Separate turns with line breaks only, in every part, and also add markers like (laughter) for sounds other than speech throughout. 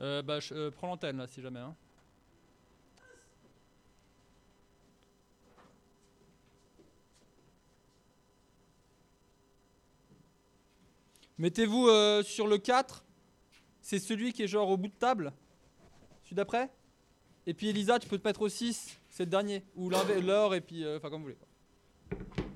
Euh, bah, je euh, prends l'antenne là, si jamais. hein. Mettez-vous euh, sur le 4. C'est celui qui est genre au bout de table. Celui d'après. Et puis Elisa, tu peux te mettre au 6. C'est le dernier. Ou l'or et puis. Enfin, comme vous voulez.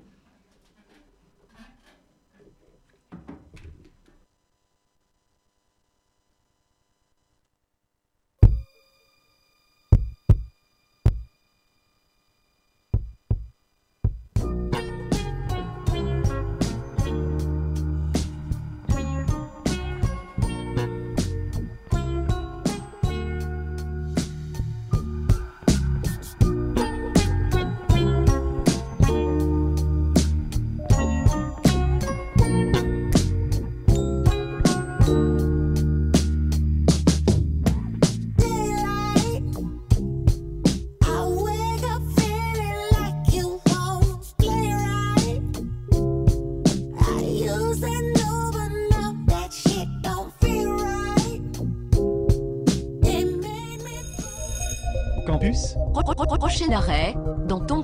Arrêt, dans ton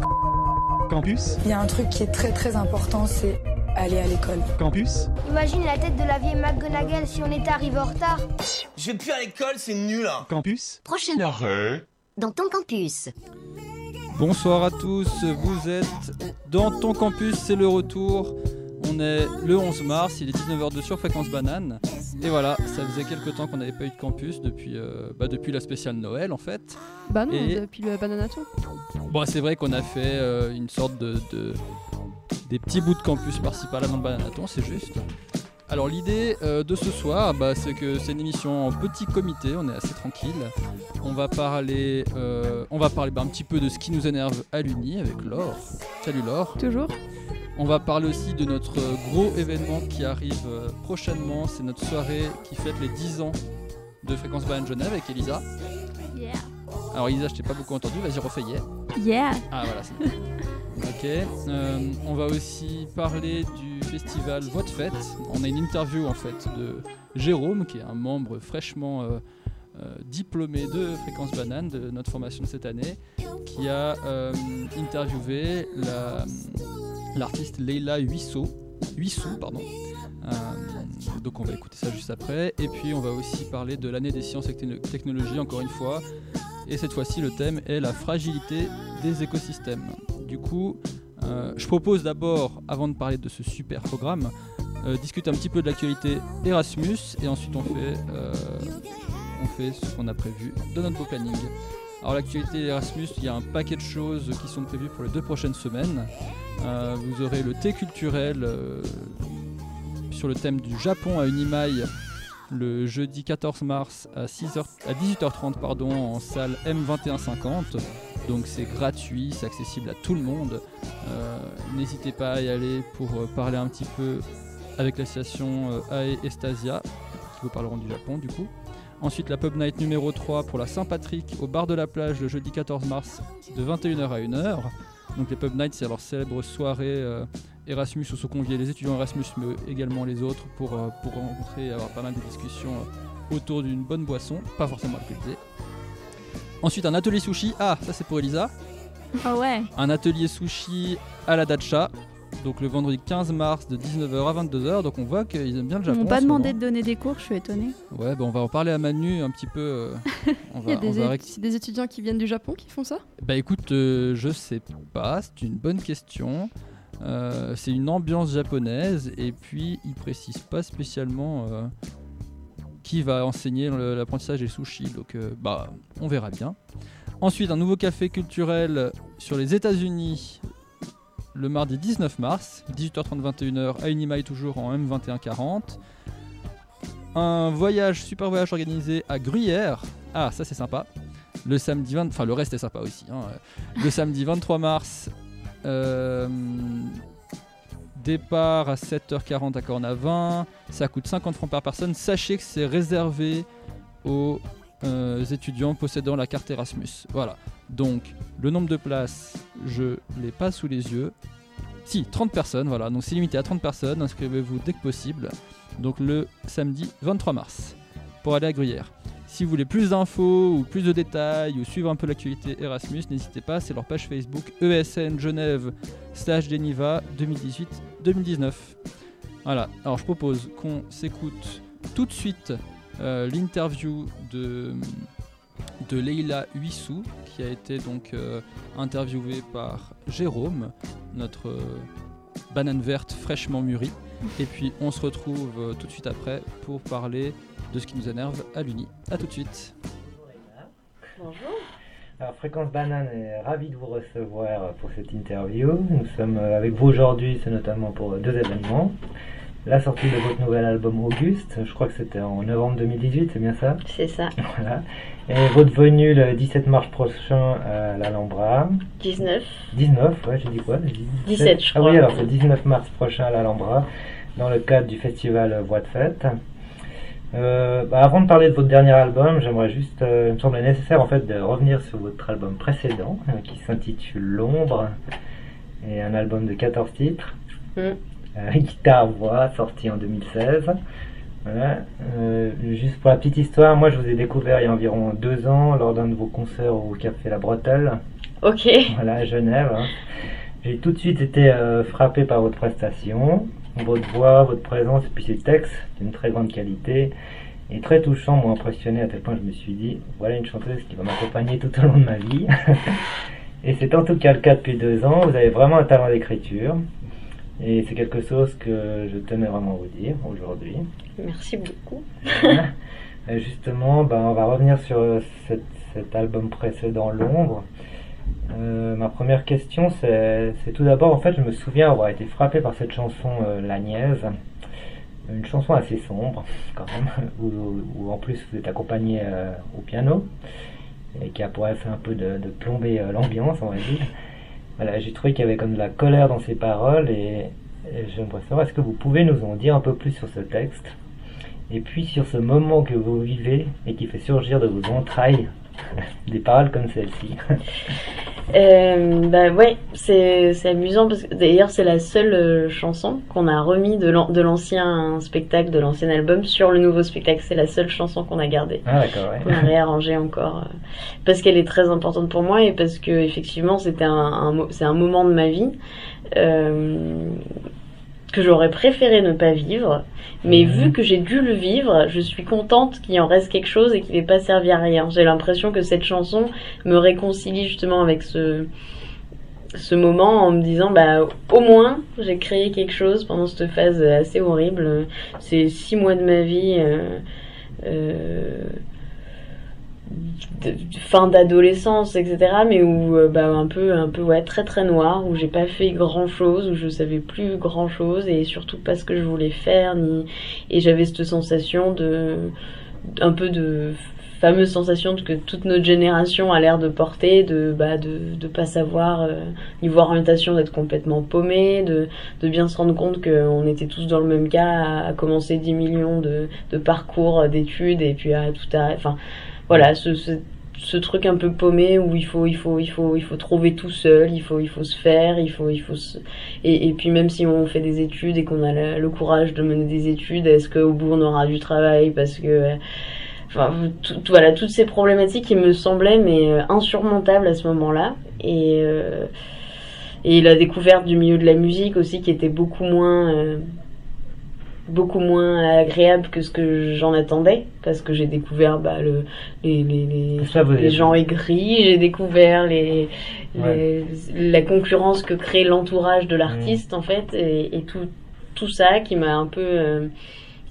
Campus
Il y a un truc qui est très très important, c'est aller à l'école.
Campus
Imagine la tête de la vieille McGonagall si on était arrivé en retard.
Je vais plus à l'école, c'est nul hein.
Campus
prochain arrêt, dans ton campus.
Bonsoir à tous, vous êtes dans ton campus, c'est le retour. On est le 11 mars, il est 19h02 sur Fréquence Banane. Et voilà, ça faisait quelques temps qu'on n'avait pas eu de campus depuis, euh, bah, depuis la spéciale Noël en fait.
Bah non,
Et-
depuis le Bananaton.
Bon, c'est vrai qu'on a fait euh, une sorte de, de- des petits bouts de campus par-ci par-là dans le Bananaton, c'est juste. Alors l'idée euh, de ce soir, bah, c'est que c'est une émission en petit comité, on est assez tranquille. On va parler, on va parler bah, un petit peu de ce qui nous énerve à l'Uni avec Laure. Salut Laure.
Toujours.
On va parler aussi de notre euh, gros événement qui arrive euh, prochainement. C'est notre soirée qui fête les 10 ans de Fréquence Banane Genève avec Elisa.
Yeah.
Alors Elisa, je t'ai pas beaucoup entendu, vas-y refais yeah.
Yeah.
Ah voilà, c'est. (laughs) Ok. euh, on va aussi parler du festival Voix de Fête. On a une interview en fait de Jérôme, qui est un membre fraîchement euh, euh, diplômé de Fréquence Banane, de notre formation de cette année, qui a interviewé la- l'artiste Leila Huisseau. Huissou, pardon. Euh, donc on va écouter ça juste après. Et puis on va aussi parler de l'année des sciences et techno- technologies, encore une fois. Et cette fois-ci, le thème est la fragilité des écosystèmes. Du coup, euh, je propose d'abord, avant de parler de ce super programme, euh, discuter un petit peu de l'actualité Erasmus et ensuite on fait, on fait ce qu'on a prévu de notre planning. Alors l'actualité Erasmus, il y a un paquet de choses qui sont prévues pour les deux prochaines semaines. Euh, vous aurez le thé culturel euh, sur le thème du Japon à Unimail le jeudi 14 mars à, 6h, à 18h30 pardon, en salle M2150. Donc c'est gratuit, c'est accessible à tout le monde. Euh, N'hésitez pas à y aller pour parler un petit peu avec l'association AE Estasia, qui vous parleront du Japon du coup. Ensuite la Pub Night numéro 3 pour la Saint-Patrick au bar de la plage le jeudi 14 mars de 21h à 1h. Donc les Pub Nights c'est leur célèbre soirée euh, Erasmus où sont conviés les étudiants Erasmus mais également les autres pour, euh, pour rencontrer et avoir pas mal de discussions euh, autour d'une bonne boisson, pas forcément alcoolisée. Ensuite un atelier sushi, ah ça c'est pour Elisa,
Ah ouais.
un atelier sushi à la Dacha, donc le vendredi 15 mars de 19h à 22h, donc on voit qu'ils aiment bien le
Ils
Japon.
m'ont
en
pas demandé de donner des cours, je suis étonnée.
Ouais, bah on va en parler à Manu un petit peu. euh, (laughs) on
Il y a des,
va
étudiants qui viennent du Japon qui font ça?
Bah écoute, euh, je sais pas, c'est une bonne question. Euh, c'est une ambiance japonaise et puis ils précisent pas spécialement euh, qui va enseigner le- l'apprentissage des sushis, donc euh, bah on verra bien. Ensuite, un nouveau café culturel sur les États-Unis le mardi 19 mars, 18h30 21h à Unimail toujours en M2140. Un voyage, super voyage organisé à Gruyère. Ah, ça c'est sympa. Le samedi 20, enfin le reste est sympa aussi. hein. Le samedi 23 mars, euh, départ à 7h40 à Cornavin. Ça coûte 50 francs par personne. Sachez que c'est réservé aux euh, étudiants possédant la carte Erasmus. Voilà. Donc le nombre de places, je l'ai pas sous les yeux. Si, 30 personnes, voilà. Donc c'est limité à 30 personnes. Inscrivez-vous dès que possible. Donc le samedi 23 mars pour aller à Gruyère. Si vous voulez plus d'infos ou plus de détails ou suivre un peu l'actualité Erasmus, n'hésitez pas, c'est leur page Facebook ESN Genève slash Deniva 2018-2019. Voilà, alors je propose qu'on s'écoute tout de suite l'interview de, de Leila Huissou, qui a été donc euh, interviewée par Jérôme, notre euh, banane verte fraîchement mûrie. Et puis on se retrouve euh, tout de suite après pour parler de ce qui nous énerve à l'Uni. A tout de suite.
Alors Fréquence Banane est ravi de vous recevoir pour cette interview. Nous sommes euh, avec vous aujourd'hui, c'est notamment pour deux événements. La sortie de votre nouvel album Auguste, je crois que c'était en novembre 2018, c'est bien ça?
C'est ça. (laughs)
Voilà. Et votre venue le 17 mars prochain à l'Alhambra.
19.
19, ouais, j'ai dit quoi?
17, je
Ah
crois.
oui, alors c'est 19 mars prochain à l'Alhambra, dans le cadre du festival Voix de Fête. Euh, bah, avant de parler de votre dernier album, j'aimerais juste, euh, il me semblait nécessaire en fait de revenir sur votre album précédent, euh, qui s'intitule L'ombre, et un album de 14 titres,
Mm.
Euh, guitare voix, sorti en 2016. Voilà. Euh, juste pour la petite histoire, moi je vous ai découvert il y a environ deux ans lors d'un de vos concerts au Café La Bretelle.
Ok.
Voilà, à Genève. hein. J'ai tout de suite été euh, frappé par votre prestation, votre voix, votre présence et puis ces textes d'une très grande qualité et très touchants m'ont impressionné à tel point que je me suis dit voilà une chanteuse qui va m'accompagner tout au long de ma vie. (laughs) et c'est en tout cas le cas depuis deux ans. Vous avez vraiment un talent d'écriture et c'est quelque chose que je tenais vraiment à vous dire aujourd'hui.
Merci beaucoup. (laughs)
Et justement, ben, on va revenir sur euh, cet, album précédent, L'ombre. Euh, ma première question, c'est tout d'abord, en fait, je me souviens avoir été frappé par cette chanson euh, La Niaise. Une chanson assez sombre, quand même, (laughs) où, où en plus vous êtes accompagné euh, au piano, et qui a pour effet un peu de, de plomber euh, l'ambiance, on va dire. Voilà, j'ai trouvé qu'il y avait comme de la colère dans ces paroles, et, et j'aimerais savoir, est-ce que vous pouvez nous en dire un peu plus sur ce texte et puis sur ce moment que vous vivez et qui fait surgir de vos entrailles? (laughs) des paroles comme celle-ci. (laughs)
Euh, bah ouais, c'est c'est amusant parce que d'ailleurs c'est la seule euh, chanson qu'on a remis de l'an- de l'ancien spectacle, de l'ancien album sur le nouveau spectacle. C'est la seule chanson qu'on a gardée.
Ah d'accord,
qu'on a
ouais.
réarrangée encore euh, parce qu'elle est très importante pour moi et parce que effectivement c'était un, c'est un moment de ma vie euh, que j'aurais préféré ne pas vivre mais
Mhm.
vu que j'ai dû le vivre je suis contente qu'il en reste quelque chose et qu'il n'ait pas servi à rien j'ai l'impression que cette chanson me réconcilie justement avec ce ce moment en me disant bah au moins j'ai créé quelque chose pendant cette phase assez horrible ces six mois de ma vie euh, euh, de- fin d'adolescence etc mais où euh, bah un peu un peu ouais très très noir où j'ai pas fait grand chose où je savais plus grand chose et surtout pas ce que je voulais faire ni et j'avais cette sensation de un peu de fameuse sensation que toute notre génération a l'air de porter de bah de de pas savoir euh, niveau orientation d'être complètement paumé de de bien se rendre compte qu'on était tous dans le même cas à, à commencer 10 millions de de parcours euh, d'études et puis à tout arrêter enfin voilà ce, truc un peu paumé où il faut il faut il faut il faut trouver tout seul il faut il faut se faire il faut il faut se... et, puis même si on fait des études et qu'on a le, courage de mener des études est-ce qu'au bout on aura du travail parce que voilà toutes ces problématiques qui me semblaient mais euh, insurmontables à ce moment-là. Et euh, et la découverte du milieu de la musique aussi qui était beaucoup moins euh, beaucoup moins agréable que ce que j'en attendais parce que j'ai découvert bah, le, les, les, les,
Ça,
gens aigris, j'ai découvert les, la concurrence que crée l'entourage de l'artiste en fait et, et tout, tout ça qui m'a un peu euh,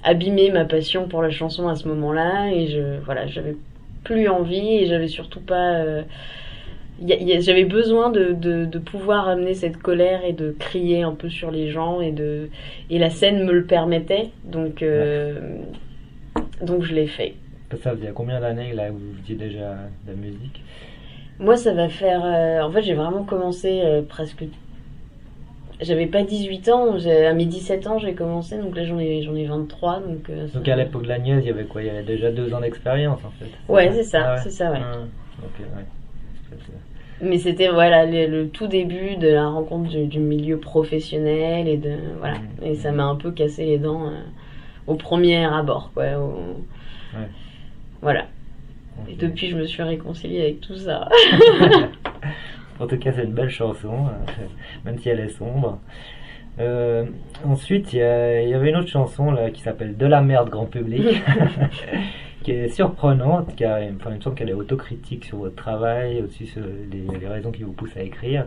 abîmé ma passion pour la chanson à ce moment-là et je voilà j'avais plus envie et j'avais surtout pas euh, j'avais besoin de, de, de pouvoir amener cette colère et de crier un peu sur les gens et de et la scène me le permettait donc euh, donc je l'ai fait
Ça faisait combien d'années là que vous faisiez déjà de la musique?
Moi, ça va faire. euh, en fait, j'ai vraiment commencé euh, presque. J'avais pas 18 ans, à mes 17 ans, j'ai commencé, donc là j'en ai, j'en ai 23. Donc, euh,
Donc à l'époque de la nièce, il y avait quoi? Il y avait déjà deux ans d'expérience en fait.
Ouais, c'est ça,
Ah ouais.
c'est ça, ouais.
Ah, ok, ouais.
Mais c'était voilà le, le tout début de la rencontre du, du milieu professionnel et de voilà
Mhm.
et ça m'a un peu cassé les dents euh, au premier abord quoi. au-
Ouais.
Voilà. Et depuis, je me suis réconciliée avec tout ça. (laughs)
En tout cas, c'est une belle chanson, euh, même si elle est sombre. Euh, ensuite, il y, y avait une autre chanson là qui s'appelle De la merde grand public, (laughs) (laughs) qui est surprenante, car enfin, il me semble qu'elle est autocritique sur votre travail, aussi sur les, raisons qui vous poussent à écrire.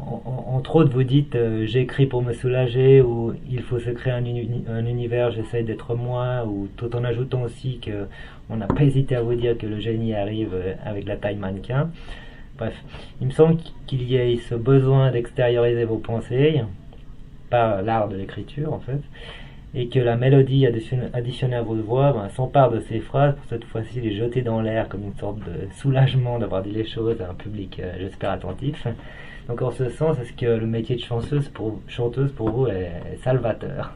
En- en- entre autres, vous dites euh, j'écris pour me soulager ou il faut se créer un univers, j'essaye d'être moi, ou tout en ajoutant aussi que on n'a pas hésité à vous dire que le génie arrive euh, avec la taille mannequin. Bref, il me semble qu'il y ait ce besoin d'extérioriser vos pensées par l'art de l'écriture en fait, et que la mélodie additionnée à votre voix ben, s'empare de ces phrases pour cette fois-ci les jeter dans l'air comme une sorte de soulagement d'avoir dit les choses à un public, euh, j'espère, attentif. Donc en ce sens, est-ce que le métier de chanteuse pour, chanteuse pour vous est salvateur?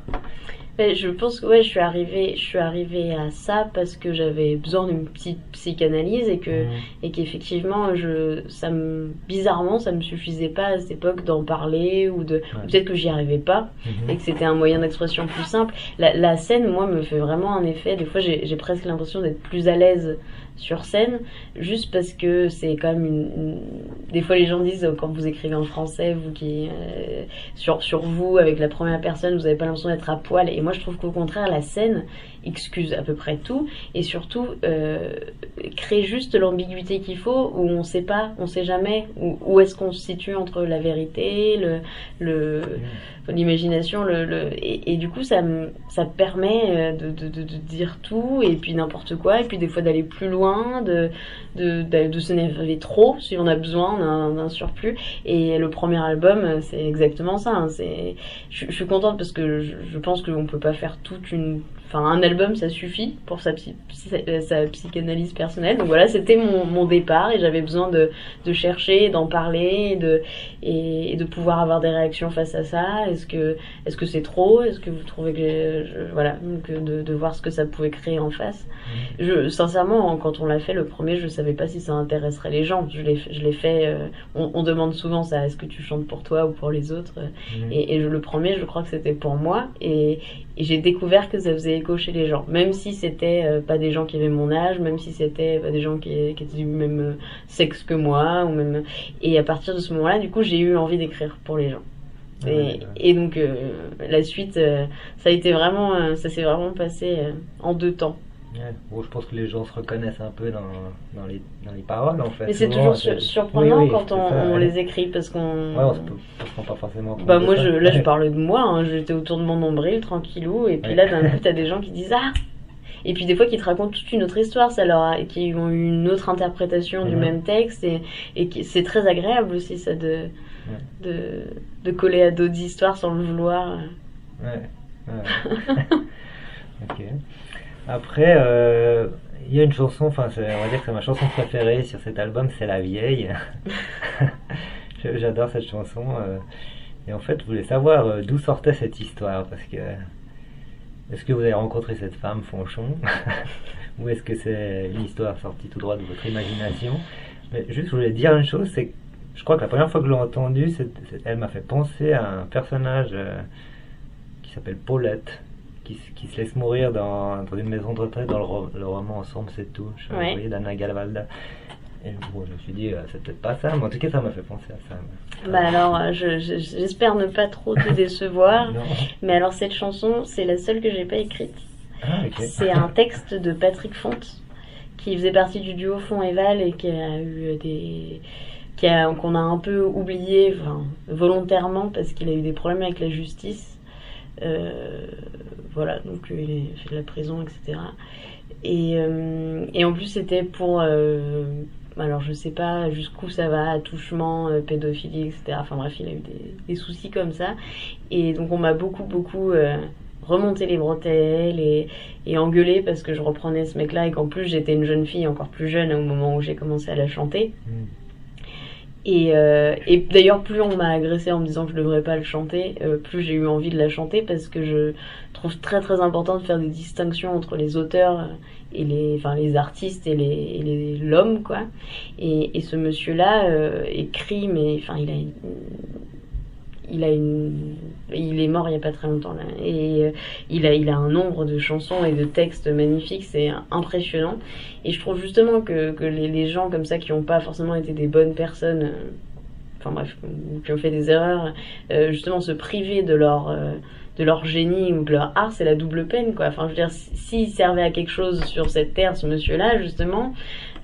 Mais je pense que ouais, je suis arrivée, je suis arrivée à ça parce que j'avais besoin d'une petite psychanalyse et que et qu'effectivement, je, ça me, bizarrement, ça me suffisait pas à cette époque d'en parler ou de, peut-être que j'y arrivais pas et que c'était un moyen d'expression plus simple. La, la scène, moi, me fait vraiment un effet. Des fois, j'ai presque l'impression d'être plus à l'aise sur scène, juste parce que c'est quand même une, Des fois, les gens disent euh, quand vous écrivez en français, vous qui euh, sur sur vous avec la première personne, vous avez pas l'impression d'être à poil. Et moi, je trouve qu'au contraire, la scène excuse à peu près tout et surtout euh, crée juste l'ambiguïté qu'il faut où on sait pas, on sait jamais où, où est-ce qu'on se situe entre la vérité, le le l'imagination, le, le et, et du coup ça ça permet euh, de, de, de, de dire tout et puis n'importe quoi et puis des fois d'aller plus loin, de de de, s'énerver trop si on a besoin d'un surplus et le premier album c'est exactement ça. hein, c'est je, je suis contente parce que je, je pense qu'on peut pas faire toute une enfin un album ça suffit pour sa, psy- psy- sa psychanalyse personnelle. Donc voilà c'était mon, mon départ et j'avais besoin de, de chercher d'en parler et de et, et de pouvoir avoir des réactions face à ça. Est-ce que est-ce que c'est trop? Est-ce que vous trouvez que je- voilà donc euh, de, de voir ce que ça pouvait créer en face. Je sincèrement quand on l'a fait le premier je savais pas si ça intéresserait les gens. Je l'ai je l'ai fait euh, on, on demande souvent ça est-ce que tu chantes pour toi ou pour les autres? Et, et je- le premier, je crois que c'était pour moi. Et, et j'ai découvert que ça faisait écho chez les gens. Même si c'était euh, pas des gens qui avaient mon âge, même si c'était pas des gens qui, qui étaient du même euh, sexe que moi. Ou même... Et à partir de ce moment-là, du coup, j'ai eu envie d'écrire pour les gens. Et, et donc, euh, la suite, ça a été vraiment, ça s'est vraiment passé en deux temps.
Ouais. Bon, je pense que les gens se reconnaissent un peu dans, dans, les, dans les paroles en fait.
Mais c'est toujours sur- surprenant
Oui, oui,
quand on,
ça,
on
ouais.
les écrit parce qu'on.
Ouais, on se peut- on se rend pas forcément
Bah moi je, là je (laughs) parle de moi, hein. j'étais autour de mon nombril tranquillou et puis là d'un coup t'as des gens qui disent ah et puis des fois qui te racontent toute une autre histoire, ça leur a- qui ont eu une autre interprétation du
Mhm.
même texte et, et c'est très agréable aussi ça de, de, de coller à d'autres histoires sans le vouloir.
Ouais. ouais. (laughs) (laughs) ok. Après, euh, il y a une chanson, enfin, on va dire que c'est ma chanson préférée sur cet album, c'est La Vieille. (laughs) J'adore cette chanson. euh, et en fait, je voulais savoir euh, d'où sortait cette histoire, parce que est-ce que vous avez rencontré cette femme, Fonchon, (laughs) ou est-ce que c'est une histoire sortie tout droit de votre imagination? Mais juste, je voulais dire une chose, c'est que je crois que la première fois que je l'ai entendue, elle m'a fait penser à un personnage qui s'appelle Paulette, qui, se laisse mourir dans, dans une maison de retraite dans le, ro- le roman Ensemble c'est tout, je
Ouais.
voyez, d'Anna Galvalda. Et bon, je me suis dit, euh, c'est peut-être pas ça, mais en tout cas, ça m'a fait penser à ça.
Bah alors euh, je- je- j'espère ne pas trop te (laughs) décevoir,
Non.
mais alors cette chanson c'est la seule que j'ai pas écrite.
Ah.
C'est un texte de Patrick Fonte qui faisait partie du duo Fond et Val et qui a eu des qui a qu'on a un peu oublié enfin, volontairement parce qu'il a eu des problèmes avec la justice. Euh, voilà, donc euh, il fait de la prison, etc. Et, euh, et en plus c'était pour alors je sais pas jusqu'où ça va, attouchement, pédophilie, etc. Enfin bref, il a eu des, des soucis comme ça. Et donc on m'a beaucoup beaucoup euh, remonté les bretelles et, et engueulé parce que je reprenais ce mec-là et qu'en plus j'étais une jeune fille encore plus jeune au moment où j'ai commencé à la chanter.
Mm.
Et, euh, et d'ailleurs, plus on m'a agressé en me disant que je devrais pas le chanter, euh, plus j'ai eu envie de la chanter parce que je trouve très très important de faire des distinctions entre les auteurs et les, enfin les artistes et les, l'homme quoi. Et, et ce monsieur-là euh, écrit, mais enfin il a il a une, il est mort il y a pas très longtemps là, et euh, il a, il a un nombre de chansons et de textes magnifiques, c'est impressionnant. Et je trouve justement que, que les, les gens comme ça qui n'ont pas forcément été des bonnes personnes, euh, enfin bref, qui ont fait des erreurs, euh, justement se priver de leur euh, de leur génie ou de leur art, c'est la double peine, quoi. Enfin, je veux dire, si- s'il servait à quelque chose sur cette terre, ce monsieur-là, justement,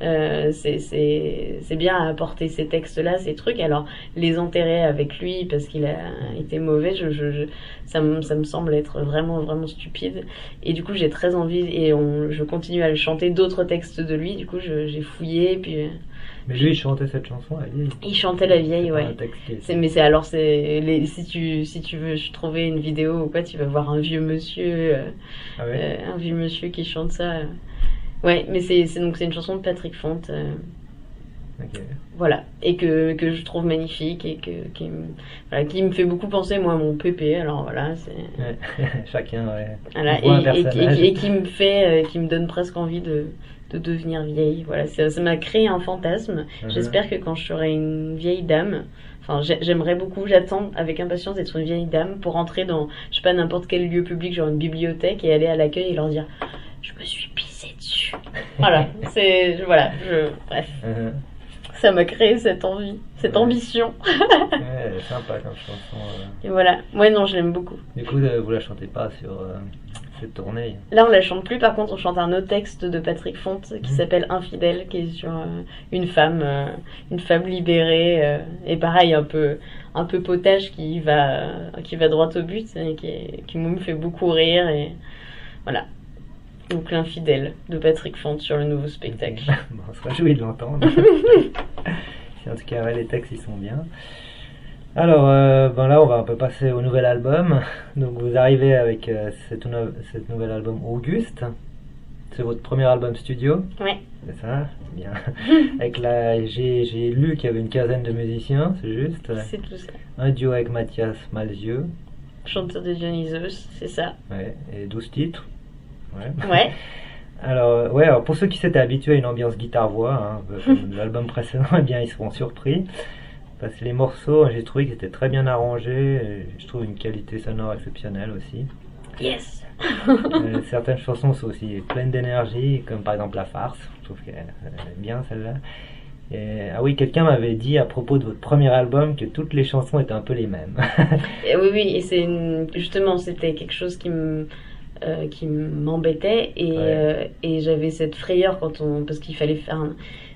euh, c'est c'est c'est bien à apporter ces textes-là, ces trucs. Alors, les enterrer avec lui parce qu'il a été mauvais, je, je, je- ça, me, ça me semble être vraiment, vraiment stupide. Et du coup, j'ai très envie, et on, je continue à le chanter d'autres textes de lui. Du coup, j'ai fouillé, puis euh,
Mais lui, il chantait cette chanson, la vieille.
il chantait la vieille, ouais.
qui
Mais c'est alors c'est les, si tu si tu veux trouver une vidéo ou quoi, tu vas voir un vieux monsieur, euh,
Ah ouais?
euh, un vieux monsieur qui chante ça. Ouais, mais c'est donc c'est une chanson de Patrick Font, euh, voilà, et que que je trouve magnifique et que qui me voilà, qui me fait beaucoup penser moi à mon pépé. Alors voilà, c'est
Ouais. (laughs) Chacun, ouais.
voilà,
voit un
et, et- et- et qui me fait euh, qui me donne presque envie de de devenir vieille. Voilà, ça m'a créé un fantasme. J'espère que quand je serai une vieille dame, enfin j'ai- j'aimerais beaucoup, j'attends avec impatience d'être une vieille dame pour entrer dans, je sais pas, n'importe quel lieu public, genre une bibliothèque, et aller à l'accueil et leur dire Je me suis pissée. Voilà, c'est. Voilà, je. Bref,
Mhm.
ça m'a créé cette envie, cette
Ouais.
ambition.
Ouais, elle est (laughs) sympa comme chanson. euh.
Et voilà, ouais, non, je l'aime beaucoup.
Du coup, euh, vous la chantez pas sur euh, cette tournée?
Là, on la chante plus, par contre, on chante un autre texte de Patrick Font qui
Mhm.
s'appelle Infidèle, qui est sur euh, une femme, une femme libérée, et pareil, un peu, un peu potage qui va, qui va droit au but, et qui, qui me fait beaucoup rire, et voilà. Donc l'infidèle de Patrick Font sur le nouveau spectacle. (laughs)
Bon, on se réjouit de l'entendre. (laughs) si en tout cas, ouais, les textes, ils sont bien. Alors, euh, ben là, on va un peu passer au nouvel album. Donc, vous arrivez avec euh, cette, nou- cet nouvel album Auguste. C'est votre premier album studio,
Ouais,
c'est ça bien. (laughs) avec la, j'ai, lu qu'il y avait une quinzaine de musiciens, c'est juste.
c'est tout ça.
Un duo avec Mathias Malzieu,
Chanteur de Dionysos, c'est ça.
ouais, et 12 titres. Ouais.
Ouais, (laughs)
Alors, euh, ouais, alors pour ceux qui s'étaient habitués à une ambiance guitare-voix, hein, (laughs) euh, comme l'album précédent, eh bien, ils seront surpris. Parce que les morceaux, j'ai trouvé qu'ils étaient très bien arrangés. et Je trouve une qualité sonore exceptionnelle aussi.
yes.
Euh, (laughs) certaines chansons sont aussi pleines d'énergie, comme par exemple La Farce. Je trouve qu'elle elle est bien celle-là. Et, ah oui, quelqu'un m'avait dit à propos de votre premier album que toutes les chansons étaient un peu les mêmes.
Et oui, oui, et c'est une- justement, c'était quelque chose qui me euh, qui m'embêtait et,
Ouais.
euh, et j'avais cette frayeur quand on parce qu'il fallait faire un,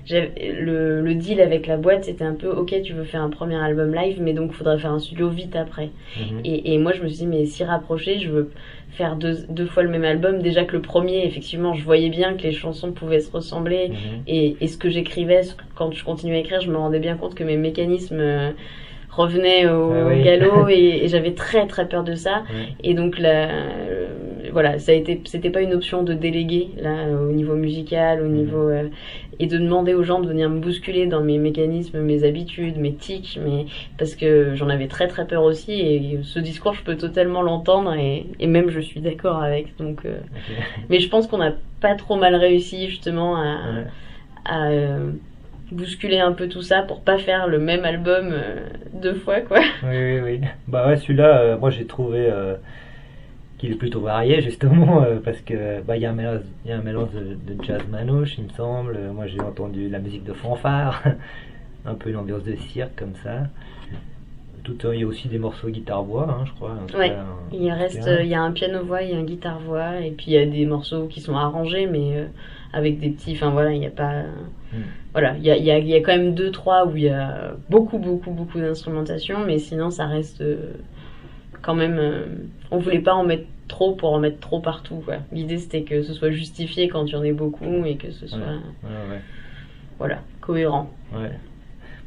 le, le deal avec la boîte c'était un peu ok tu veux faire un premier album live mais donc il faudrait faire un studio vite après
Mhm.
et, et moi je me suis dit mais si rapproché je veux faire deux, deux fois le même album déjà que le premier effectivement je voyais bien que les chansons pouvaient se ressembler
Mhm.
et, et ce que j'écrivais, quand je continuais à écrire, je me rendais bien compte que mes mécanismes euh, revenaient au
Ah oui.
galop (laughs) et, et j'avais très très peur de ça. Et donc là, euh, voilà, ça a été, c'était pas une option de déléguer là au niveau musical, au niveau euh, et de demander aux gens de venir me bousculer dans mes mécanismes, mes habitudes, mes tics, mais parce que j'en avais très très peur aussi et ce discours je peux totalement l'entendre et, et même je suis d'accord avec. Donc, euh, mais je pense qu'on n'a pas trop mal réussi justement à,
Ouais.
à euh, bousculer un peu tout ça pour pas faire le même album euh, deux fois quoi.
Oui, oui, oui. Bah ouais, celui-là, euh, moi j'ai trouvé euh, qu'il est plutôt varié justement parce que bah il y a un mélange, y a un mélange de, de jazz manouche, il me semble. Moi j'ai entendu la musique de fanfare, (laughs) un peu une ambiance de cirque comme ça. Tout il y a aussi des morceaux guitare-voix, hein, je crois.
Ouais.
cas,
Il reste, il y a un piano-voix, il y a un guitare-voix et puis il y a des morceaux qui sont arrangés mais avec des petits, enfin voilà, il n'y a pas...
Hmm.
Voilà, il y a, il y, a, il y a quand même deux, trois où il y a beaucoup, beaucoup, beaucoup d'instrumentation, mais sinon ça reste euh, quand même. euh, on voulait pas en mettre trop pour en mettre trop partout. quoi. L'idée c'était que ce soit justifié quand il y en ait beaucoup et que ce soit
Ouais, ouais.
voilà, cohérent.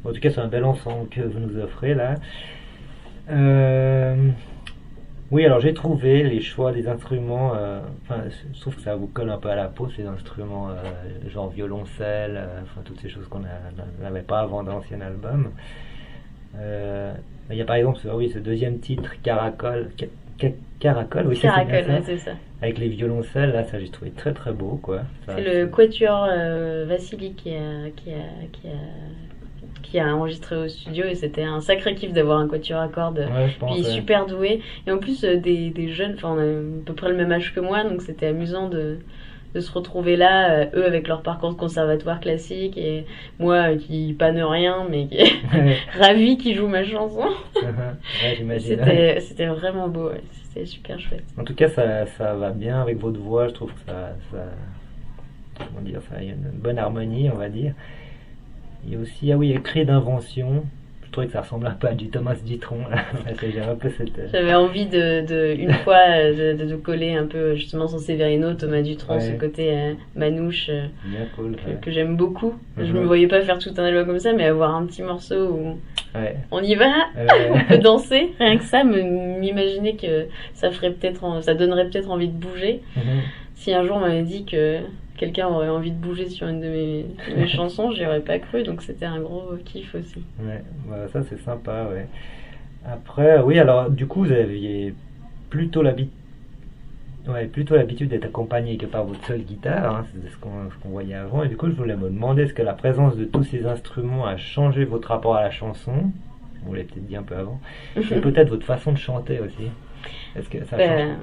Bon, en tout cas, c'est un bel ensemble que vous nous offrez là. Euh, Oui, alors j'ai trouvé les choix des instruments. euh, Enfin, je trouve que ça vous colle un peu à la peau ces instruments, euh, genre violoncelle, euh, enfin toutes ces choses qu'on n'avait pas avant dans l'ancien album. Euh, Il y a par exemple, ce, ah oui, ce deuxième titre, Caracol. Ca- ca- Caracol, oui, c'est
Caracol,
ça.
ouais, c'est ça.
Avec les violoncelles, là, ça j'ai trouvé très très beau, quoi.
C'est le quatuor Vassili qui a, qui a, qui a qui a enregistré au studio et c'était un sacré kiff d'avoir un quatuor à cordes.
Ouais, je pense.
Puis
ouais.
super doué. Et en plus, euh, des, des jeunes, enfin, on a à peu près le même âge que moi, donc c'était amusant de, de se retrouver là, euh, eux avec leur parcours de conservatoire classique, et moi euh, qui panne rien, mais qui est
Ouais, (laughs)
ravi qui joue ma chanson. (laughs)
ouais.
C'était c'était vraiment beau, ouais. c'était super chouette.
En tout cas, ça, ça va bien avec votre voix. Je trouve que ça, ça comment dire, ça a une bonne harmonie, on va dire. Il y a aussi, ah oui, écrit d'invention. Je trouvais que ça ressemble un peu à du Thomas J'avais (laughs) cette. euh,
J'avais envie de, de une (laughs) fois euh, de, de, de coller un peu justement son Séverino, Thomas Dutronc,
Ouais.
ce côté euh, manouche euh,
cool.
que,
Ouais.
que j'aime beaucoup. Je
Mhm.
me voyais pas faire tout un album comme ça, mais avoir un petit morceau où
Ouais.
on y va, (laughs) on peut danser, rien que ça, m'imaginer que ça ferait peut-être, en- ça donnerait peut-être envie de bouger.
mhm.
Si un jour on m'avait dit que quelqu'un aurait envie de bouger sur une de mes, (laughs) chansons, j'y aurais pas cru, donc c'était un gros kiff aussi.
Ouais, ça c'est sympa, ouais. Après, oui, alors du coup, vous aviez plutôt l'habitude. Ouais, plutôt l'habitude d'être accompagné que par votre seule guitare, hein, c'est ce qu'on ce voyait avant. Et du coup, je voulais me demander est-ce que la présence de tous ces instruments a changé votre rapport à la chanson? Vous l'avez peut-être dit un peu avant. Et (laughs) peut-être votre façon de chanter aussi. Est-ce que ça change
Ben,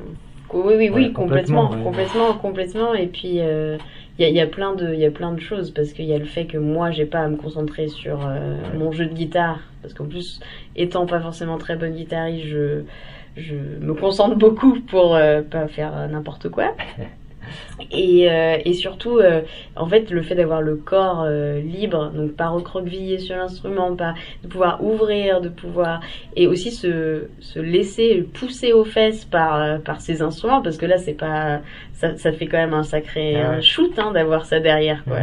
oui, oui, oui, complètement,
complètement,
complètement, Et puis, euh, il y, a, il y, a plein de- il y a plein de choses, parce qu'il y a le fait que moi, j'ai pas à me concentrer sur euh, mon jeu de guitare, parce qu'en plus, étant pas forcément très bonne guitariste, je, je me concentre beaucoup pour euh, pas faire euh, n'importe quoi. (laughs) Et, euh, et surtout, euh, en fait, le fait d'avoir le corps euh, libre, donc pas recroquevillé sur l'instrument, pas de pouvoir ouvrir, de pouvoir et aussi se, se laisser pousser aux fesses par par ces instruments, parce que là, c'est pas ça, ça fait quand même un sacré
Ah ouais.
shoot hein, d'avoir ça derrière, quoi.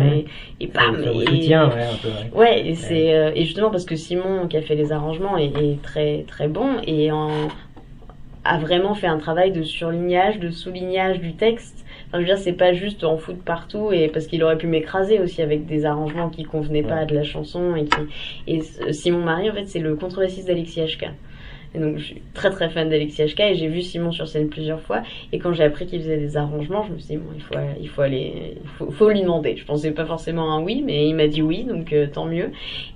Et, bam, et-
ouais, un peu. ouais.
Ouais, et c'est et justement parce que Simon qui a fait les arrangements est, est très très bon et en, a vraiment fait un travail de surlignage, de soulignage du texte. Enfin, je veux dire, c'est pas juste en foutre partout et parce qu'il aurait pu m'écraser aussi avec des arrangements qui convenaient pas
Ouais.
à de la chanson et qui et ce- Simon Marie en fait c'est le contrebassiste d'Alexis HK. Et donc je suis très très fan d'Alexis HK et j'ai vu Simon sur scène plusieurs fois et quand j'ai appris qu'il faisait des arrangements, je me suis dit bon il faut il faut aller il faut, faut lui demander. Je pensais pas forcément un oui mais il m'a dit oui donc euh, tant mieux.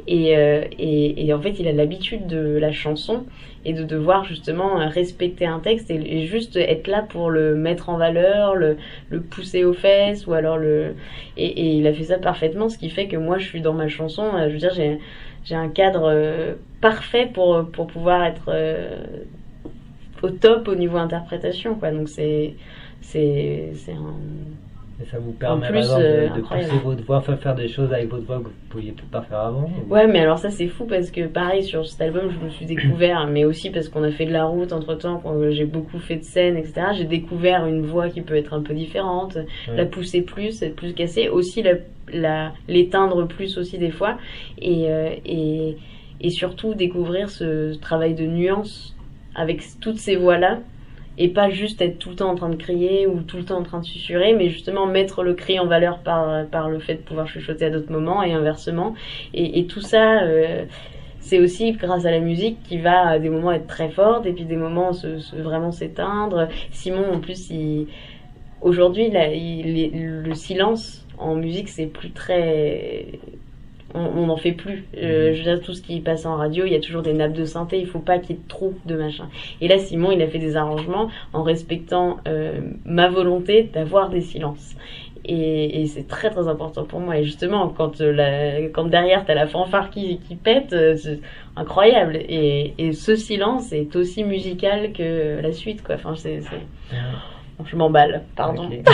Et, euh, et, et en fait il a l'habitude de la chanson et de devoir justement euh, respecter un texte et, juste être là pour le mettre en valeur, le, le pousser aux fesses ou alors le et, il a fait ça parfaitement ce qui fait que moi je suis dans ma chanson euh, je veux dire j'ai j'ai un cadre euh, parfait pour pour pouvoir être au top au niveau interprétation quoi. Donc c'est c'est c'est un
Et ça vous permet,
plus, euh,
de, de
incroyable.
pousser votre voix, enfin, faire des choses avec votre voix que vous pouviez peut-être pas faire avant ou-
Ouais, mais alors ça c'est fou parce que pareil sur cet album je me suis découvert, mais aussi parce qu'on a fait de la route entre temps, j'ai beaucoup fait de scènes, etc. J'ai découvert une voix qui peut être un peu différente,
Ouais.
la pousser plus, être plus cassée, aussi la, la l'éteindre plus aussi des fois, et, euh, et et surtout découvrir ce travail de nuance avec toutes ces voix là. Et pas juste être tout le temps en train de crier ou tout le temps en train de susurrer, mais justement mettre le cri en valeur par, par le fait de pouvoir chuchoter à d'autres moments et inversement. Et, et tout ça, euh, c'est aussi grâce à la musique qui va à des moments être très forte et puis des moments se, vraiment s'éteindre. Simon, en plus, il, aujourd'hui, là, il- le silence en musique, c'est plus très. On n'en fait plus. Euh, je veux dire, tout ce qui passe en radio, il y a toujours des nappes de synthé, il faut pas qu'il y ait trop de machin. Et là, Simon, il a fait des arrangements en respectant euh, ma volonté d'avoir des silences. Et, et c'est très très important pour moi. Et justement, quand, euh, la, quand derrière t'as la fanfare qui, qui pète, c'est incroyable. Et, et ce silence est aussi musical que la suite, quoi. Enfin, c'est... Je m'emballe, pardon.
Ah,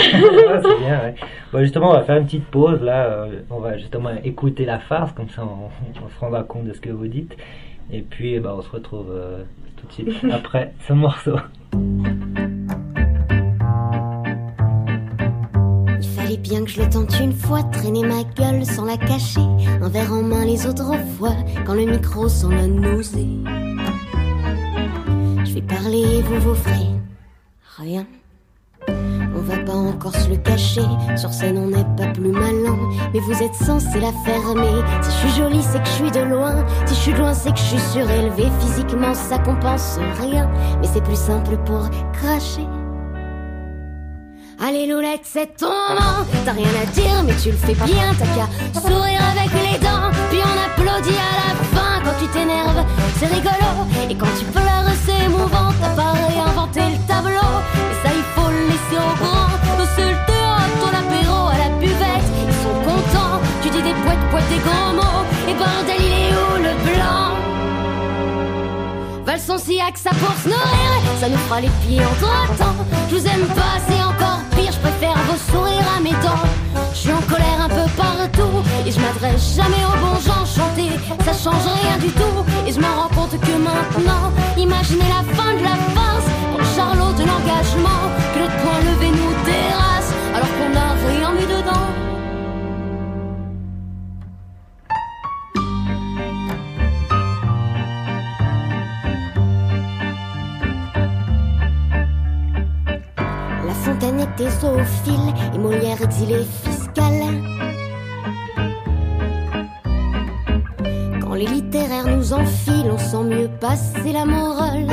c'est bien, ouais. Bon, justement, on va faire une petite pause là. euh, on va justement écouter la farce, comme ça on, on se rendra compte de ce que vous dites. Et puis, bah, on se retrouve euh, tout de suite (laughs) après ce morceau.
Il fallait bien que je le tente une fois, traîner ma gueule sans la cacher, un verre en main les autres fois, quand le micro sent la nausée. Je vais parler et vous vous ferez rien. On va pas encore se le cacher, sur scène on n'est pas plus malin, mais vous êtes censé la fermer. Si je suis jolie, c'est que je suis de loin, si je suis loin, c'est que je suis surélevée. Physiquement, ça compense rien, mais c'est plus simple pour cracher. Allez Loulette, c'est ton moment T'as rien à dire mais tu le fais bien T'as qu'à sourire avec les dents Puis on applaudit à la fin quand tu t'énerves, c'est rigolo. Et quand tu pleures, c'est émouvant. T'as pas réinventé le tableau, et ça Valson Siac, ça pour se nourrir, ça nous fera les pieds entre temps. Je vous aime pas, c'est encore pire, je préfère vos sourires à mes dents. Je suis en colère un peu partout, et je m'adresse jamais aux bons gens. Chanter, ça change rien du tout, et je me rends compte que maintenant, imaginez la fin de la farce, pour le charlot de l'engagement, que notre point levé nous terrasse, alors qu'on n'a rien fontaine était zoophile et Molière exilé fiscal. Quand les littéraires nous enfilent, on sent mieux passer la morale.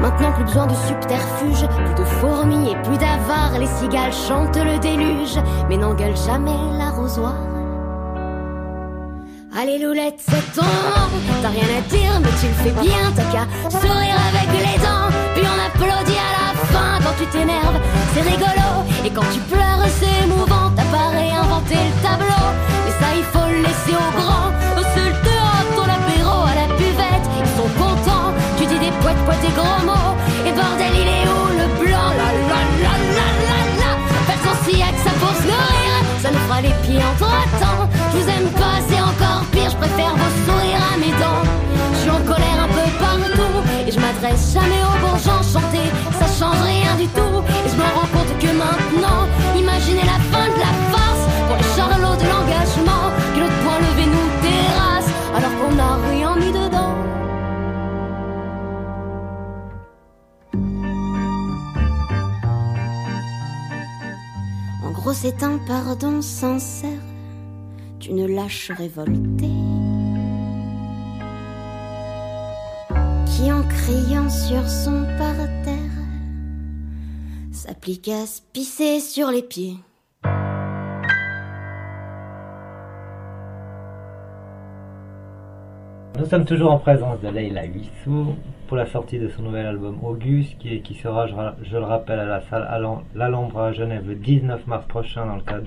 Maintenant plus besoin de subterfuge, plus de fourmis et plus d'avares. Les cigales chantent le déluge, mais n'engueulent jamais l'arrosoir. Allez Loulette, c'est ton. T'as rien à dire, mais tu le fais bien. T'as qu'à sourire avec les dents. Puis on applaudit à la fin quand tu t'énerves. C'est rigolo. Et quand tu pleures, c'est émouvant. T'as pas réinventé le tableau. Mais ça, il faut le laisser au grand. Au seul théâtre, ton apéro à la buvette. Ils sont contents. Tu dis des poètes, poètes et gros mots. Jamais aux bons gens. Chanter, ça change rien du tout. Et je me rends compte que maintenant, imaginez la fin de la farce. Pour les charlots de l'engagement. Que notre point levé nous terrasse. Alors qu'on n'a rien mis dedans. En gros, c'est un pardon sincère d'une lâche révoltée qui, en criant sur son parterre, s'applique à se pisser sur les pieds.
Nous sommes toujours en présence de Leila Huissou pour la sortie de son nouvel album Auguste qui, sera, je, le rappelle, à la salle Alan- l'Alhambra à Genève le 19 mars prochain dans le cadre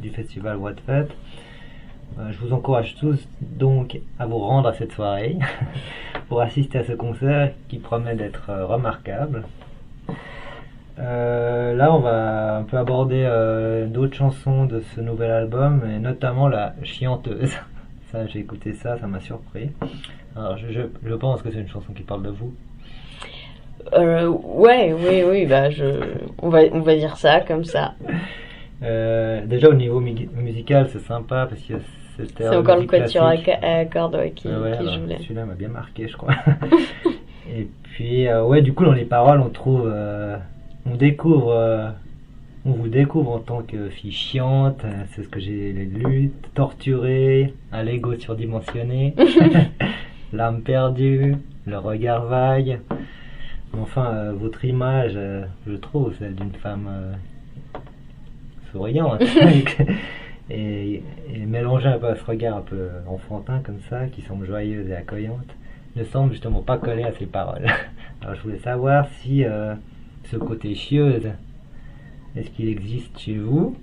du festival What. Euh, je vous encourage tous donc à vous rendre à cette soirée (laughs) pour assister à ce concert qui promet d'être euh, remarquable. Euh, là, on va un peu aborder euh, d'autres chansons de ce nouvel album, et notamment la Chianteuse. (laughs) Ça, j'ai écouté ça, ça m'a surpris. Alors, je, je, je pense que c'est une chanson qui parle de vous.
Euh, ouais, oui, oui, bah je, on va, on va dire ça comme ça.
Déjà, au niveau mu- musical, c'est sympa parce que
C'est encore le quatuor à, cordes ouais, qui,
Ah ouais,
qui joue là.
Celui-là m'a bien marqué, je crois. (laughs) Et puis, euh, ouais, du coup, dans les paroles, on trouve, euh, on découvre, euh, on vous découvre en tant que fille chiante, c'est ce que j'ai lu, torturée, à l'ego surdimensionné, (laughs) (laughs) l'âme perdue, le regard vague. Enfin, votre image, je trouve, celle d'une femme souriante. Et, mélanger un peu à ce regard un peu enfantin comme ça, qui semble joyeuse et accueillante, ne semble justement pas coller à ses paroles. (laughs) Alors je voulais savoir si euh, ce côté chieuse, est-ce qu'il existe chez vous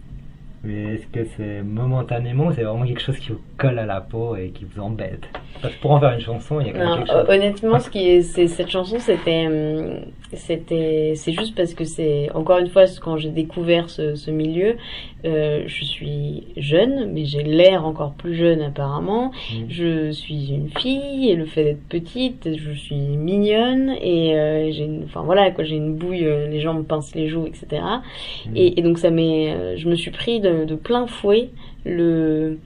mais est-ce que c'est momentanément, c'est vraiment quelque chose qui vous colle à la peau et qui vous embête? Parce que pour en faire une chanson, il y a quand même
Non,
quelque chose.
hon- honnêtement, ce qui est, c'est, cette chanson, c'était, hum, c'était, c'est juste parce que c'est, encore une fois, quand j'ai découvert ce, ce milieu, euh, je suis jeune, mais j'ai l'air encore plus jeune apparemment.
Mm.
Je suis une fille, et le fait d'être petite, je suis mignonne, et euh, j'ai, une, enfin voilà, quoi, j'ai une bouille, euh, les gens me pincent les joues, etc.
Mm.
Et, et donc ça m'est, euh, je me suis pris de, de plein fouet le.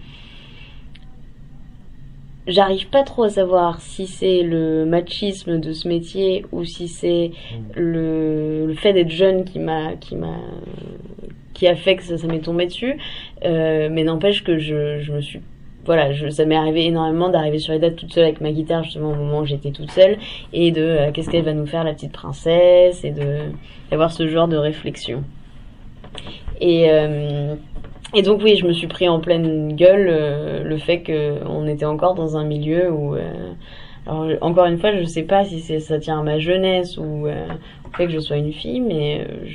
J'arrive pas trop à savoir si c'est le machisme de ce métier ou si c'est
Mm.
le, le fait d'être jeune qui m'a qui m'a qui a fait que ça, ça m'est tombé dessus. Euh, mais n'empêche que je, je me suis voilà, je, ça m'est arrivé énormément d'arriver sur les dates toute seule avec ma guitare justement au moment où j'étais toute seule et de euh, qu'est-ce qu'elle va nous faire la petite princesse et de d'avoir ce genre de réflexion. Et, euh, Et donc oui, je me suis pris en pleine gueule euh, le fait qu'on était encore dans un milieu où... euh, alors encore une fois, je sais pas si ça tient à ma jeunesse ou euh, fait que je sois une fille, mais euh,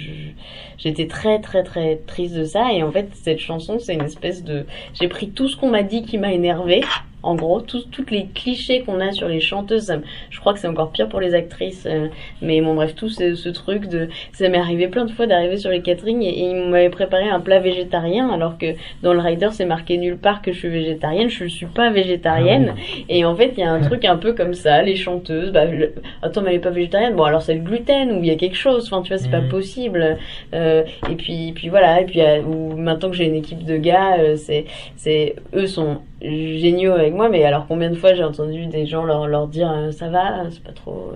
j'étais très très très triste de ça. Et en fait, cette chanson, c'est une espèce de... J'ai pris tout ce qu'on m'a dit qui m'a énervé. En gros, tous toutes les clichés qu'on a sur les chanteuses, ça je crois que c'est encore pire pour les actrices. euh, mais bon, bref, tout ce, ce truc de... Ça m'est arrivé plein de fois d'arriver sur les catering et, et ils m'avaient préparé un plat végétarien alors que dans le rider, c'est marqué nulle part que je suis végétarienne. Je ne suis pas végétarienne. Et en fait, il y a un truc un peu comme ça, les chanteuses, bah, le- attends, mais elle est pas végétarienne, bon, alors c'est le gluten, ou il y a quelque chose, enfin, tu vois, c'est pas
Mhm.
possible. Euh, et puis, puis voilà, et puis, euh, ou maintenant que j'ai une équipe de gars, euh, c'est, c'est, eux sont géniaux avec moi, mais alors combien de fois j'ai entendu des gens leur, leur dire, ça va, c'est pas trop,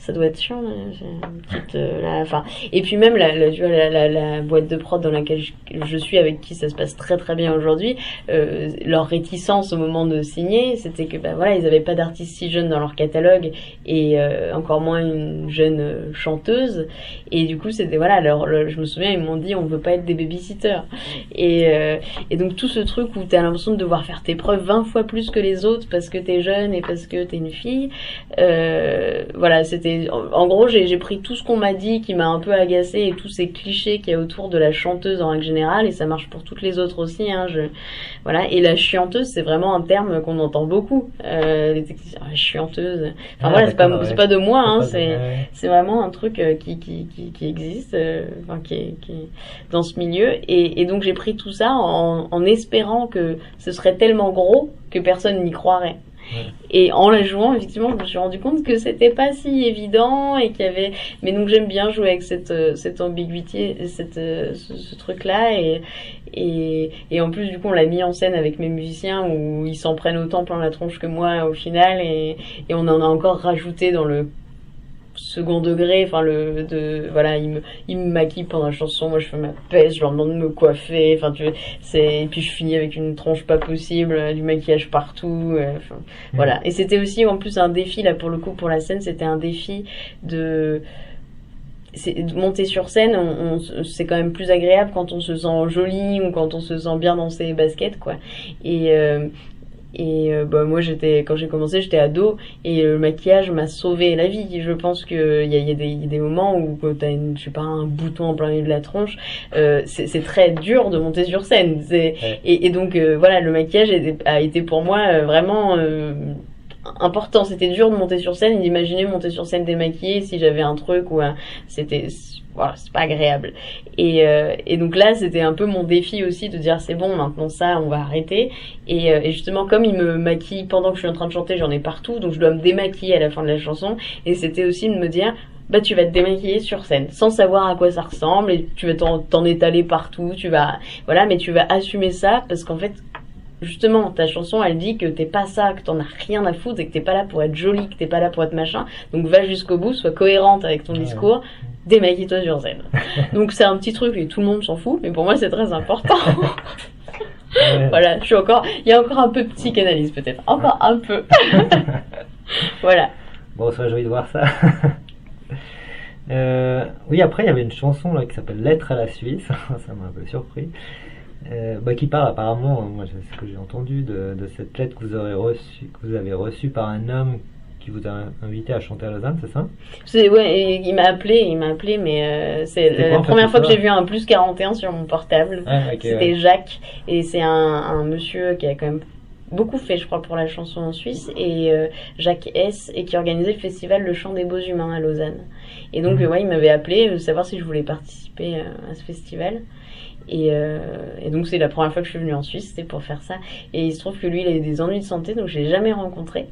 ça doit être chiant, une petite, euh, et puis même la, tu boîte de prod dans laquelle je, suis, avec qui ça se passe très très bien aujourd'hui, euh, leur réticence au moment de signer, c'était que bah voilà, ils avaient pas d'artiste si jeune dans leur catalogue et euh, encore moins une jeune euh, chanteuse. Et du coup, c'était voilà, alors le- je me souviens, ils m'ont dit on veut pas être des babysitters. Et et donc tout ce truc où t'as l'impression de devoir faire tes preuves 20 fois plus que les autres parce que t'es jeune et parce que t'es une fille. Voilà, c'était en, en gros, j'ai pris tout ce qu'on m'a dit qui m'a un peu agacé et tous ces clichés qu'il y a autour de la chanteuse en règle générale et ça marche pour toutes les autres aussi. Hein, je, voilà, et la chianteuse, c'est vraiment un terme qu'on entend beaucoup. Euh, les techniciens, ah, chianteuse. Enfin
Ah,
voilà, c'est pas c'est de moi, hein,
C'est
c'est vraiment un truc euh, qui, qui, qui, qui existe, euh, enfin, qui, est, qui est dans ce milieu. Et, et donc j'ai pris tout ça en, en espérant que ce serait tellement gros que personne n'y croirait. Et en la jouant, effectivement, je me suis rendu compte que c'était pas si évident et qu'il y avait. Mais donc j'aime bien jouer avec cette euh, cette ambiguïté, cette euh, ce, truc-là et en plus du coup on l'a mis en scène avec mes musiciens où ils s'en prennent autant plein la tronche que moi au final et et on en a encore rajouté dans le second degré enfin le de voilà il me il me maquille pendant la chanson moi je fais ma peste je leur demande de me coiffer enfin tu c'est et puis je finis avec une tronche pas possible euh, du maquillage partout euh, enfin, voilà et c'était aussi en plus un défi là pour le coup pour la scène c'était un défi de monter sur scène, on, on- c'est quand même plus agréable quand on se sent joli ou quand on se sent bien dans ses baskets, quoi. Et euh, et euh, bah, moi, j'étais quand j'ai commencé, j'étais ado et le maquillage m'a sauvé la vie. Je pense que il y a, y a des, y a des moments où quand t'as une, je sais pas, un bouton en plein milieu de la tronche, euh, c'est c'est très dur de monter sur scène. C'est
Ouais.
et, et donc euh, voilà, le maquillage a été pour moi euh, vraiment euh, important. C'était dur de monter sur scène d'imaginer monter sur scène démaquillée si j'avais un truc ou un... c'était voilà, c'est pas agréable. Et, euh, et donc là, c'était un peu mon défi aussi de dire c'est bon, maintenant ça, on va arrêter. Et, euh, et justement, comme il me maquille pendant que je suis en train de chanter, j'en ai partout, donc je dois me démaquiller à la fin de la chanson. Et c'était aussi de me dire bah tu vas te démaquiller sur scène sans savoir à quoi ça ressemble et tu vas t'en étaler partout tu vas voilà mais tu vas assumer ça parce qu'en fait justement ta chanson elle dit que t'es pas ça que t'en as rien à foutre et que t'es pas là pour être jolie que t'es pas là pour être machin donc va jusqu'au bout sois cohérente avec ton
Ouais.
discours démaquille-toi sur scène (laughs) donc c'est un petit truc et tout le monde s'en fout mais pour moi c'est très important (laughs)
Ouais.
voilà je suis encore il y a encore un peu de psychanalyse peut-être encore un peu (laughs) voilà
Bon, sois joyeux de voir ça. Euh, oui, après, il y avait une chanson là, qui s'appelle Lettre à la Suisse. ça m'a un peu surpris. Euh, bah, qui parle apparemment, moi c'est ce que j'ai entendu, de, de cette lettre que vous, aurez reçue, que vous avez reçue par un homme qui vous a invité à chanter à Lausanne, c'est ça?
C'est ouais, il m'a appelé, il m'a appelé, mais euh, c'est la
quoi,
première fois que j'ai vu un plus 41 sur mon portable.
Ah,
C'était
ouais.
Jacques et c'est un, un monsieur qui a quand même beaucoup fait, je crois, pour la chanson en Suisse et euh, Jacques S et qui organisait le festival Le Chant des Beaux Humains à Lausanne. Et donc euh, ouais, il m'avait appelé, euh, savoir si je voulais participer euh, à ce festival. Et, euh, et donc c'est la première fois que je suis venue en Suisse, c'était pour faire ça. Et il se trouve que lui, il a eu des ennuis de santé, donc je l'ai jamais rencontré.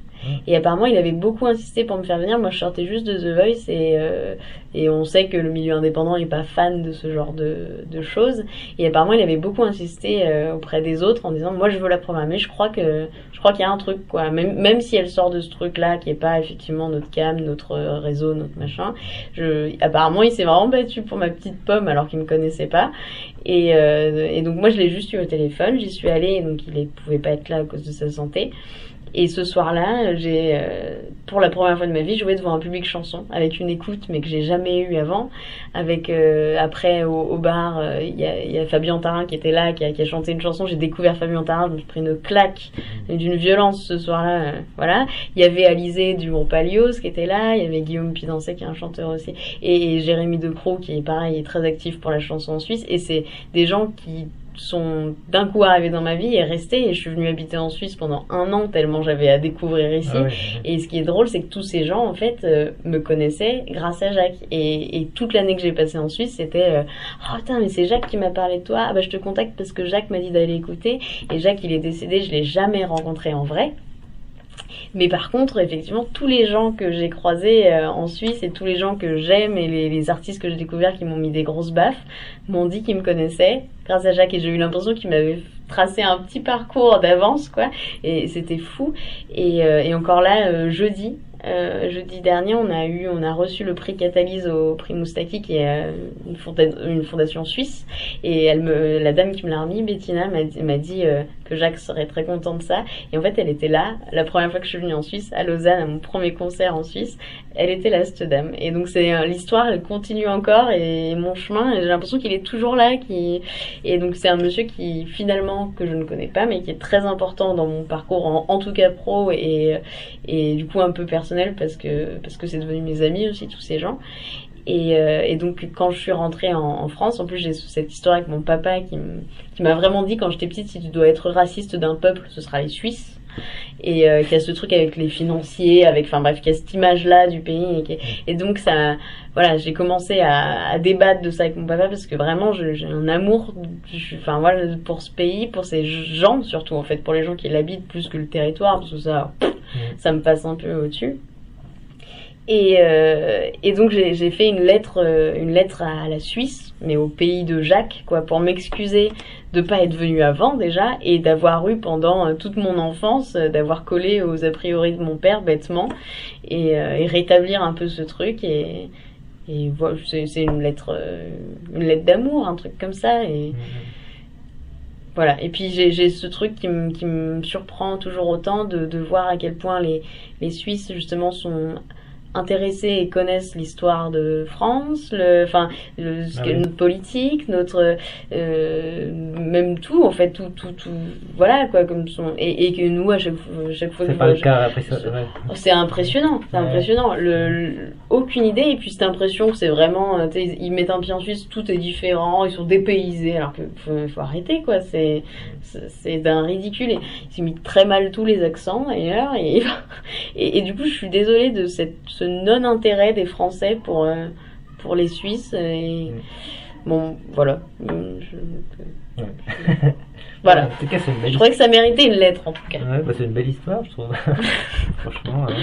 Et apparemment, il avait beaucoup insisté pour me faire venir. Moi, je sortais juste de The Voice et, euh, et on sait que le milieu indépendant n'est pas fan de ce genre de, de choses. Et apparemment, il avait beaucoup insisté euh, auprès des autres en disant Moi, je veux la programmer. Je crois que je crois qu'il y a un truc, quoi. Même, même si elle sort de ce truc-là, qui est pas effectivement notre cam, notre réseau, notre machin. Je, apparemment, il s'est vraiment battu pour ma petite pomme alors qu'il me connaissait pas. Et, euh, et donc, moi, je l'ai juste eu au téléphone. J'y suis allée, donc il ne pouvait pas être là à cause de sa santé. Et ce soir-là, j'ai, euh, pour la première fois de ma vie, joué devant un public chanson, avec une écoute, mais que j'ai jamais eu avant. Avec, euh, après, au, au bar, euh, il y, a, il y a Fabien Tarin qui était là, qui a, qui a chanté une chanson. J'ai découvert Fabien Tarin, je me suis pris une claque d'une violence ce soir-là. euh, voilà. Il y avait Alizé du groupe Alios qui était là, il y avait Guillaume Pidancé qui est un chanteur aussi, et, et Jérémy Decroix qui est pareil, est très actif pour la chanson en Suisse. Et c'est des gens qui sont d'un coup arrivés dans ma vie et restés. Et je suis venue habiter en Suisse pendant un an tellement j'avais à découvrir ici.
Ah.
Et ce qui est drôle, c'est que tous ces gens, en fait, euh, me connaissaient grâce à Jacques. Et, et toute l'année que j'ai passée en Suisse, c'était euh, Oh putain, mais c'est Jacques qui m'a parlé de toi. Ah bah je te contacte parce que Jacques m'a dit d'aller écouter. Et Jacques, il est décédé, je l'ai jamais rencontré en vrai. Mais par contre, effectivement, tous les gens que j'ai croisés euh, en Suisse et tous les gens que j'aime et les, les artistes que j'ai découverts qui m'ont mis des grosses baffes m'ont dit qu'ils me connaissaient grâce à Jacques et j'ai eu l'impression qu'il m'avait tracé un petit parcours d'avance, quoi. Et c'était fou. Et, euh, et encore là, euh, jeudi, euh, jeudi dernier, on a eu, on a reçu le prix Catalyse au prix Moustaki, qui est euh, une, fonda- une fondation suisse. Et elle me, la dame qui me l'a remis, Bettina, m'a dit, m'a dit euh, que Jacques serait très content de ça. Et en fait, elle était là, la première fois que je suis venue en Suisse, à Lausanne, à mon premier concert en Suisse. Elle était là, cette dame. Et donc, c'est euh, l'histoire, elle continue encore. Et mon chemin, j'ai l'impression qu'il est toujours là. Qui... Et donc, c'est un monsieur qui, finalement, que je ne connais pas, mais qui est très important dans mon parcours, en, tout cas pro, et, et du coup, un peu personnel, parce que parce que c'est devenu mes amis aussi, tous ces gens. Et, euh, et donc quand je suis rentrée en, en France, en plus j'ai cette histoire avec mon papa qui m'a vraiment dit quand j'étais petite si tu dois être raciste d'un peuple, ce sera les Suisses. Et euh, qui a ce truc avec les financiers, avec enfin bref, qui a cette image-là du pays. Et, donc ça, voilà, j'ai commencé à, à débattre de ça avec mon papa parce que vraiment j'ai un amour, enfin voilà, pour ce pays, pour ces gens surtout en fait, pour les gens qui l'habitent plus que le territoire, parce que ça, ça me passe un peu au-dessus. Et, euh, et donc j'ai j'ai fait une lettre, euh, une lettre à la Suisse, mais au pays de Jacques, quoi, pour m'excuser de pas être venu avant déjà et d'avoir eu pendant euh, toute mon enfance, euh, d'avoir collé aux a priori de mon père bêtement et, euh, et rétablir un peu ce truc et, et voilà, c'est une lettre, une lettre d'amour, un truc comme ça et voilà. Et puis j'ai j'ai ce truc qui me qui me surprend toujours autant de, de voir à quel point les les Suisses justement sont intéressés et connaissent l'histoire de France, le, enfin, le,
Ah oui.
notre politique, notre, euh, même tout, en fait, tout, tout, tout, voilà, quoi, comme son, et, et que nous, à chaque, fois- chaque fois
C'est pas le cas
c'est impressionnant, c'est
Ouais.
impressionnant. Le, le- aucune idée, et puis cette impression que c'est vraiment, euh, ils mettent un pied en Suisse, tout est différent, ils sont dépaysés, alors que faut, faut arrêter, quoi. C'est, c'est c'est d'un ridicule. Et ils imitent très mal tous les accents, d'ailleurs, et, (laughs) et, et du coup, je suis désolée de cette, ce non-intérêt des Français pour, euh, pour les Suisses. Et, bon, voilà. Euh, je-
Ouais. (laughs)
Voilà.
En tout cas, c'est une belle
Je trouvais que ça méritait une lettre, en tout cas.
Ouais, bah, c'est une belle histoire, je trouve. (laughs) Franchement. ouais.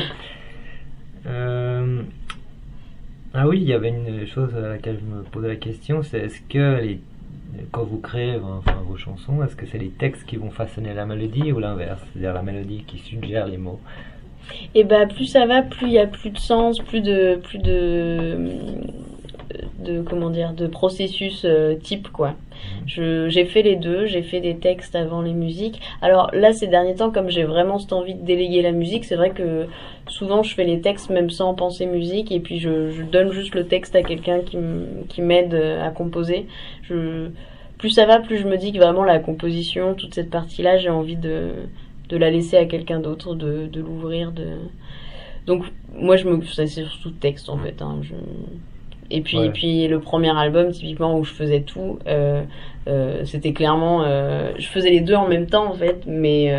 Euh, Ah oui, il y avait une chose à laquelle je me posais la question, c'est est-ce que les... quand vous créez enfin, vos chansons, est-ce que c'est les textes qui vont façonner la mélodie ou l'inverse? C'est-à-dire la mélodie qui suggère les mots
Et bah plus ça va, plus il y a plus de sens, plus de plus de comment dire de processus euh, type quoi. J'ai fait les deux, j'ai fait des textes avant les musiques. Alors là ces derniers temps comme j'ai vraiment cette envie de déléguer la musique, c'est vrai que souvent je fais les textes même sans penser musique et puis je, donne juste le texte à quelqu'un qui m'aide euh, à composer. Plus ça va, plus je me dis que vraiment la composition, toute cette partie-là, j'ai envie de de la laisser à quelqu'un d'autre, de, de l'ouvrir, de donc moi je me c'est surtout texte en fait. Hein, je... Et puis
Ouais.
et puis le premier album typiquement où je faisais tout, euh, euh, c'était clairement euh, je faisais les deux en même temps en fait, mais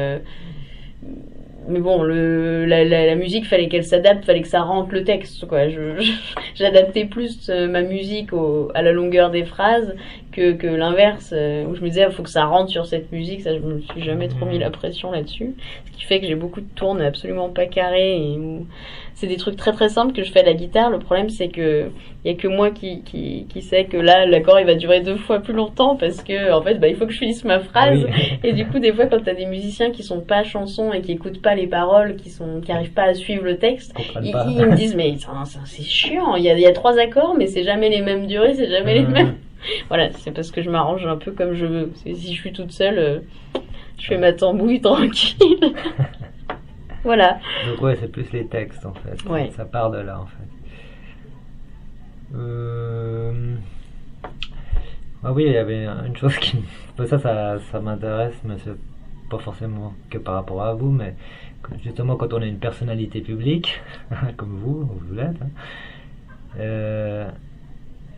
mais bon le la, la, la musique fallait qu'elle s'adapte, fallait que ça rentre le texte quoi. Je je- (laughs) j'adaptais plus ma musique au, à la longueur des phrases que que l'inverse euh, où je me disais il faut que ça rentre sur cette musique, ça je me suis jamais trop mis la pression là-dessus, ce qui fait que j'ai beaucoup de tournes absolument pas carrées et où c'est des trucs très très simples que je fais à la guitare. Le problème c'est que il y a que moi qui, qui, qui sait que là l'accord il va durer deux fois plus longtemps parce que en fait bah, il faut que je finisse ma phrase
Oui. (laughs)
et du coup des fois quand t'as des musiciens qui sont pas chansons et qui écoutent pas les paroles, qui sont qui arrivent pas à suivre le texte, ils, me disent mais c'est chiant. Il y a, y a trois accords mais c'est jamais les mêmes durées, c'est jamais les
Mhm.
mêmes. (laughs) Voilà, c'est parce que je m'arrange un peu comme je veux. Si je suis toute seule, euh, je fais ma tambouille (laughs) tranquille. (laughs) Voilà.
Donc ouais, c'est plus les textes en fait.
Ouais.
Ça part de là en fait. Euh... Ah oui, il y avait une chose qui... Ça, ça, ça m'intéresse, mais c'est pas forcément que par rapport à vous, mais justement quand on est une personnalité publique, comme vous, vous l'êtes, hein, euh,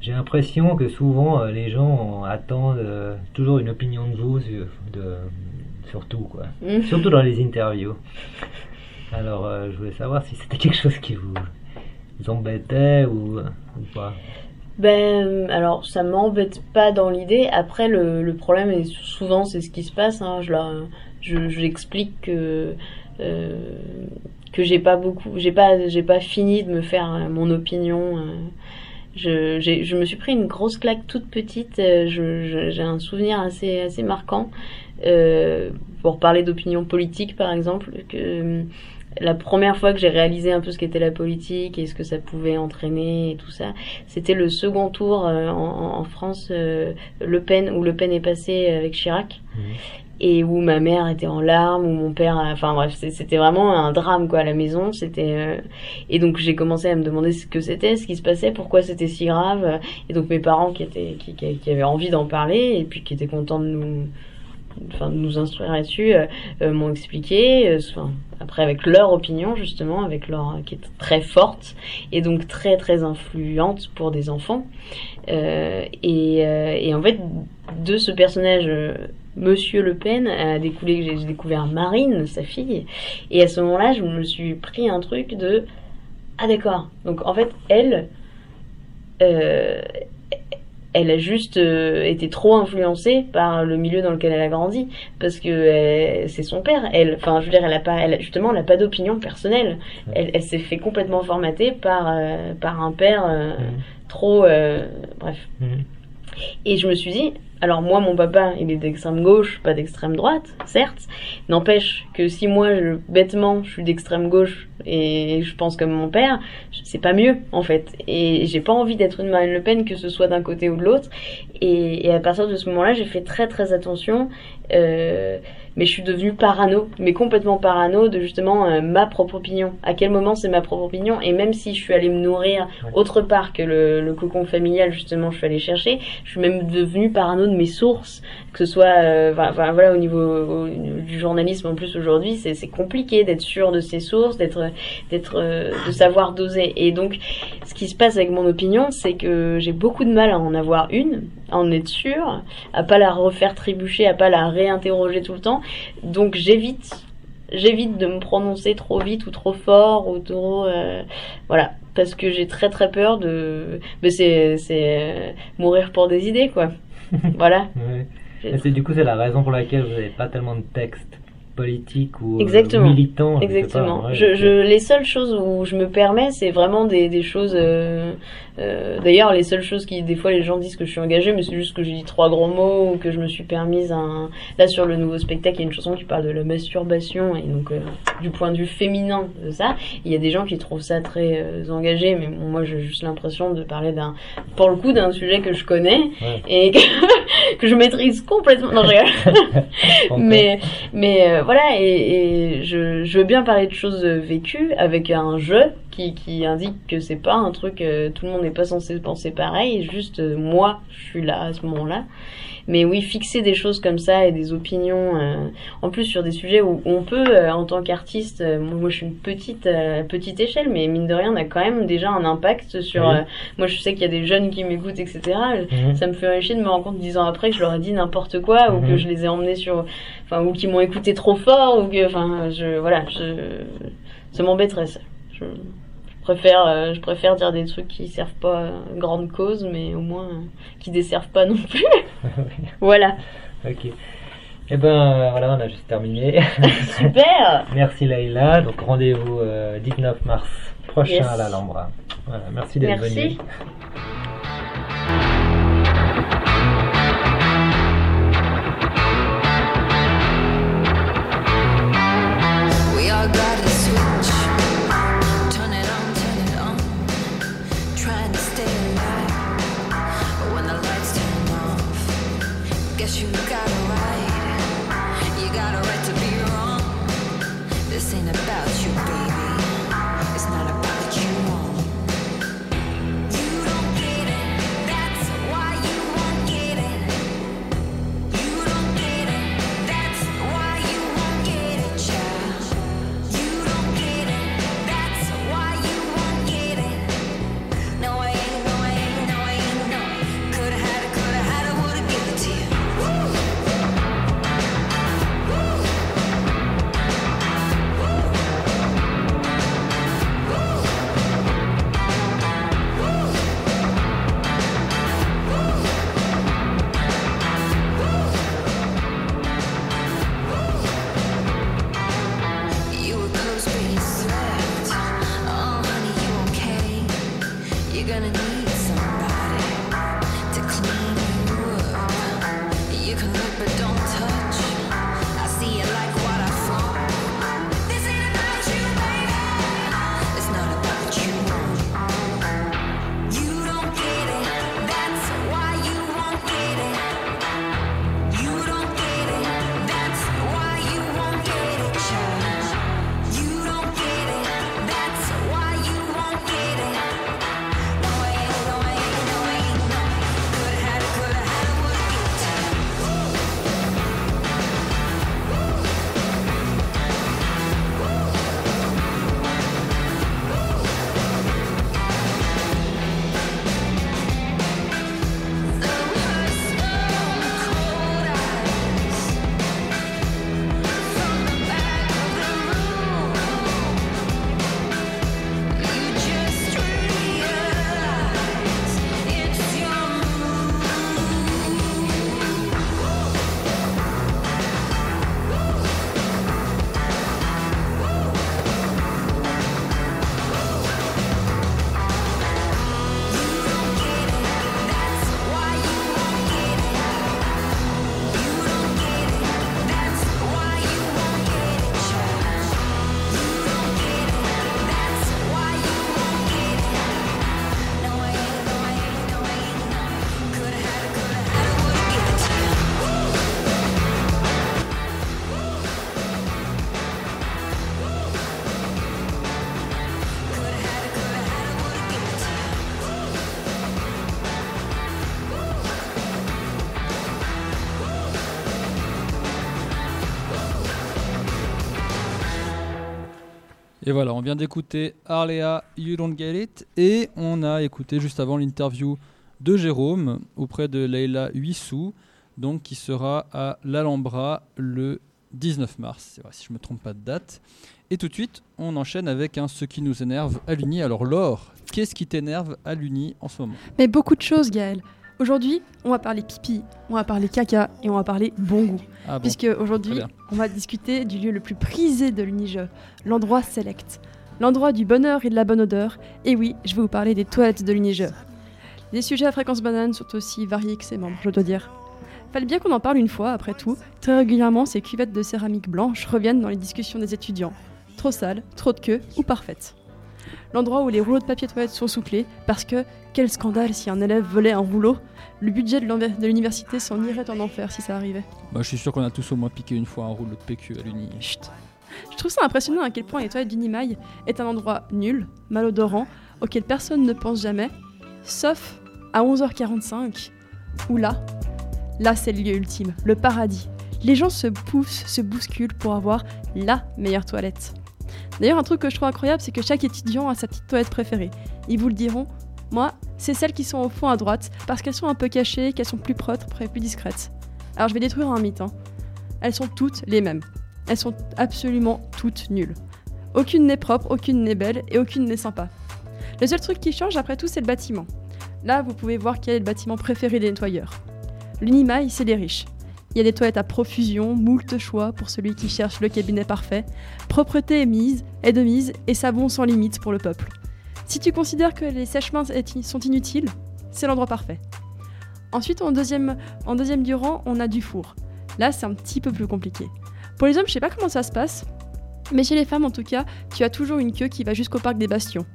j'ai l'impression que souvent euh, les gens attendent euh, toujours une opinion de vous sur, de, sur tout, quoi.
Mm.
Surtout dans les interviews. Alors, euh, je voulais savoir si c'était quelque chose qui vous, vous embêtait ou, ou pas.
Ben, alors ça m'embête pas dans l'idée. Après, le, le problème, et souvent c'est ce qui se passe, hein, je, leur- je, je l'explique que, euh, que j'ai pas beaucoup, j'ai pas, j'ai pas fini de me faire mon opinion. euh. Je, me suis pris une grosse claque toute petite. euh, j'ai un souvenir assez, assez marquant. Euh, pour parler d'opinion politique, par exemple, que euh, la première fois que j'ai réalisé un peu ce qu'était la politique et ce que ça pouvait entraîner et tout ça, c'était le second tour en, France, Le Pen, où Le Pen est passé avec Chirac. Et où ma mère était en larmes, où mon père, enfin bref, c'était vraiment un drame quoi à la maison. C'était euh, et donc j'ai commencé à me demander ce que c'était, ce qui se passait, pourquoi c'était si grave. Et donc mes parents qui étaient, qui, qui, avaient envie d'en parler et puis qui étaient contents de nous, enfin de nous instruire là-dessus, euh, euh, m'ont expliqué. euh, après avec leur opinion justement, avec leur qui est très forte et donc très très influente pour des enfants. Euh, et, euh, et en fait, de ce personnage, Monsieur Le Pen, a découlé que j'ai découvert Marine, sa fille. Et à ce moment-là, je me suis pris un truc de ah d'accord. Donc en fait, elle, euh, elle a juste euh, été trop influencée par le milieu dans lequel elle a grandi parce que euh, c'est son père elle enfin je veux dire elle a pas elle justement elle a pas d'opinion personnelle elle, elle s'est fait complètement formater par euh, par un père euh, trop bref et je me suis dit, alors moi, mon papa, il est d'extrême gauche, pas d'extrême droite, certes. N'empêche que si moi, je, bêtement, je suis d'extrême gauche et je pense comme mon père, c'est pas mieux, en fait. Et j'ai pas envie d'être une Marine Le Pen, que ce soit d'un côté ou de l'autre. Et, à partir de ce moment-là, j'ai fait très très attention. Euh, mais je suis devenue parano, mais complètement parano de justement euh, ma propre opinion. À quel moment c'est ma propre opinion? Et même si je suis allée me nourrir autre part que le, le cocon familial, justement, je suis allée chercher, je suis même devenue parano de mes sources, que ce soit, euh, enfin, voilà, au niveau au- du journalisme en plus aujourd'hui, c'est c'est compliqué d'être sûr de ses sources, d'être, d'être, euh, de savoir doser. Et donc, ce qui se passe avec mon opinion, c'est que j'ai beaucoup de mal à en avoir une, à en être sûr, à pas la refaire trébucher, à pas la réinterroger tout le temps. Donc j'évite j'évite de me prononcer trop vite ou trop fort ou trop euh, voilà parce que j'ai très très peur de mais c'est c'est euh, mourir pour des idées quoi (laughs) voilà
Ouais. C'est du coup c'est la raison pour laquelle vous n'avez pas tellement de textes politiques ou euh,
Exactement.
je pas,
Exactement.
ouais,
je,
ok.
je, les seules choses où je me permets, c'est vraiment des, des choses. euh, euh, D'ailleurs, les seules choses qui, des fois, les gens disent que je suis engagée, mais c'est juste que j'ai dit trois gros mots ou que je me suis permise un. Là, sur le nouveau spectacle, il y a une chanson qui parle de la masturbation et donc euh, du point de vue féminin de ça. Il y a des gens qui trouvent ça très euh, engagé, mais bon, moi, j'ai juste l'impression de parler d'un, pour le coup, d'un sujet que je connais
Ouais.
et que, (laughs) que je maîtrise complètement. Non, je rigole. (laughs) mais mais voilà et, et je, je veux bien parler de choses vécues avec un jeu qui, qui indique que c'est pas un truc euh, tout le monde n'est pas censé penser pareil juste euh, moi je suis là à ce moment-là mais oui fixer des choses comme ça et des opinions euh, en plus sur des sujets où on peut en tant qu'artiste moi je suis une petite petite échelle mais mine de rien on a quand même déjà un impact sur moi je sais qu'il y a des jeunes qui m'écoutent etc
Mhm.
ça me fait réfléchir de me rendre compte dix ans après que je leur ai dit n'importe quoi ou
Mhm.
que je les ai emmenés sur enfin ou qu'ils m'ont écouté trop fort ou que enfin je voilà je ça m'embêterait ça je préfère euh, je préfère dire des trucs qui servent pas à grande cause mais au moins euh, qui desservent pas non plus (laughs) voilà
Ok. Eh ben euh, voilà, on a juste terminé. (laughs)
super
merci Leïla. Donc rendez-vous euh, 19 mars prochain
Yes.
à l'Alhambra. Voilà, merci d'être
Merci.
venu.
Et voilà, on vient d'écouter Arlea You Don't Get It et on a écouté juste avant l'interview de Jérôme auprès de Leila Huissou, donc qui sera à l'Alhambra le 19 mars, si je me trompe pas de date. Et tout de suite, on enchaîne avec ce qui nous énerve à l'Uni. Alors Laure, qu'est-ce qui t'énerve à l'Uni en ce moment?
Mais beaucoup de choses, Gaël. Aujourd'hui, on va parler pipi, on va parler caca et on va parler bon goût.
Ah bon,
Puisque aujourd'hui, on va discuter du lieu le plus prisé de l'Unige, l'endroit select. L'endroit du bonheur et de la bonne odeur. Et oui, je vais vous parler des toilettes de l'Unige. Les sujets à fréquence banane sont aussi variés que ses membres, je dois dire. Fallait bien qu'on en parle une fois, après tout. Très régulièrement, ces cuvettes de céramique blanche reviennent dans les discussions des étudiants. Trop sales, trop de queue ou parfaites. L'endroit où les rouleaux de papier toilette sont soufflés, parce que quel scandale si un élève volait un rouleau. Le budget de l'université s'en irait en enfer si ça arrivait.
Bah, je suis sûr qu'on a tous au moins piqué une fois un rouleau de PQ à l'Uni.
Chut. Je trouve ça impressionnant à quel point les toilettes d'Unimail est un endroit nul, malodorant, auquel personne ne pense jamais, sauf à 11h45, où là, là c'est le lieu ultime, le paradis. Les gens se poussent, se bousculent pour avoir la meilleure toilette. D'ailleurs, un truc que je trouve incroyable, c'est que chaque étudiant a sa petite toilette préférée. Ils vous le diront, moi, c'est celles qui sont au fond à droite, parce qu'elles sont un peu cachées, qu'elles sont plus propres plus discrètes. Alors je vais détruire un mythe, hein. Elles sont toutes les mêmes. Elles sont absolument toutes nulles. Aucune n'est propre, aucune n'est belle et aucune n'est sympa. Le seul truc qui change après tout, c'est le bâtiment. Là, vous pouvez voir quel est le bâtiment préféré des nettoyeurs. L'Unimail, c'est les riches. Il y a des toilettes à profusion, moult choix pour celui qui cherche le cabinet parfait. Propreté est mise, est de mise et savon sans limite pour le peuple. Si tu considères que les sèche-mains est- sont inutiles, c'est l'endroit parfait. Ensuite, en deuxième, en deuxième du rang, on a du four. Là, c'est un petit peu plus compliqué. Pour les hommes, je sais pas comment ça se passe, mais chez les femmes, en tout cas, tu as toujours une queue qui va jusqu'au parc des Bastions.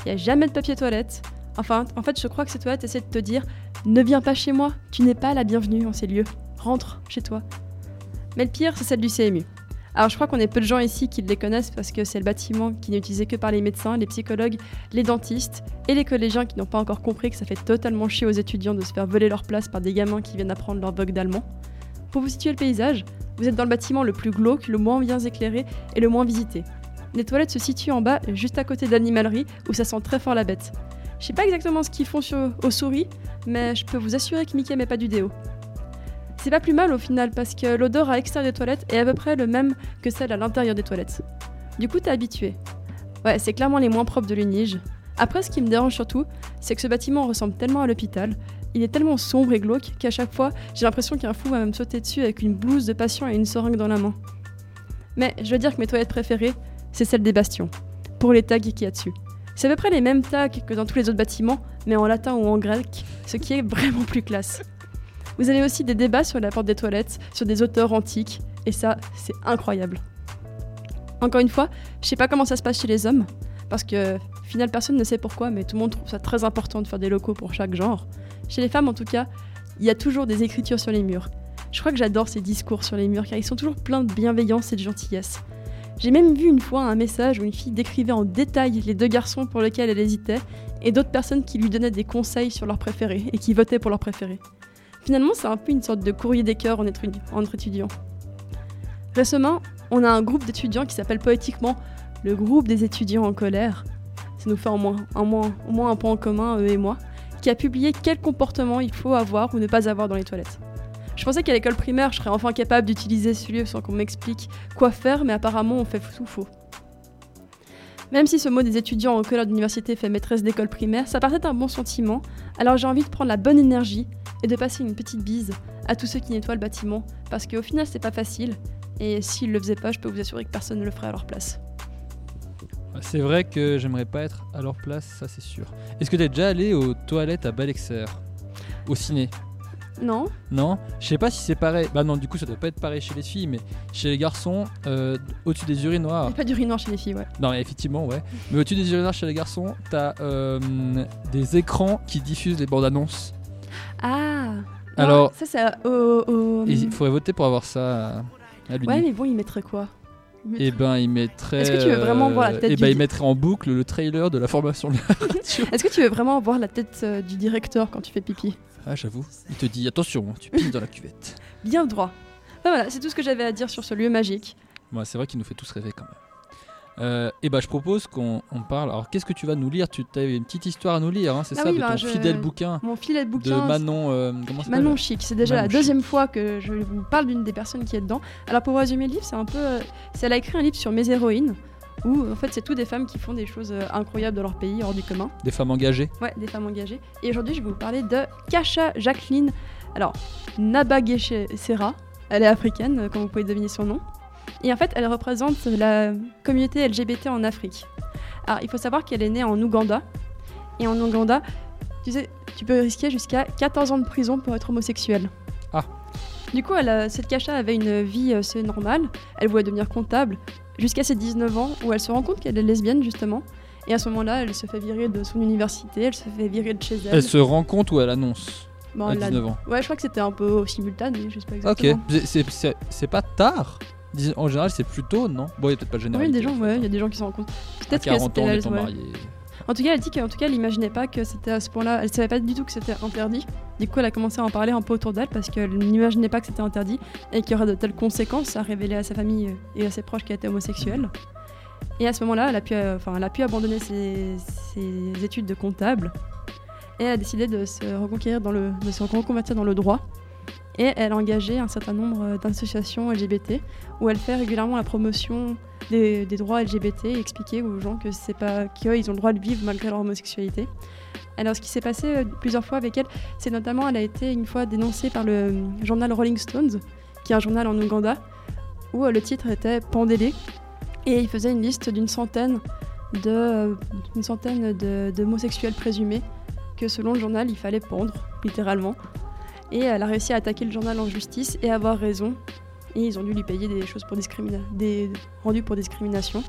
Il n'y a jamais de papier toilette. Enfin, en fait, je crois que ces toilettes essaient de te dire ne viens pas chez moi, tu n'es pas la bienvenue en ces lieux. Rentre chez toi. Mais le pire, c'est celle du CMU. Alors, je crois qu'on est peu de gens ici qui les connaissent parce que c'est le bâtiment qui n'est utilisé que par les médecins, les psychologues, les dentistes et les collégiens qui n'ont pas encore compris que ça fait totalement chier aux étudiants de se faire voler leur place par des gamins qui viennent apprendre leur vogue d'allemand. Pour vous situer le paysage, vous êtes dans le bâtiment le plus glauque, le moins bien éclairé et le moins visité. Les toilettes se situent en bas, juste à côté de l'animalerie, où ça sent très fort la bête. Je sais pas exactement ce qu'ils font sur, aux souris, mais je peux vous assurer que Mickey met pas du déo. C'est pas plus mal au final, parce que l'odeur à l'extérieur des toilettes est à peu près le même que celle à l'intérieur des toilettes. Du coup, t'es habitué. Ouais, c'est clairement les moins propres de l'Unige. Après, ce qui me dérange surtout, c'est que ce bâtiment ressemble tellement à l'hôpital, il est tellement sombre et glauque qu'à chaque fois, j'ai l'impression qu'un fou va me sauter dessus avec une blouse de patient et une seringue dans la main. Mais je veux dire que mes toilettes préférées, c'est celle des bastions, pour les tags qu'il y a dessus. C'est à peu près les mêmes tags que dans tous les autres bâtiments, mais en latin ou en grec, ce qui est vraiment plus classe. Vous avez aussi des débats sur la porte des toilettes, sur des auteurs antiques, et ça, c'est incroyable. Encore une fois, je sais pas comment ça se passe chez les hommes, parce que, final, personne ne sait pourquoi, mais tout le monde trouve ça très important de faire des locaux pour chaque genre. Chez les femmes, en tout cas, il y a toujours des écritures sur les murs. Je crois que j'adore ces discours sur les murs, car ils sont toujours pleins de bienveillance et de gentillesse. J'ai même vu une fois un message où une fille décrivait en détail les deux garçons pour lesquels elle hésitait, et d'autres personnes qui lui donnaient des conseils sur leurs préférés, et qui votaient pour leurs préférés. Finalement, c'est un peu une sorte de courrier des cœurs entre étudiants. Récemment, on a un groupe d'étudiants qui s'appelle poétiquement le groupe des étudiants en colère. Ça nous fait au moins, un moins- au moins un point en commun, eux et moi, qui a publié quel comportement il faut avoir ou ne pas avoir dans les toilettes. Je pensais qu'à l'école primaire, je serais enfin capable d'utiliser ce lieu sans qu'on m'explique quoi faire, mais apparemment on fait tout faux. Même si ce mot des étudiants en colère d'université fait maîtresse d'école primaire, ça partait d'un bon sentiment, alors j'ai envie de prendre la bonne énergie et de passer une petite bise à tous ceux qui nettoient le bâtiment, parce qu'au final c'est pas facile, et s'ils le faisaient pas, je peux vous assurer que personne ne le ferait à leur place.
C'est vrai que j'aimerais pas être à leur place, ça c'est sûr. Est-ce que t'es déjà allé aux toilettes à Balexer? Au ciné?
Non
Non? Je sais pas si c'est pareil. Bah non, du coup ça doit pas être pareil chez les filles, mais chez les garçons, euh, au-dessus des
Il
urinoirs.
n'y a pas d'urinoir chez les filles, ouais.
Non, effectivement, ouais. Mais au-dessus des urinoirs chez les garçons, t'as euh, des écrans qui diffusent les bandes annonces.
Ah
Alors-
Ça, c'est au. au-
Et il faudrait voter pour avoir ça à.
Ouais, mais bon, ils mettraient quoi?
Et ben, il mettrait.
Est-ce que tu veux vraiment voir la tête
Et
du-
ben, il mettrait en boucle le trailer de la formation de la. (laughs)
Est-ce que tu veux vraiment voir la tête euh, du directeur quand tu fais pipi?
Ah, j'avoue. Il te dit attention, tu pisses dans la cuvette.
Bien droit. Enfin, voilà, c'est tout ce que j'avais à dire sur ce lieu magique.
Moi, c'est vrai qu'il nous fait tous rêver quand même. Euh, et bah je propose qu'on on parle. Alors qu'est-ce que tu vas nous lire? Tu as une petite histoire à nous lire, hein, c'est
Ah
ça,
oui,
de
bah,
ton
je-
fidèle bouquin
Mon filet de
de
bouquin.
Manon. euh, comment
Manon Chic, c'est déjà
Manon
la deuxième fois que je vous parle d'une des personnes qui est dedans. Alors pour résumer le livre, c'est un peu, euh, c'est elle a écrit un livre sur mes héroïnes, où en fait c'est tout des femmes qui font des choses euh, incroyables dans leur pays, hors du commun.
Des femmes engagées.
Ouais, des femmes engagées. Et aujourd'hui, je vais vous parler de Kasha Jacqueline. Alors, Nabageshe Serra. Elle est africaine, euh, comme vous pouvez deviner son nom. Et en fait, elle représente la communauté LGBT en Afrique. Alors, il faut savoir qu'elle est née en Ouganda. Et en Ouganda, tu sais, tu peux risquer jusqu'à 14 ans de prison pour être homosexuel.
Ah.
Du coup, elle, a- cette Kasha avait une vie euh, assez normale. Elle voulait devenir comptable jusqu'à ses 19 ans, où elle se rend compte qu'elle est lesbienne, justement. Et à ce moment-là, elle se fait virer de son université, elle se fait virer de chez elle.
Elle se rend compte ou elle annonce
Bon,
à
elle a-
19 ans?
Ouais, je crois que c'était un peu simultané, je sais pas
Ok,
exactement.
C'est- c'est- pas tard En général, c'est plus tôt, non? Bon, il y a peut-être pas de
Oui,
généralité.
des gens, ouais, il y a des gens qui compte.
À
Peut-être que
40
c'était elle, ouais. En tout cas, elle dit qu'en tout cas, elle imaginait pas que c'était à ce point-là. Elle savait pas du tout que c'était interdit. Du coup, elle a commencé à en parler un peu autour d'elle parce qu'elle n'imaginait pas que c'était interdit et qu'il y aurait de telles conséquences à révéler à sa famille et à ses proches qu'elle était homosexuelle. Et à ce moment-là, elle a pu, euh, enfin, elle a pu abandonner ses, ses études de comptable et elle a décidé de se reconquérir dans le, de se reconvertir dans le droit. Et elle a engagé un certain nombre euh, d'associations LGBT où elle fait régulièrement la promotion des, droits LGBT expliquer aux gens que c'est pas qu'eux ils ont le droit de vivre malgré leur homosexualité. Alors ce qui s'est passé euh, plusieurs fois avec elle, c'est notamment elle a été une fois dénoncée par le euh, journal Rolling Stones, qui est un journal en Ouganda, où euh, le titre était Pandélé et il faisait une liste d'une centaine de euh, une d'homosexuels présumés que selon le journal il fallait pendre littéralement. Et elle a réussi à attaquer le journal en justice et avoir raison. Et ils ont dû lui payer des choses pour des rendus pour discrimination.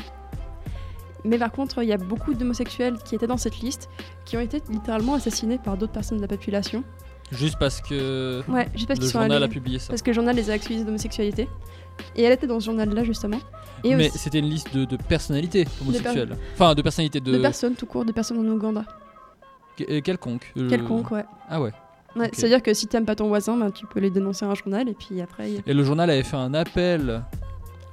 Mais par contre, il y a beaucoup d'homosexuels qui étaient dans cette liste qui ont été littéralement assassinés par d'autres personnes de la population.
Juste parce que
Ouais, juste parce
le journal
allés-
a publié ça.
Parce que le journal les a accusés d'homosexualité. Et elle était dans ce journal-là, justement. Et
Mais
aussi
c'était une liste de, de personnalités homosexuelles. Enfin, de personnalités de.
de personnes tout court, de personnes en Ouganda.
Que- euh, quelconque. euh,
Quelconque, ouais.
Ah ouais.
Ouais. C'est-à-dire que si t'aimes pas ton voisin, ben, tu peux les dénoncer à un journal et puis après. il-
Et le journal avait fait un appel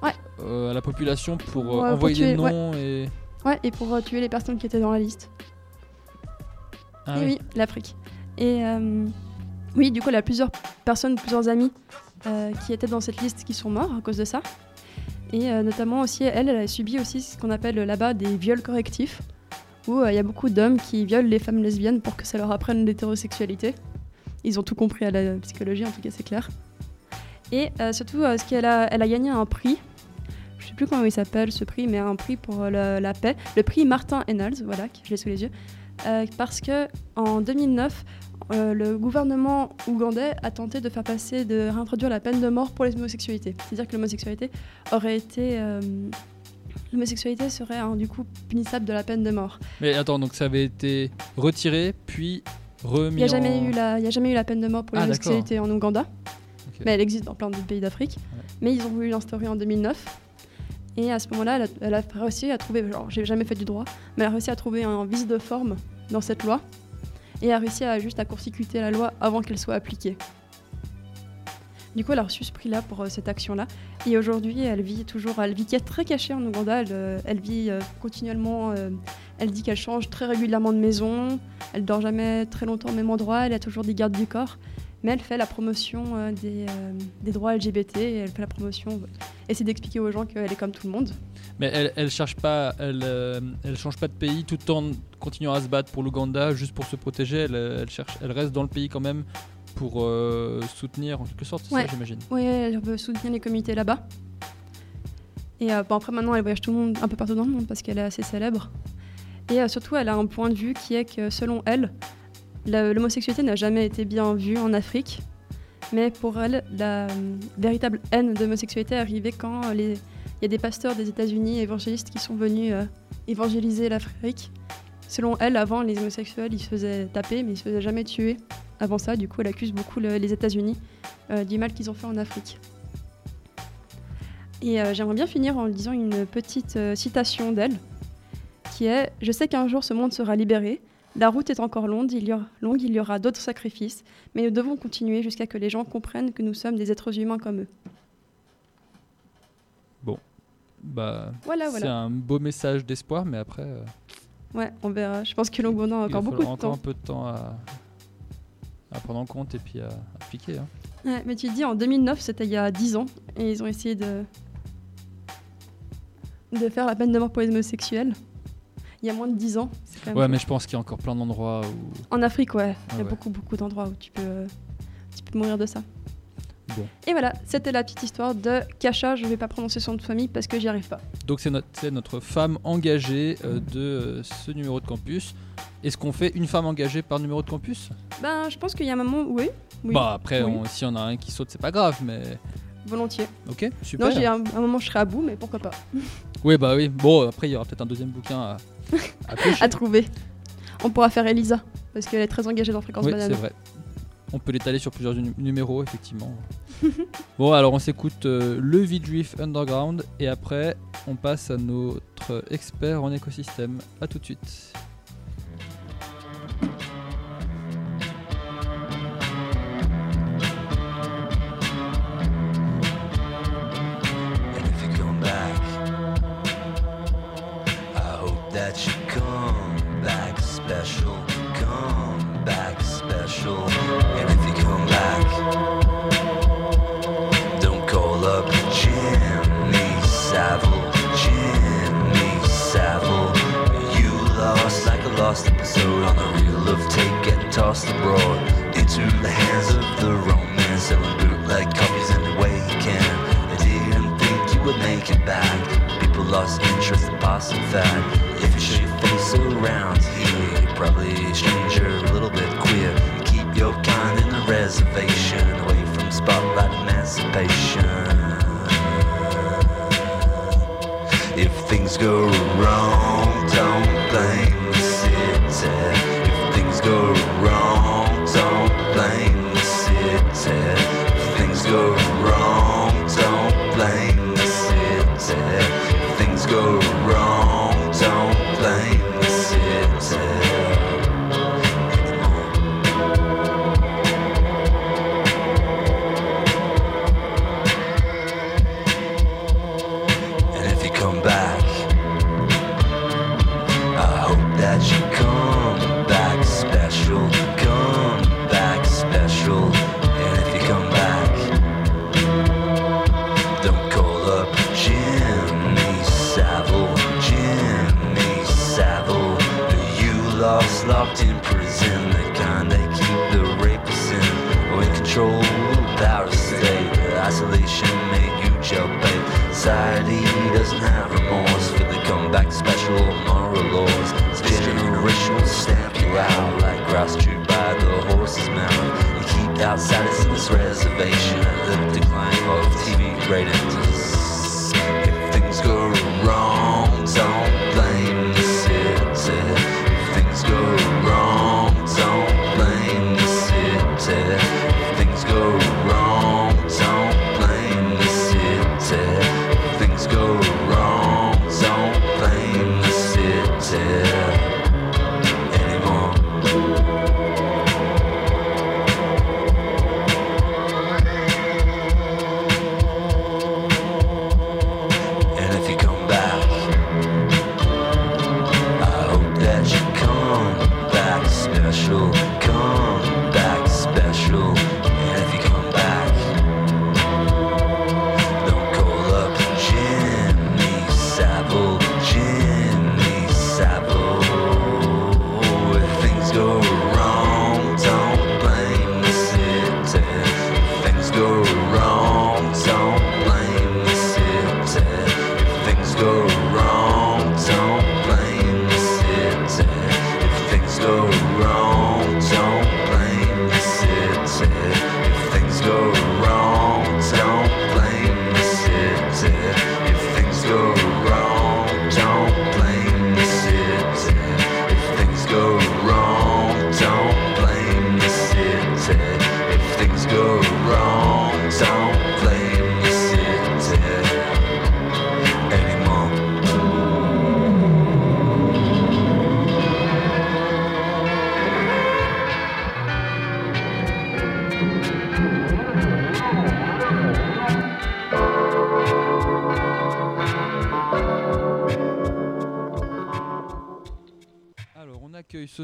Ouais.
euh, à la population pour euh,
Ouais, pour
envoyer des
tuer,
noms et.
Ouais, et pour euh, tuer les personnes qui étaient dans la liste.
Ah
et
oui.
oui, l'Afrique. Et oui, du coup, elle a plusieurs personnes, plusieurs amis qui étaient dans cette liste qui sont morts à cause de ça. Et notamment aussi, elle, elle a subi aussi ce qu'on appelle là-bas des viols correctifs, où il y a beaucoup d'hommes qui violent les femmes lesbiennes pour que ça leur apprenne l'hétérosexualité. Ils ont tout compris à la psychologie, en tout cas, c'est clair. Et euh, surtout, euh, ce qu'elle a, elle a gagné un prix. Je sais plus comment il s'appelle ce prix, mais un prix pour euh, la, paix. Le prix Martin Ennals, voilà, que je l'ai sous les yeux. Parce que en 2009, euh, le gouvernement ougandais a tenté de faire passer, de réintroduire la peine de mort pour les homosexualités. C'est-à-dire que l'homosexualité aurait été. L'homosexualité serait hein, du coup punissable de la peine de mort.
Mais attends, donc ça avait été retiré puis.
Il n'y a, jamais
en-
eu la- il y a jamais eu la peine de mort pour
Ah,
l'homosexualité en Ouganda. Mais elle existe dans plein d'autres pays d'Afrique.
Ouais.
Mais ils ont voulu l'instaurer en 2009. Et à ce moment-là, elle a, elle a réussi à trouver, genre, j'ai jamais fait du droit, mais elle a réussi à trouver un vice de forme dans cette loi et a réussi à juste à court-circuiter la loi avant qu'elle soit appliquée. Du coup, elle a reçu ce prix-là pour euh, cette action-là. Et aujourd'hui, elle vit toujours, elle vit très cachée en Ouganda. Elle, euh, elle vit euh, continuellement. Elle dit qu'elle change très régulièrement de maison. Elle dort jamais très longtemps au même endroit. Elle a toujours des gardes du corps. Mais elle fait la promotion euh, des, euh, des droits LGBT. Et elle fait la promotion. Essaie d'expliquer aux gens qu'elle est comme tout le monde.
Mais elle, elle cherche pas, elle, euh, elle change pas de pays tout en continuant à se battre pour l'Ouganda juste pour se protéger. Elle, elle cherche, elle reste dans le pays quand même pour euh, soutenir en quelque sorte, c'est
Ouais.
ça j'imagine.
Oui, elle veut soutenir les communautés là-bas. Et euh, bon, après, maintenant, elle voyage tout le monde, un peu partout dans le monde parce qu'elle est assez célèbre. Et euh, surtout, elle a un point de vue qui est que, selon elle, l'homosexualité n'a jamais été bien vue en Afrique. Mais pour elle, la euh, véritable haine de l'homosexualité est arrivée quand euh, il y a des pasteurs des États-Unis évangélistes qui sont venus évangéliser l'Afrique. Selon elle, avant, les homosexuels, ils se faisaient taper, mais ils se faisaient jamais tuer. Avant ça, du coup, elle accuse beaucoup le- les États-Unis euh, du mal qu'ils ont fait en Afrique. Et j'aimerais bien finir en disant une petite citation d'elle, qui est Je sais qu'un jour ce monde sera libéré. La route est encore longue, il y aura, longue, il y aura d'autres sacrifices, mais nous devons continuer jusqu'à que les gens comprennent que nous sommes des êtres humains comme eux.
bah,
Voilà,
c'est
voilà.
un beau message d'espoir, mais après, euh,
Ouais, on verra. Je pense que Longbondin a encore beaucoup de
encore
temps.
un peu de temps à, à prendre en compte et puis à appliquer. hein.
Ouais, mais tu dis, en 2009, c'était il y a 10 ans, et ils ont essayé de, de faire la peine de mort pour les homosexuels. Il y a moins de 10 ans. quand même
Ouais, mais je pense qu'il y a encore plein d'endroits où.
En Afrique, ouais. Il y a
ouais.
beaucoup, beaucoup d'endroits où tu peux, euh, tu peux mourir de ça.
Bon.
Et voilà, c'était la petite histoire de Kacha. Je vais pas prononcer son nom de famille parce que j'y arrive pas.
Donc c'est notre, femme engagée euh, de euh, ce numéro de campus. Est-ce qu'on fait une femme engagée par numéro de campus?
Ben, je pense qu'il y a un moment où oui. oui
Bah après,
oui.
on- si on a un qui saute, c'est pas grave, mais
Volontiers.
ok, super.
Non, j'ai un, un moment, je serai à bout, mais pourquoi pas.
Oui, bah oui. Bon, après, il y aura peut-être un deuxième bouquin à, à
trouver. On pourra faire Elisa parce qu'elle est très engagée dans Fréquence
Oui,
Banane.
c'est vrai. On peut l'étaler sur plusieurs nu- numéros, effectivement. (laughs) bon, alors on s'écoute euh, le V-Drift Underground et après, on passe à notre expert en écosystème. A tout de suite.
Getting tossed abroad into the hands of the romance selling bootleg copies any way you can. I didn't think you would make it back. People lost interest in passing fad. If you show your face around here, you're probably a stranger, a little bit queer. Keep your kind in a reservation, away from spotlight emancipation. If things go wrong, don't blame the city. Chewed by the horse's mouth. You keep outsiders in this reservation at the decline of TV ratings.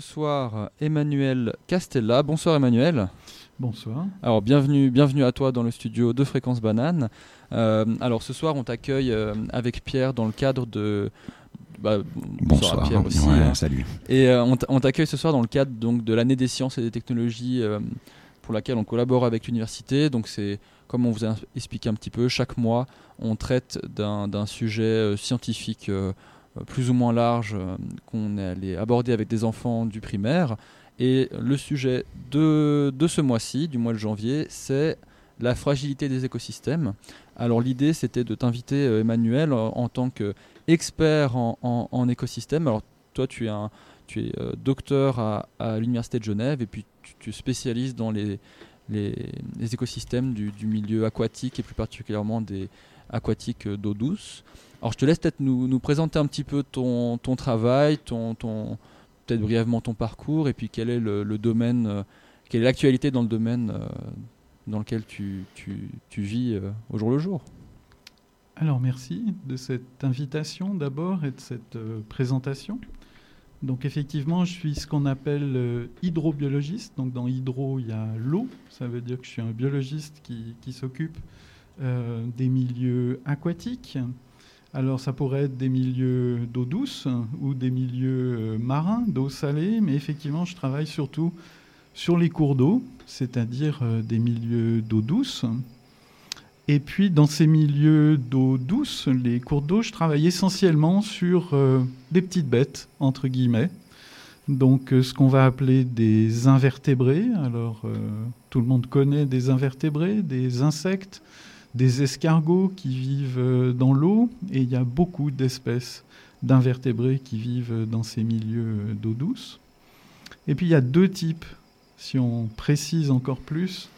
Ce soir Emmanuel Castella. Bonsoir Emmanuel.
Bonsoir.
Alors bienvenue, bienvenue à toi dans le studio de Fréquence Banane. Euh, alors ce soir on t'accueille euh, avec Pierre dans le cadre de... bah,
Bonsoir.
Pierre aussi.
Ouais,
hein.
Salut.
Et euh, on t'accueille ce soir dans le cadre donc, de l'année des sciences et des technologies euh, pour laquelle on collabore avec l'université. Donc c'est, comme on vous a expliqué un petit peu, chaque mois on traite d'un sujet euh, scientifique plus ou moins large euh, qu'on allé aborder avec des enfants du primaire. Et le sujet de, de ce mois-ci, du mois de janvier, c'est la fragilité des écosystèmes. Alors l'idée c'était de t'inviter euh, Emmanuel en, tant qu'expert en, en, écosystème. Alors toi tu es, un, tu euh, docteur à, l'Université de Genève et puis tu, spécialises dans les, écosystèmes du, milieu aquatique et plus particulièrement des aquatiques euh, d'eau douce. Alors je te laisse peut-être nous, nous présenter un petit peu ton, ton travail, ton, ton, peut-être brièvement ton parcours et puis quel est le, domaine, euh, quelle est l'actualité dans le domaine euh, dans lequel tu, tu, tu vis euh, au jour le jour.
Alors merci de cette invitation d'abord et de cette présentation. Donc effectivement, je suis ce qu'on appelle hydrobiologiste. Donc dans hydro, il y a l'eau. Ça veut dire que je suis un biologiste qui, qui s'occupe des milieux aquatiques. Alors ça pourrait être des milieux d'eau douce ou des milieux euh, marins, d'eau salée, mais effectivement, je travaille surtout sur les cours d'eau, c'est-à-dire euh, des milieux d'eau douce. Et puis, dans ces milieux d'eau douce, les cours d'eau, je travaille essentiellement sur euh, des petites bêtes, entre guillemets. Donc, ce qu'on va appeler des invertébrés. Alors, tout le monde connaît des invertébrés, des insectes, des escargots qui vivent euh, dans l'eau. Et il y a beaucoup d'espèces d'invertébrés qui vivent dans ces milieux euh, d'eau douce. Et puis, il y a deux types, si on précise encore plus,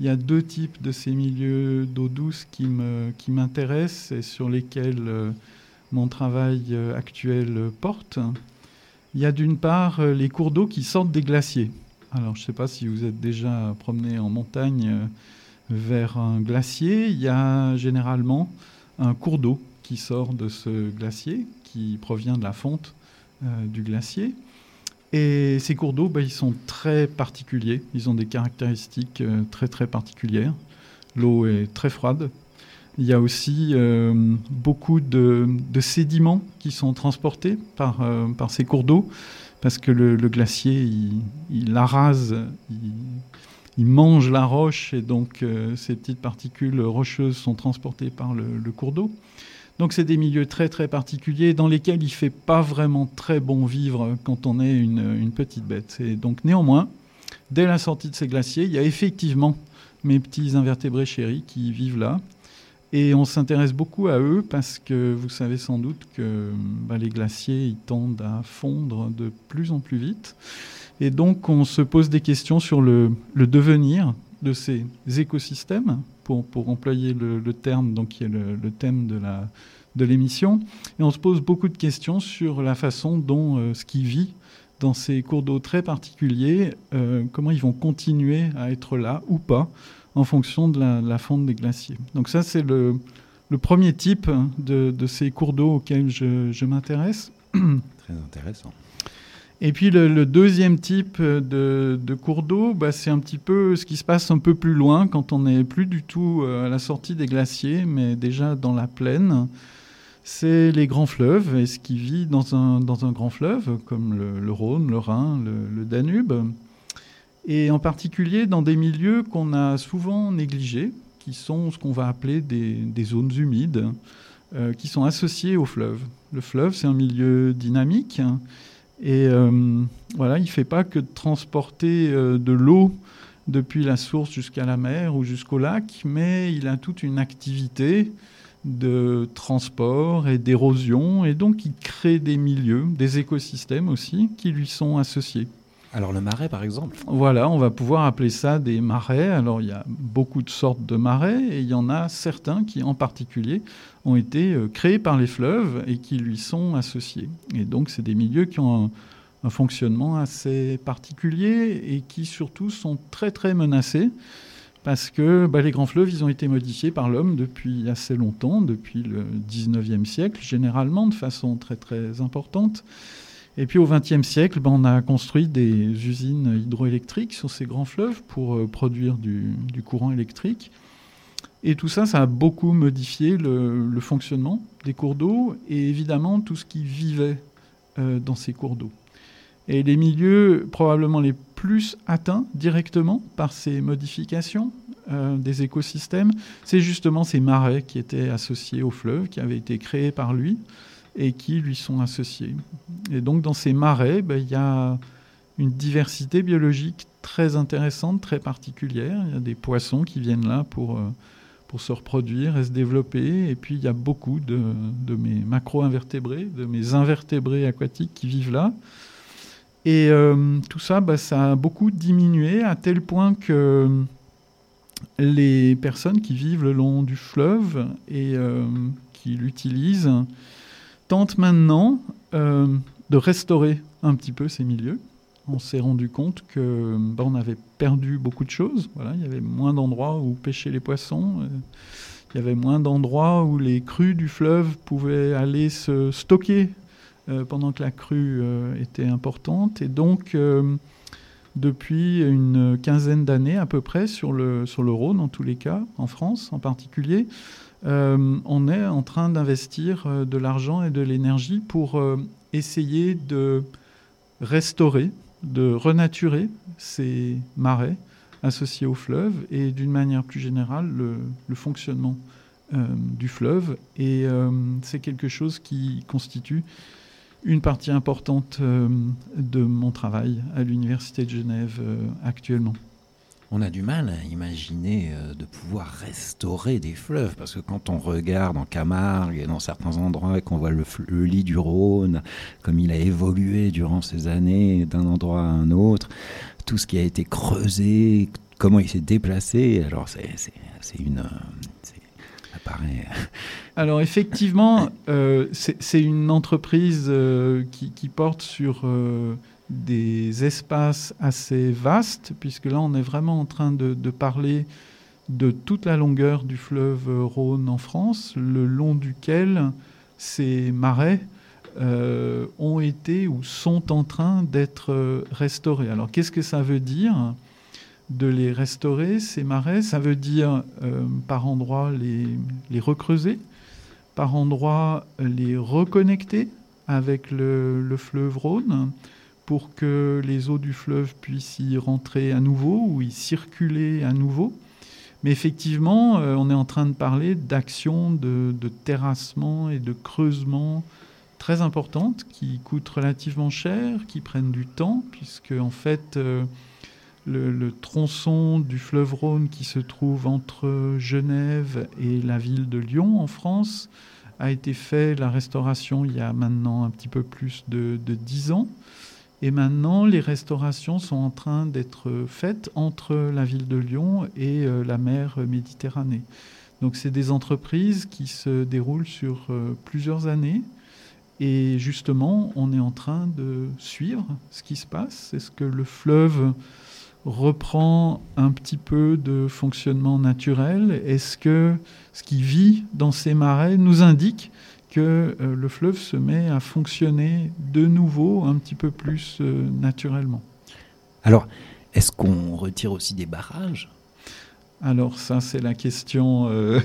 il y a deux types de ces milieux d'eau douce qui m'intéressent et sur lesquels euh, mon travail euh, actuel euh, porte. Il y a d'une part euh, les cours d'eau qui sortent des glaciers. Alors je ne sais pas si vous êtes déjà promené en montagne euh, vers un glacier. Il y a généralement un cours d'eau qui sort de ce glacier, qui provient de la fonte euh, du glacier. Et ces cours d'eau, bah, ils sont très particuliers. Ils ont des caractéristiques euh, très très particulières. L'eau est très froide. Il y a aussi euh, beaucoup de, sédiments qui sont transportés par, ces cours d'eau parce que le, glacier, il, il, il mange la roche et donc euh, ces petites particules rocheuses sont transportées par le, cours d'eau. Donc c'est des milieux très très particuliers dans lesquels il fait pas vraiment très bon vivre quand on est une, une petite bête. Et donc néanmoins, dès la sortie de ces glaciers, il y a effectivement mes petits invertébrés chéris qui vivent là. Et on s'intéresse beaucoup à eux parce que vous savez sans doute que bah, les glaciers ils tendent à fondre de plus en plus vite. Et donc on se pose des questions sur le, devenir de ces écosystèmes, pour, pour employer le, terme donc, qui est le, thème de la de l'émission. Et on se pose beaucoup de questions sur la façon dont euh, ce qui vit dans ces cours d'eau très particuliers, euh, comment ils vont continuer à être là ou pas en fonction de la, la fonte des glaciers. Donc ça, c'est le, le premier type de, de ces cours d'eau auxquels je, je m'intéresse.
Très intéressant.
Et puis le, deuxième type de, de cours d'eau, bah, c'est un petit peu ce qui se passe un peu plus loin quand on n'est plus du tout euh, à la sortie des glaciers, mais déjà dans la plaine. C'est les grands fleuves et ce qui vit dans un, dans un grand fleuve comme le, Rhône, le Rhin, le, Danube. Et en particulier dans des milieux qu'on a souvent négligés, qui sont ce qu'on va appeler des, des zones humides, euh, qui sont associées au fleuve. Le fleuve, c'est un milieu dynamique. Et euh, voilà, il ne fait pas que de transporter euh, de l'eau depuis la source jusqu'à la mer ou jusqu'au lac, mais il a toute une activité de transport et d'érosion, et donc il crée des milieux, des écosystèmes aussi, qui lui sont associés.
Alors le marais, par exemple
Voilà, on va pouvoir appeler ça des marais. Alors il y a beaucoup de sortes de marais, et il y en a certains qui en particulier ont été euh, créés par les fleuves et qui lui sont associés. Et donc c'est des milieux qui ont un, fonctionnement assez particulier et qui surtout sont très très menacés parce que bah, les grands fleuves, ils ont été modifiés par l'homme depuis assez longtemps, depuis le 19e siècle, généralement de façon très très importante. Et puis au XXe siècle, ben, on a construit des usines hydroélectriques sur ces grands fleuves pour euh, produire du, du courant électrique. Et tout ça, ça a beaucoup modifié le, fonctionnement des cours d'eau et évidemment tout ce qui vivait euh, dans ces cours d'eau. Et les milieux probablement les plus atteints directement par ces modifications euh, des écosystèmes, c'est justement ces marais qui étaient associés au fleuve, qui avaient été créés par lui et qui lui sont associés. Et donc dans ces marais, ben, il y a une diversité biologique très intéressante, très particulière. Il y a des poissons qui viennent là pour, euh, pour se reproduire et se développer. Et puis il y a beaucoup de, de mes macro-invertébrés, de mes invertébrés aquatiques qui vivent là. Et euh, tout ça, bah, ça a beaucoup diminué à tel point que les personnes qui vivent le long du fleuve et euh, qui l'utilisent tentent maintenant euh, de restaurer un petit peu ces milieux. On s'est rendu compte que bah, on avait perdu beaucoup de choses. Voilà, il y avait moins d'endroits où pêcher les poissons. euh, il y avait moins d'endroits où les crues du fleuve pouvaient aller se stocker euh, pendant que la crue euh, était importante. Et donc, depuis une quinzaine d'années à peu près, sur le, sur le Rhône en tous les cas, en France en particulier, on est en train d'investir de l'argent et de l'énergie pour essayer de restaurer, de renaturer ces marais associés au fleuve et d'une manière plus générale le, fonctionnement euh, du fleuve. Et euh, c'est quelque chose qui constitue une partie importante euh, de mon travail à l'Université de Genève actuellement.
On a du mal à imaginer euh, de pouvoir restaurer des fleuves, parce que quand on regarde en Camargue et dans certains endroits et qu'on voit le, lit du Rhône, comme il a évolué durant ces années d'un endroit à un autre, tout ce qui a été creusé, comment il s'est déplacé, alors c'est une... (laughs)
Alors effectivement, euh, c'est une entreprise euh, qui, porte sur des espaces assez vastes, puisque là on est vraiment en train de, parler de toute la longueur du fleuve Rhône en France, le long duquel ces marais euh, ont été ou sont en train d'être restaurés. Alors qu'est-ce que ça veut dire de les restaurer, ces marais? Ça veut dire euh, par endroits les, les recreuser, par endroits les reconnecter avec le fleuve Rhône pour que les eaux du fleuve puissent y rentrer à nouveau ou y circuler à nouveau. Mais effectivement, euh, on est en train de parler d'actions de, terrassement et de creusement très importantes qui coûtent relativement cher, qui prennent du temps, puisque en fait, euh, le, tronçon du fleuve Rhône qui se trouve entre Genève et la ville de Lyon en France a été fait, la restauration, il y a maintenant un petit peu plus de, 10 ans. Et maintenant, les restaurations sont en train d'être faites entre la ville de Lyon et euh, la mer Méditerranée. Donc, c'est des entreprises qui se déroulent sur euh, plusieurs années. Et justement, on est en train de suivre ce qui se passe. Est-ce que le fleuve reprend un petit peu de fonctionnement naturel? Est-ce que ce qui vit dans ces marais nous indique que euh, le fleuve se met à fonctionner de nouveau un petit peu plus euh, naturellement
Alors, est-ce qu'on retire aussi des barrages?
Alors ça, c'est la question, euh,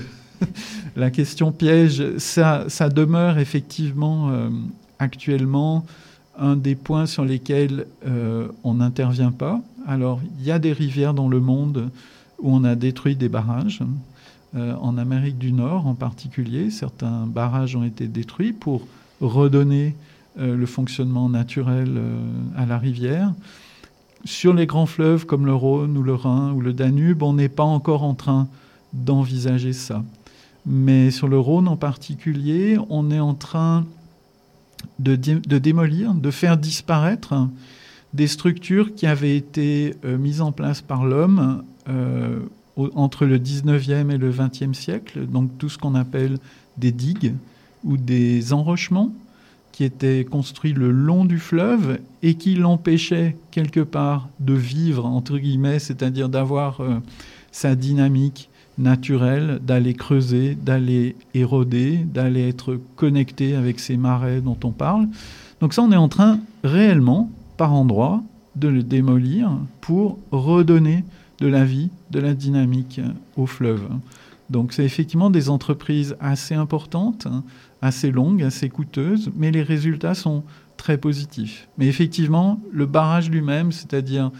(laughs) la question piège. Ça, ça demeure effectivement euh, actuellement un des points sur lesquels euh, on n'intervient pas. Alors, il y a des rivières dans le monde où on a détruit des barrages. Euh, en Amérique du Nord en particulier, certains barrages ont été détruits pour redonner euh, le fonctionnement naturel euh, à la rivière. Sur les grands fleuves comme le Rhône ou le Rhin ou le Danube, on n'est pas encore en train d'envisager ça. Mais sur le Rhône en particulier, on est en train de, de démolir, de faire disparaître des structures qui avaient été mises en place par l'homme entre le 19e et le 20e siècle, donc tout ce qu'on appelle des digues ou des enrochements qui étaient construits le long du fleuve et qui l'empêchaient quelque part de vivre, entre guillemets, c'est-à-dire d'avoir euh, sa dynamique naturelle, d'aller creuser, d'aller éroder, d'aller être connecté avec ces marais dont on parle. Donc ça, on est en train réellement, par endroits, de le démolir pour redonner de la vie, de la dynamique euh, au fleuve. Donc c'est effectivement des entreprises assez importantes, hein, assez longues, assez coûteuses, mais les résultats sont très positifs. Mais effectivement, le barrage lui-même, c'est-à-dire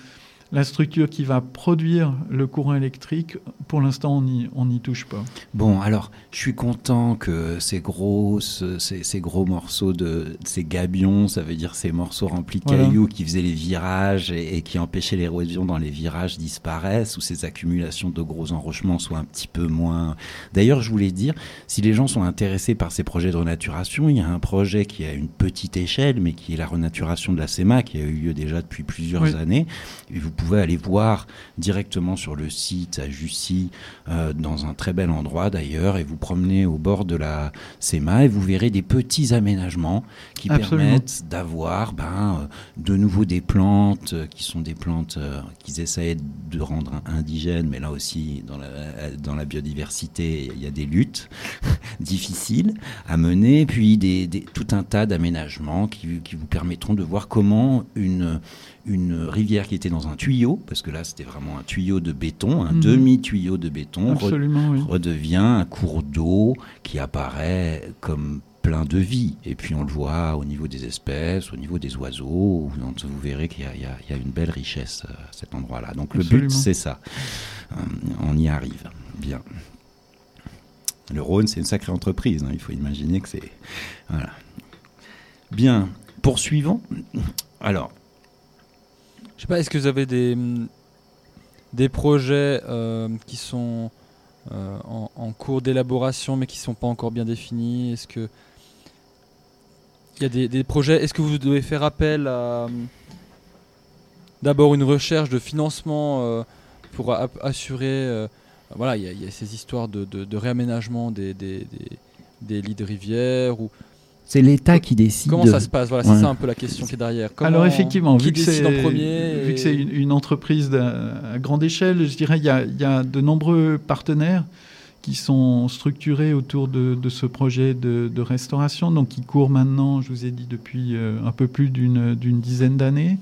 la structure qui va produire le courant électrique, pour l'instant, on n'y on touche pas.
Bon, alors, je suis content que ces gros, ce- ces, ces gros morceaux de ces gabions, ça veut dire ces morceaux remplis de
Voilà.
cailloux qui faisaient les virages et, et qui empêchaient l'érosion dans les virages disparaissent, ou ces accumulations de gros enrochements soient un petit peu moins. D'ailleurs, je voulais dire, si les gens sont intéressés par ces projets de renaturation, il y a un projet qui est à une petite échelle, mais qui est la renaturation de la SEMA, qui a eu lieu déjà depuis plusieurs
Oui.
années. Et vous pouvez aller voir directement sur le site à Jussy, euh, dans un très bel endroit d'ailleurs, et vous promenez au bord de la SEMA et vous verrez des petits aménagements qui
Absolument.
permettent d'avoir ben, euh, de nouveau des plantes euh, qui sont des plantes euh, qu'ils essaient de rendre in- indigènes, mais là aussi dans la, dans la biodiversité il y a des luttes (laughs) difficiles à mener, puis des, des- tout un tas d'aménagements qui, qui vous permettront de voir comment une, une rivière qui était dans un tuyau, parce que là c'était vraiment un tuyau de béton, un
Mhm.
demi-tuyau de béton, re-
Absolument, oui.
redevient un cours d'eau qui apparaît comme plein de vie. Et puis on le voit au niveau des espèces, au niveau des oiseaux, vous verrez qu'il y, a- y y une belle richesse euh, à cet endroit-là. Donc le but c'est ça. Euh, on y arrive. Bien. Le Rhône, c'est une sacrée entreprise. hein. Il faut imaginer que c'est. Voilà. Bien. Poursuivons. Alors,
Je sais pas, est-ce que vous avez des, des projets euh, qui sont euh, en, cours d'élaboration mais qui sont pas encore bien définis? Est-ce que il y a des, des projets? Est-ce que vous devez faire appel à d'abord une recherche de financement euh, pour assurer voilà il y, a- ces histoires de, de- de réaménagement des, des, des- des lits de rivière ou
c'est l'État qui décide.
comment ça se passe? Voilà
Ouais.
c'est ça un peu la question qui est derrière Comment-
Alors effectivement,
qui
vu que
décide
c'est
en premier
vu que
et-
c'est une, une entreprise à grande échelle, je dirais il y a, il y a de nombreux partenaires qui sont structurés autour de, de ce projet de, de restauration, donc qui court maintenant, je vous ai dit, depuis euh, un peu plus d'une d'une dizaine d'années.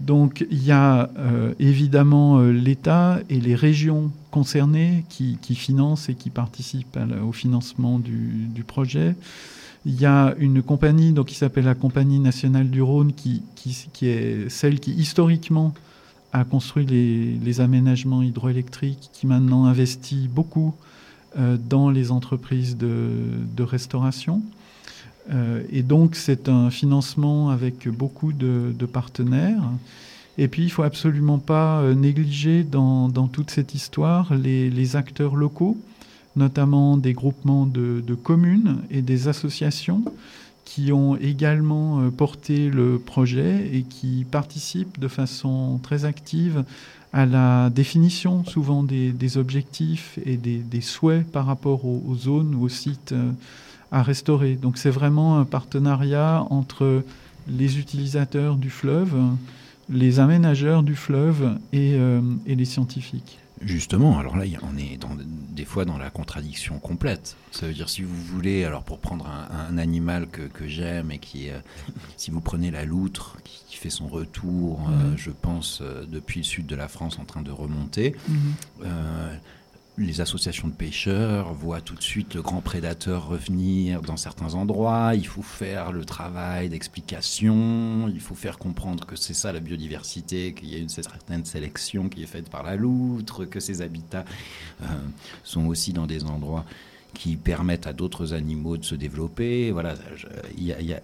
Donc il y a euh, évidemment euh, l'État et les régions concernées qui, qui financent et qui participent à au financement du, du projet. Il y a une compagnie donc, qui s'appelle la Compagnie nationale du Rhône, qui, qui, est celle qui historiquement a construit les, aménagements hydroélectriques, qui maintenant investit beaucoup euh, dans les entreprises de, restauration. Euh, et donc c'est un financement avec beaucoup de, partenaires. Et puis il faut absolument pas euh, négliger dans, dans toute cette histoire les acteurs locaux notamment des groupements de, communes et des associations qui ont également euh, porté le projet et qui participent de façon très active à la définition souvent des, objectifs et des, souhaits par rapport aux, zones ou aux sites euh, à restaurer. Donc c'est vraiment un partenariat entre les utilisateurs du fleuve, les aménageurs du fleuve et, euh, et les scientifiques.
Justement, alors là, on est dans, des fois dans la contradiction complète. Ça veut dire, si vous voulez, alors pour prendre un, un animal que, que j'aime et qui, est, euh, si vous prenez la loutre qui, qui fait son retour, euh,
Mhm.
je pense, euh, depuis le sud de la France en train de remonter,
Mhm.
Les associations de pêcheurs voient tout de suite le grand prédateur revenir dans certains endroits. Il faut faire le travail d'explication. Il faut faire comprendre que c'est ça la biodiversité, qu'il y a une certaine sélection qui est faite par la loutre, que ces habitats euh, sont aussi dans des endroits qui permettent à d'autres animaux de se développer. Voilà, il y a-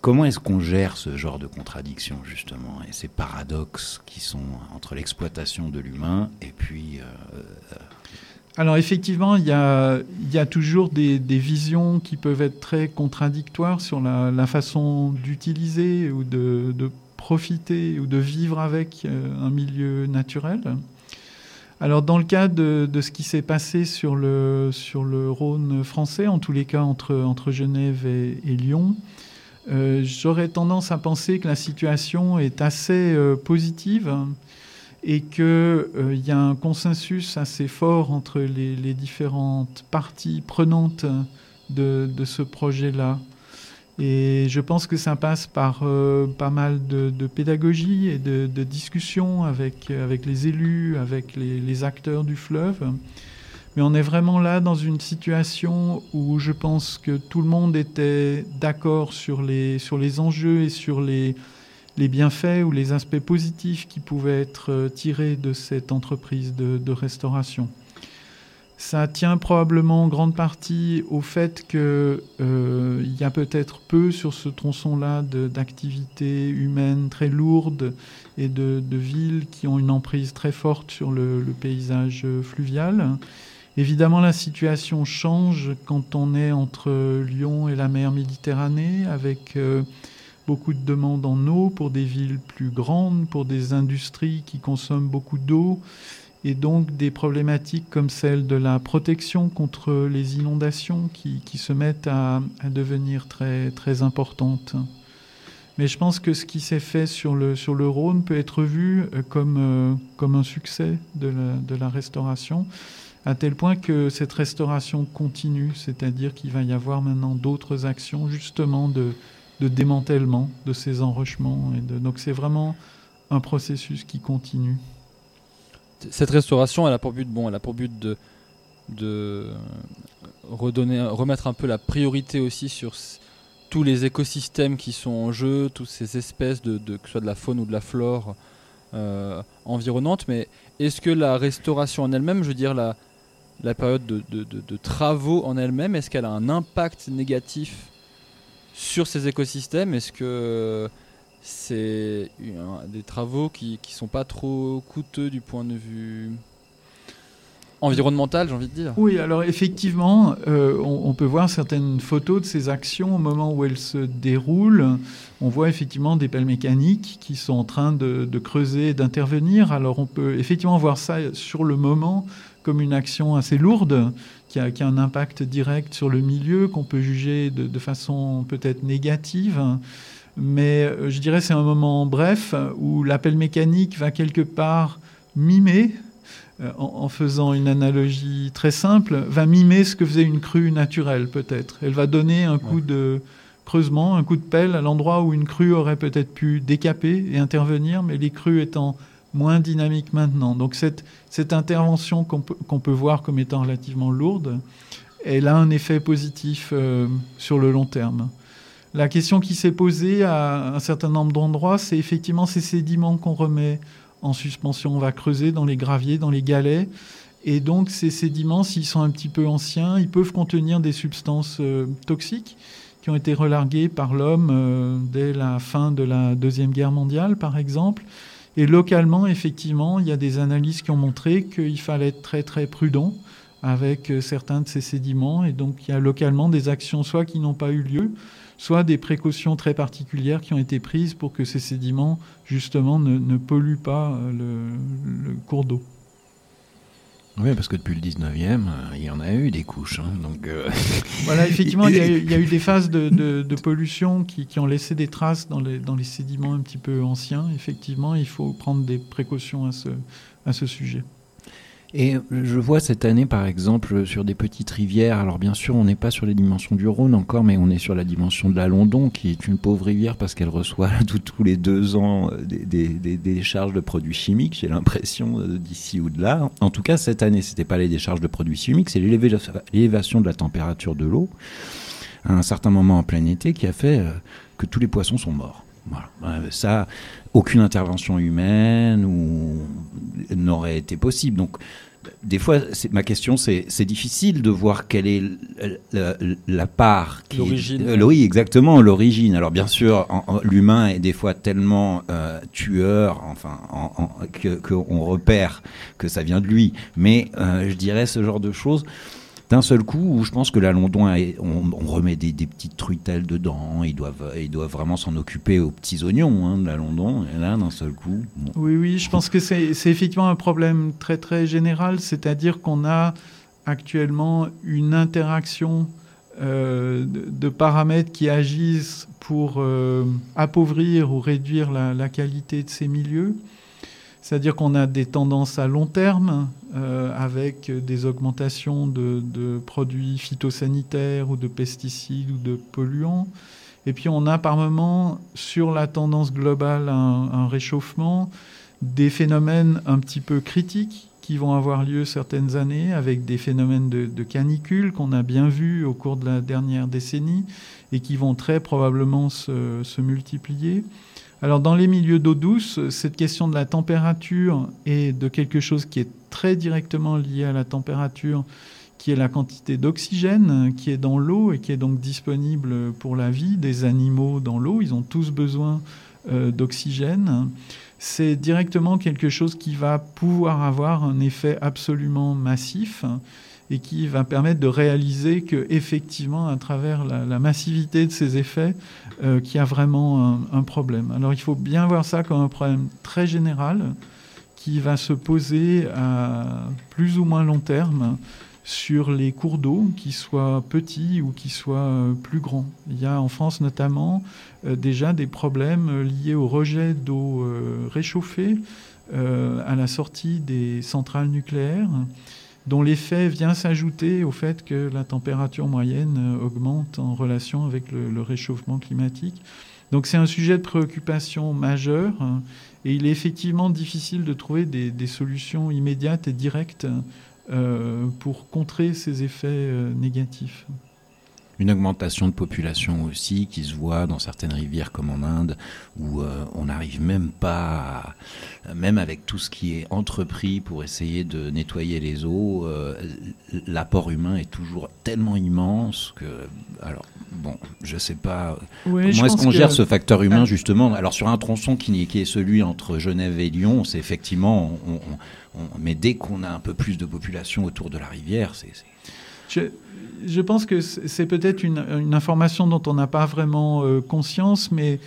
Comment est-ce qu'on gère ce genre de contradictions, justement, et ces paradoxes qui sont entre l'exploitation de l'humain et puis... euh,
Alors effectivement, il y a, y a toujours des, visions qui peuvent être très contradictoires sur la, façon d'utiliser ou de, profiter ou de vivre avec euh, un milieu naturel. Alors dans le cas de, ce qui s'est passé sur le, sur le Rhône français, en tous les cas entre, entre Genève et Lyon, euh, j'aurais tendance à penser que la situation est assez euh, positive et qu'il il y a un consensus assez fort entre les, différentes parties prenantes de, ce projet-là. Et je pense que ça passe par euh, pas mal de, pédagogie et de, de discussion avec, avec les élus, avec les acteurs du fleuve. Mais on est vraiment là dans une situation où je pense que tout le monde était d'accord sur les, sur les enjeux et sur les, les bienfaits ou les aspects positifs qui pouvaient être euh, tirés de cette entreprise de, restauration. Ça tient probablement en grande partie au fait qu'il euh, y a peut-être peu sur ce tronçon-là d'activités humaines très lourdes et de, villes qui ont une emprise très forte sur le, paysage fluvial. Évidemment, la situation change quand on est entre Lyon et la mer Méditerranée, avec euh, beaucoup de demandes en eau pour des villes plus grandes, pour des industries qui consomment beaucoup d'eau, et donc des problématiques comme celle de la protection contre les inondations qui, se mettent à, devenir très, très importantes. Mais je pense que ce qui s'est fait sur le, sur le Rhône peut être vu euh, comme, euh, comme un succès de la restauration, à tel point que cette restauration continue, c'est-à-dire qu'il va y avoir maintenant d'autres actions justement de, démantèlement de ces enrochements. Donc c'est vraiment un processus qui continue.
Cette restauration, elle a pour but, bon, elle a pour but de, de remettre un peu la priorité aussi sur tous les écosystèmes qui sont en jeu, toutes ces espèces de- que ce soit de la faune ou de la flore euh, environnante. Mais est-ce que la restauration en elle-même, je veux dire la, la période de, travaux en elle-même, est-ce qu'elle a un impact négatif sur ces écosystèmes? Est-ce que c'est des travaux qui qui sont pas trop coûteux du point de vue environnemental, j'ai envie de dire?
Oui, alors effectivement, euh, on, peut voir certaines photos de ces actions au moment où elles se déroulent. On voit effectivement des pelles mécaniques qui sont en train de, de creuser d'intervenir. Alors on peut effectivement voir ça sur le moment comme une action assez lourde qui a, qui a un impact direct sur le milieu qu'on peut juger de, de façon peut-être négative. Mais euh, je dirais c'est un moment bref où la pelle mécanique va quelque part mimer euh, en, en faisant une analogie très simple, va mimer ce que faisait une crue naturelle, peut-être. Elle va donner un coup de creusement, un coup de pelle à l'endroit où une crue aurait peut-être pu décaper et intervenir, mais les crues étant moins dynamiques maintenant. Donc cette, intervention qu'on peut, qu'on peut voir comme étant relativement lourde, elle a un effet positif euh, sur le long terme. La question qui s'est posée à un certain nombre d'endroits, c'est effectivement ces sédiments qu'on remet en suspension. On va creuser dans les graviers, dans les galets. Et donc ces sédiments, s'ils sont un petit peu anciens, ils peuvent contenir des substances euh, toxiques qui ont été relarguées par l'homme euh, dès la fin de la Deuxième Guerre mondiale, par exemple. Et localement, effectivement, il y a des analyses qui ont montré qu'il fallait être très très prudent avec euh, certains de ces sédiments. Et donc il y a localement des actions soit qui n'ont pas eu lieu, soit des précautions très particulières qui ont été prises pour que ces sédiments, justement, ne, polluent pas euh, le cours d'eau.
Oui, parce que depuis le 19e, euh, il y en a eu des couches. hein, donc, euh, (laughs)
Voilà, effectivement, il y, a eu- (laughs) il y a eu des phases de, de- de pollution qui, qui ont laissé des traces dans les, dans les sédiments un petit peu anciens. Effectivement, il faut prendre des précautions à ce, à ce sujet.
Et je vois cette année, par exemple, sur des petites rivières. Alors, bien sûr, on n'est pas sur les dimensions du Rhône encore, mais on est sur la dimension de la London, qui est une pauvre rivière parce qu'elle reçoit (laughs) tous les deux ans euh, des, des- des- décharges de produits chimiques, j'ai l'impression, euh, d'ici ou de là. En tout cas, cette année, c'était pas les décharges de produits chimiques, c'est l'éléva- l'élévation de la température de l'eau à un certain moment en plein été qui a fait euh, que tous les poissons sont morts. Voilà. Ça, aucune intervention humaine ou n'aurait été possible. Donc, des fois, ma question, c'est difficile de voir quelle est la, la part. qui est-
L'origine.
Euh, oui, exactement, l'origine. Alors, bien sûr, l'humain est des fois tellement euh, tueur, enfin, que qu'on repère que ça vient de lui. Mais euh, je dirais ce genre de choses d'un seul coup où je pense que la London, on, remet des, petites truitelles dedans, ils doivent, vraiment s'en occuper aux petits oignons hein, de la London, là, d'un seul coup.
Oui, oui, je pense que c'est effectivement un problème très général, c'est-à-dire qu'on a actuellement une interaction euh, de, paramètres qui agissent pour euh, appauvrir ou réduire la qualité de ces milieux. C'est-à-dire qu'on a des tendances à long terme euh, avec des augmentations de, de produits phytosanitaires ou de pesticides ou de polluants. Et puis on a par moment, sur la tendance globale, un, un réchauffement, des phénomènes un petit peu critiques qui vont avoir lieu certaines années, avec des phénomènes de, de canicule qu'on a bien vus au cours de la dernière décennie et qui vont très probablement se, se multiplier. Alors dans les milieux d'eau douce, cette question de la température est de quelque chose qui est très directement lié à la température, qui est la quantité d'oxygène qui est dans l'eau et qui est donc disponible pour la vie des animaux dans l'eau. Ils ont tous besoin euh, d'oxygène. C'est directement quelque chose qui va pouvoir avoir un effet absolument massif et qui va permettre de réaliser que effectivement à travers la, massivité de ces effets euh, qu'il y a vraiment un, problème. Alors il faut bien voir ça comme un problème très général qui va se poser à plus ou moins long terme sur les cours d'eau, qu'ils soient petits ou qu'ils soient euh, plus grands. Il y a en France notamment euh, déjà des problèmes liés au rejet d'eau euh, réchauffée euh, à la sortie des centrales nucléaires dont l'effet vient s'ajouter au fait que la température moyenne euh, augmente en relation avec le, réchauffement climatique. Donc c'est un sujet de préoccupation majeur et il est effectivement difficile de trouver des, solutions immédiates et directes euh, pour contrer ces effets euh, négatifs.
Une augmentation de population aussi qui se voit dans certaines rivières comme en Inde où euh, on n'arrive même pas, à, même avec tout ce qui est entrepris pour essayer de nettoyer les eaux, euh, l'apport humain est toujours tellement immense que, alors bon, je sais pas comment est-ce qu'on
que...
gère ce facteur humain justement? Alors sur un tronçon qui, qui est celui entre Genève et Lyon, c'est effectivement, on, on, on, mais dès qu'on a un peu plus de population autour de la rivière, c'est
je, pense que c'est peut-être une, information dont on n'a pas vraiment euh, conscience, mais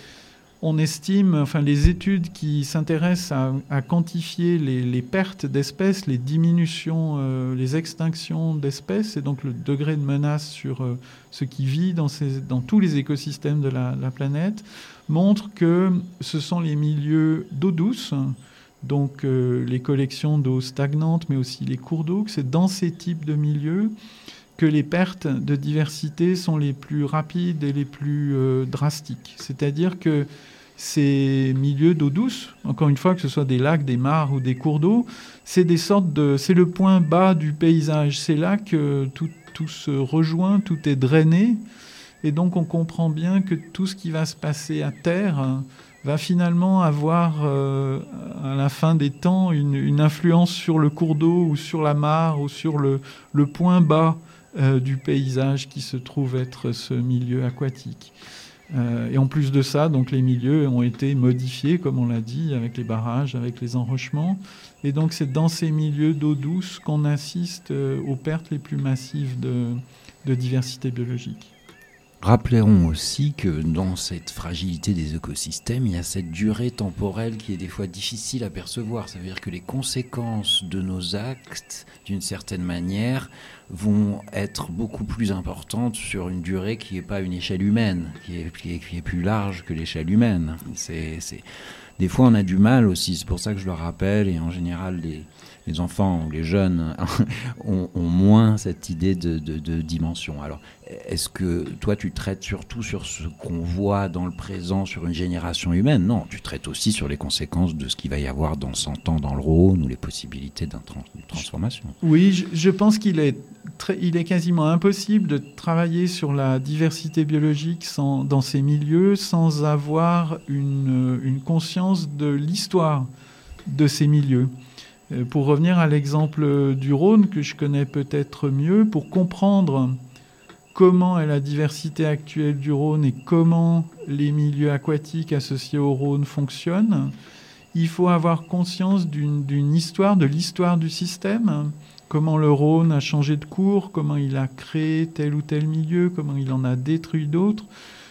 on estime, enfin les études qui s'intéressent à, quantifier les, pertes d'espèces, les diminutions, euh, les extinctions d'espèces, et donc le degré de menace sur euh, ce qui vit dans, tous les écosystèmes de la planète, montrent que ce sont les milieux d'eau douce, donc euh, les collections d'eau stagnante, mais aussi les cours d'eau, c'est dans ces types de milieux que les pertes de diversité sont les plus rapides et les plus euh, drastiques. C'est-à-dire que ces milieux d'eau douce, encore une fois, que ce soit des lacs, des mares ou des cours d'eau, c'est des sortes de, c'est le point bas du paysage. C'est là que tout, tout se rejoint, tout est drainé, et donc on comprend bien que tout ce qui va se passer à terre va finalement avoir euh, à la fin des temps une, une, influence sur le cours d'eau ou sur la mare ou sur le, le point bas euh, du paysage qui se trouve être ce milieu aquatique. Euh, et en plus de ça, donc les milieux ont été modifiés, comme on l'a dit, avec les barrages, avec les enrochements. Et donc c'est dans ces milieux d'eau douce qu'on assiste euh, aux pertes les plus massives de, de diversité biologique.
Rappelons aussi que dans cette fragilité des écosystèmes, il y a cette durée temporelle qui est des fois difficile à percevoir. Ça veut dire que les conséquences de nos actes, d'une certaine manière, vont être beaucoup plus importantes sur une durée qui n'est pas une échelle humaine, qui est, plus large que l'échelle humaine. C'est... Des fois, on a du mal aussi, c'est pour ça que je le rappelle, et en général, les, les enfants ou les jeunes (laughs) ont, moins cette idée de, dimension. Alors, est-ce que toi, tu traites surtout sur ce qu'on voit dans le présent sur une génération humaine? Non, tu traites aussi sur les conséquences de ce qu'il va y avoir dans 100 ans dans le Rhône ou les possibilités d'une trans transformation.
Oui, je, pense qu'il est, il est quasiment impossible de travailler sur la diversité biologique sans, dans ces milieux sans avoir une conscience de l'histoire de ces milieux. Pour revenir à l'exemple du Rhône, que je connais peut-être mieux, pour comprendre comment est la diversité actuelle du Rhône et comment les milieux aquatiques associés au Rhône fonctionnent, il faut avoir conscience d'une histoire, de l'histoire du système, comment le Rhône a changé de cours, comment il a créé tel ou tel milieu, comment il en a détruit d'autres,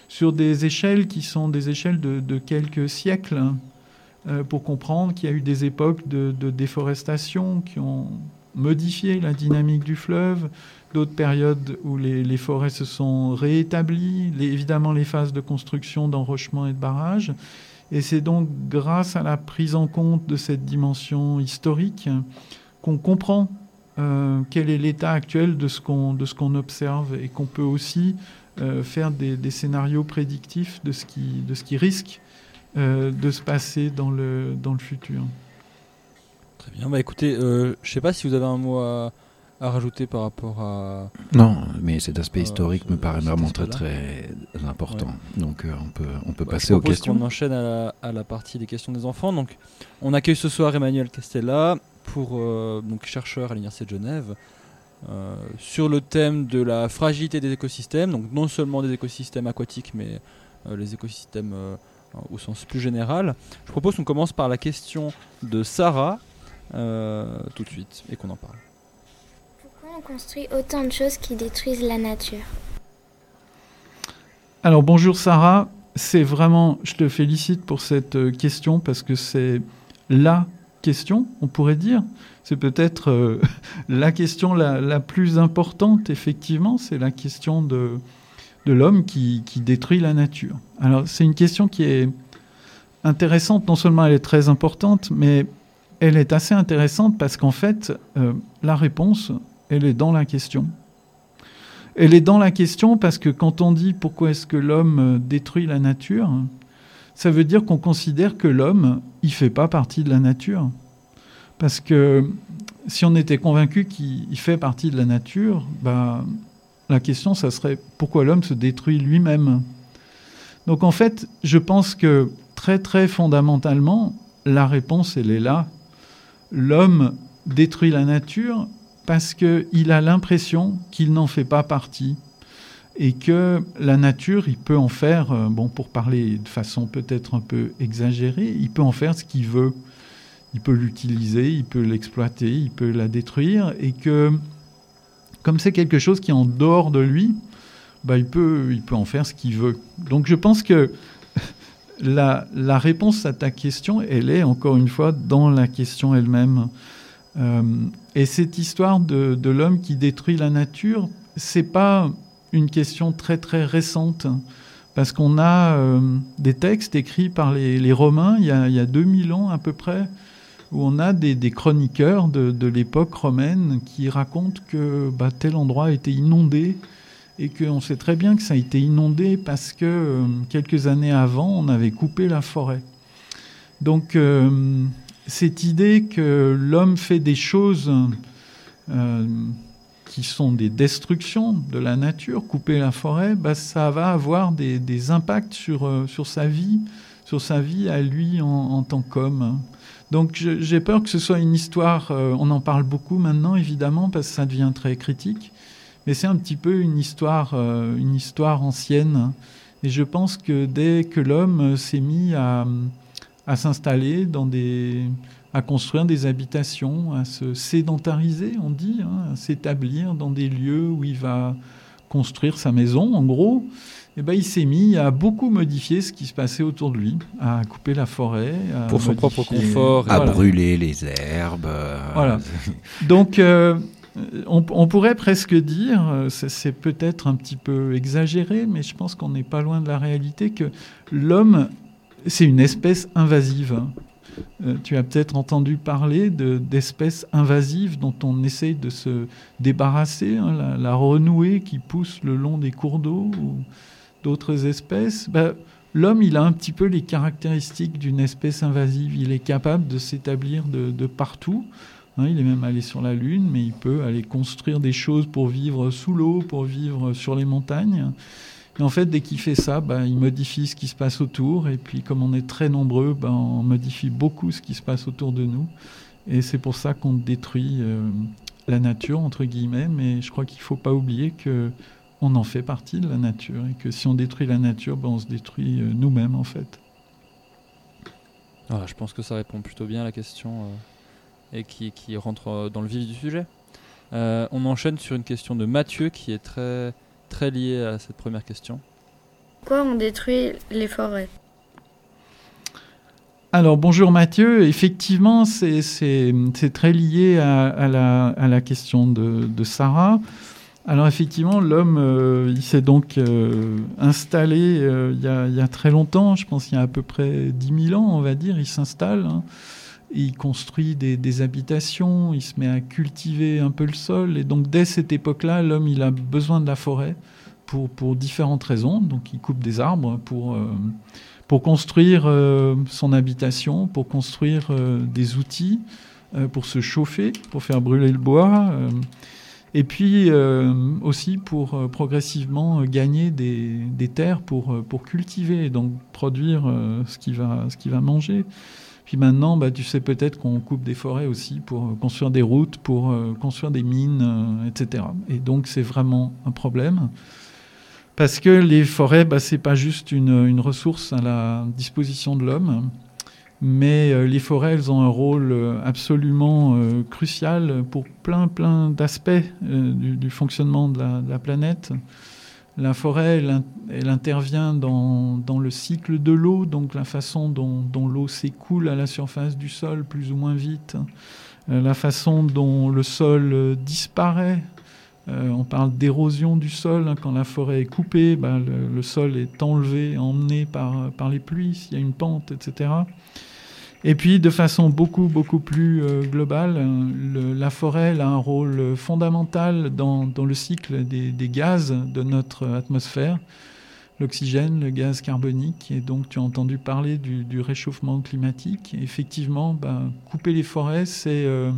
sur des échelles qui sont des échelles de, de quelques siècles. euh, pour comprendre qu'il y a eu des époques de, déforestation qui ont modifié la dynamique du fleuve, d'autres périodes où les, forêts se sont réétablies, évidemment les phases de construction, d'enrochement et de barrage. Et c'est donc grâce à la prise en compte de cette dimension historique qu'on comprend euh, quel est l'état actuel de ce qu'on qu observe et qu'on peut aussi euh, faire des, scénarios prédictifs de ce qui risque euh, de se passer dans le, dans le futur.
Très bien. Bah écoutez, euh, je sais pas si vous avez un mot à, à rajouter par rapport à.
Non, mais cet aspect
Euh,
historique me paraît vraiment très très important. Donc euh, on peut, on peut
Bah,
passer
je
aux questions.
qu'on enchaîne à la, à la partie des questions des enfants. Donc, on accueille ce soir Emmanuel Castella, pour, euh, donc chercheur à l'Université de Genève, euh, sur le thème de la fragilité des écosystèmes. Donc, non seulement des écosystèmes aquatiques, mais euh, les écosystèmes euh, au sens plus général. Je propose qu'on commence par la question de Sarah euh, tout de suite et qu'on en parle.
Pourquoi on construit autant de choses qui détruisent la nature?
Alors bonjour Sarah, c'est vraiment, je te félicite pour cette euh, question parce que c'est la question, on pourrait dire. C'est peut-être euh, (laughs) la question la, la plus importante, effectivement, c'est la question de, de l'homme qui, détruit la nature. Alors c'est une question qui est intéressante, non seulement elle est très importante, mais elle est assez intéressante parce qu'en fait, euh, la réponse, elle est dans la question. Elle est dans la question parce que quand on dit pourquoi est-ce que l'homme euh, détruit la nature, ça veut dire qu'on considère que l'homme, il fait pas partie de la nature. Parce que si on était convaincu qu'il il fait partie de la nature, bah, la question, ça serait pourquoi l'homme se détruit lui-même. Donc en fait, je pense que très très fondamentalement, la réponse, elle est là. L'homme détruit la nature parce qu'il a l'impression qu'il n'en fait pas partie et que la nature, il peut en faire, euh, bon, pour parler de façon peut-être un peu exagérée, il peut en faire ce qu'il veut. Il peut l'utiliser, il peut l'exploiter, il peut la détruire, et que comme c'est quelque chose qui est en dehors de lui, bah, il, peut, il peut en faire ce qu'il veut. Donc je pense que (laughs) la, réponse à ta question, elle est encore une fois dans la question elle-même. Euh, et cette histoire de, l'homme qui détruit la nature, c'est pas une question très très récente, parce qu'on a euh, des textes écrits par les, les Romains il y, a, il y a 2000 ans à peu près, où on a des, chroniqueurs de, l'époque romaine qui racontent que bah, tel endroit a été inondé, et qu'on sait très bien que ça a été inondé parce que euh, quelques années avant, on avait coupé la forêt. Donc euh, cette idée que l'homme fait des choses euh, qui sont des destructions de la nature, couper la forêt, bah, ça va avoir des, impacts sur, sa vie, sur sa vie à lui en tant qu'homme. Donc j'ai peur que ce soit une histoire, euh, on en parle beaucoup maintenant évidemment parce que ça devient très critique, mais c'est un petit peu une histoire, euh, une histoire ancienne. Et je pense que dès que l'homme euh, s'est mis à, à s'installer dans des, à construire des habitations, à se sédentariser, on dit, hein, à s'établir dans des lieux où il va construire sa maison, en gros, eh ben, il s'est mis à beaucoup modifier ce qui se passait autour de lui, à couper la forêt. à
Pour son propre confort
À
Voilà.
brûler les herbes. euh,
Voilà. Donc, euh, on, on pourrait presque dire, euh, c'est peut-être un petit peu exagéré, mais je pense qu'on n'est pas loin de la réalité, que l'homme, c'est une espèce invasive. Euh, tu as peut-être entendu parler de- d'espèces invasives dont on essaye de se débarrasser, hein, la, la renouée qui pousse le long des cours d'eau ou d'autres espèces. Ben, L'homme, il a un petit peu les caractéristiques d'une espèce invasive. Il est capable de s'établir de, de partout. Hein, il est même allé sur la Lune, mais il peut aller construire des choses pour vivre sous l'eau, pour vivre sur les montagnes. Et en fait, dès qu'il fait ça, bah, il modifie ce qui se passe autour. Et puis, comme on est très nombreux, bah, on modifie beaucoup ce qui se passe autour de nous. Et c'est pour ça qu'on détruit euh, la nature, entre guillemets. Mais je crois qu'il ne faut pas oublier que on en fait partie de la nature. Et que si on détruit la nature, bah, on se détruit euh, nous-mêmes, en fait.
Voilà, je pense que ça répond plutôt bien à la question euh, et qui, qui rentre euh, dans le vif du sujet. Euh, on enchaîne sur une question de Mathieu qui est très, très liée à cette première question.
Pourquoi on détruit les forêts?
Alors bonjour Mathieu, effectivement c'est très lié à, à la, à la question de, de Sarah. Alors effectivement l'homme euh, il s'est donc euh, installé euh, il, y a, il y a très longtemps, je pense il y a à peu près 10 000 ans on va dire, il s'installe, hein. il construit des, habitations, il se met à cultiver un peu le sol et donc dès cette époque-là l'homme il a besoin de la forêt pour, pour différentes raisons. Donc, il coupe des arbres pour, pour construire son habitation, pour construire des outils, pour se chauffer, pour faire brûler le bois. Et puis euh, aussi pour euh, progressivement euh, gagner des, terres pour, pour cultiver donc produire ce qu'il va, ce qu'il va manger. Puis maintenant, bah, tu sais peut-être qu'on coupe des forêts aussi pour construire des routes, pour construire des mines, etc. Et donc c'est vraiment un problème. Parce que les forêts, bah, c'est pas juste une, une ressource à la disposition de l'homme, mais euh, les forêts, elles ont un rôle euh, absolument euh, crucial pour plein, plein d'aspects du, fonctionnement de la, la planète. La forêt, elle, in- elle intervient dans, le cycle de l'eau, donc la façon dont, l'eau s'écoule à la surface du sol plus ou moins vite, la façon dont le sol disparaît. Euh, on parle d'érosion du sol. hein, quand la forêt est coupée, bah, le, sol est enlevé, emmené par, par les pluies, s'il y a une pente, etc. Et puis, de façon beaucoup, beaucoup plus euh, globale, le- la forêt a un rôle fondamental dans, dans le cycle des, gaz de notre atmosphère. L'oxygène, le gaz carbonique, et donc tu as entendu parler du, réchauffement climatique. Effectivement, bah, couper les forêts, c'est euh,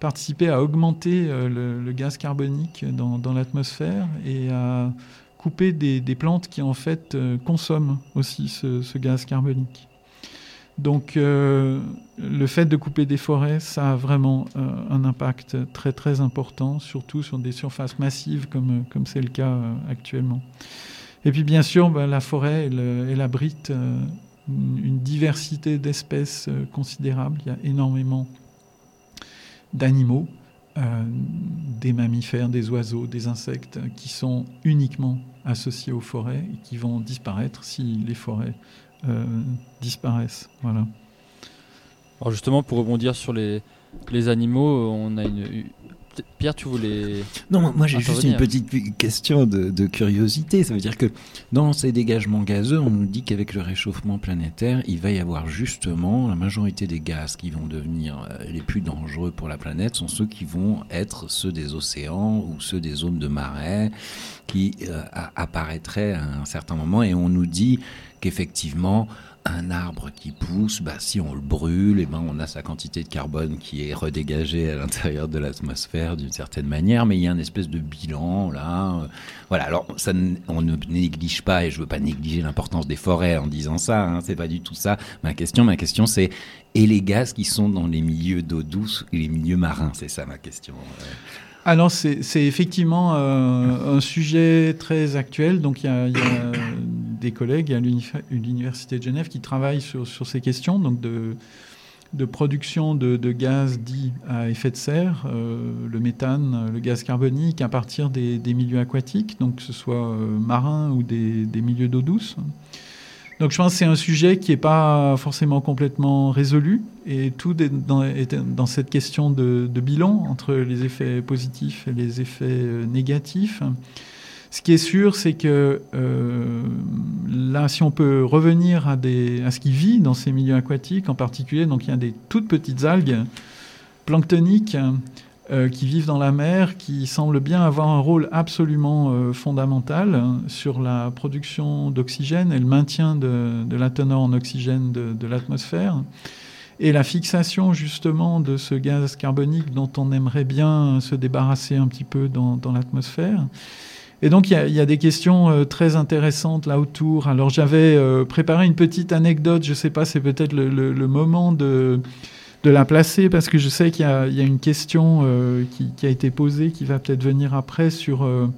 participer à augmenter euh, le, gaz carbonique dans, l'atmosphère et à couper des, plantes qui en fait euh, consomment aussi ce, gaz carbonique. Donc euh, le fait de couper des forêts, ça a vraiment un impact très très important, surtout sur des surfaces massives comme comme c'est le cas actuellement. Et puis bien sûr, bah, la forêt, elle, elle abrite une, diversité d'espèces considérable. Il y a énormément d'animaux, euh, des mammifères, des oiseaux, des insectes qui sont uniquement associés aux forêts et qui vont disparaître si les forêts euh, disparaissent. Voilà.
Alors justement, pour rebondir sur les, les animaux, on a une... Pierre, tu voulais...
Non, moi j'ai juste une petite question de, de curiosité. Ça veut dire que dans ces dégagements gazeux, on nous dit qu'avec le réchauffement planétaire, il va y avoir justement la majorité des gaz qui vont devenir euh, les plus dangereux pour la planète sont ceux qui vont être ceux des océans ou ceux des zones de marais qui euh, a- apparaîtraient à un certain moment. Et on nous dit qu'effectivement, un arbre qui pousse, bah, si on le brûle, eh ben, on a sa quantité de carbone qui est redégagée à l'intérieur de l'atmosphère d'une certaine manière, mais il y a une espèce de bilan là. euh, voilà, alors ça, on ne néglige pas, et je veux pas négliger l'importance des forêts en disant ça, hein, c'est pas du tout ça. Ma question, ma question c'est, et les gaz qui sont dans les milieux d'eau douce et les milieux marins, c'est ça ma question. euh.
Alors c'est c'est effectivement euh, un sujet très actuel. Donc il y a, y a des collègues à l'uni- l'université de Genève qui travaillent sur, ces questions, donc de, production de, gaz dits à effet de serre, euh, le méthane, le gaz carbonique à partir des, milieux aquatiques, donc que ce soit euh, marins ou des milieux d'eau douce. Donc je pense que c'est un sujet qui n'est pas forcément complètement résolu et tout est dans, cette question de, bilan entre les effets positifs et les effets euh, négatifs. Ce qui est sûr, c'est que euh, là, si on peut revenir à, à ce qui vit dans ces milieux aquatiques, en particulier, donc il y a des toutes petites algues planctoniques euh, qui vivent dans la mer, qui semblent bien avoir un rôle absolument euh, fondamental hein, sur la production d'oxygène et le maintien de, de la teneur en oxygène de, de l'atmosphère. Et la fixation justement de ce gaz carbonique dont on aimerait bien se débarrasser un petit peu dans, dans l'atmosphère. Et donc il y, y a des questions euh, très intéressantes là autour. Alors j'avais euh, préparé une petite anecdote, je ne sais pas, c'est peut-être le, le- le moment de, de la placer parce que je sais qu'il y, a- une question euh, qui, a été posée qui va peut-être venir après sur, euh,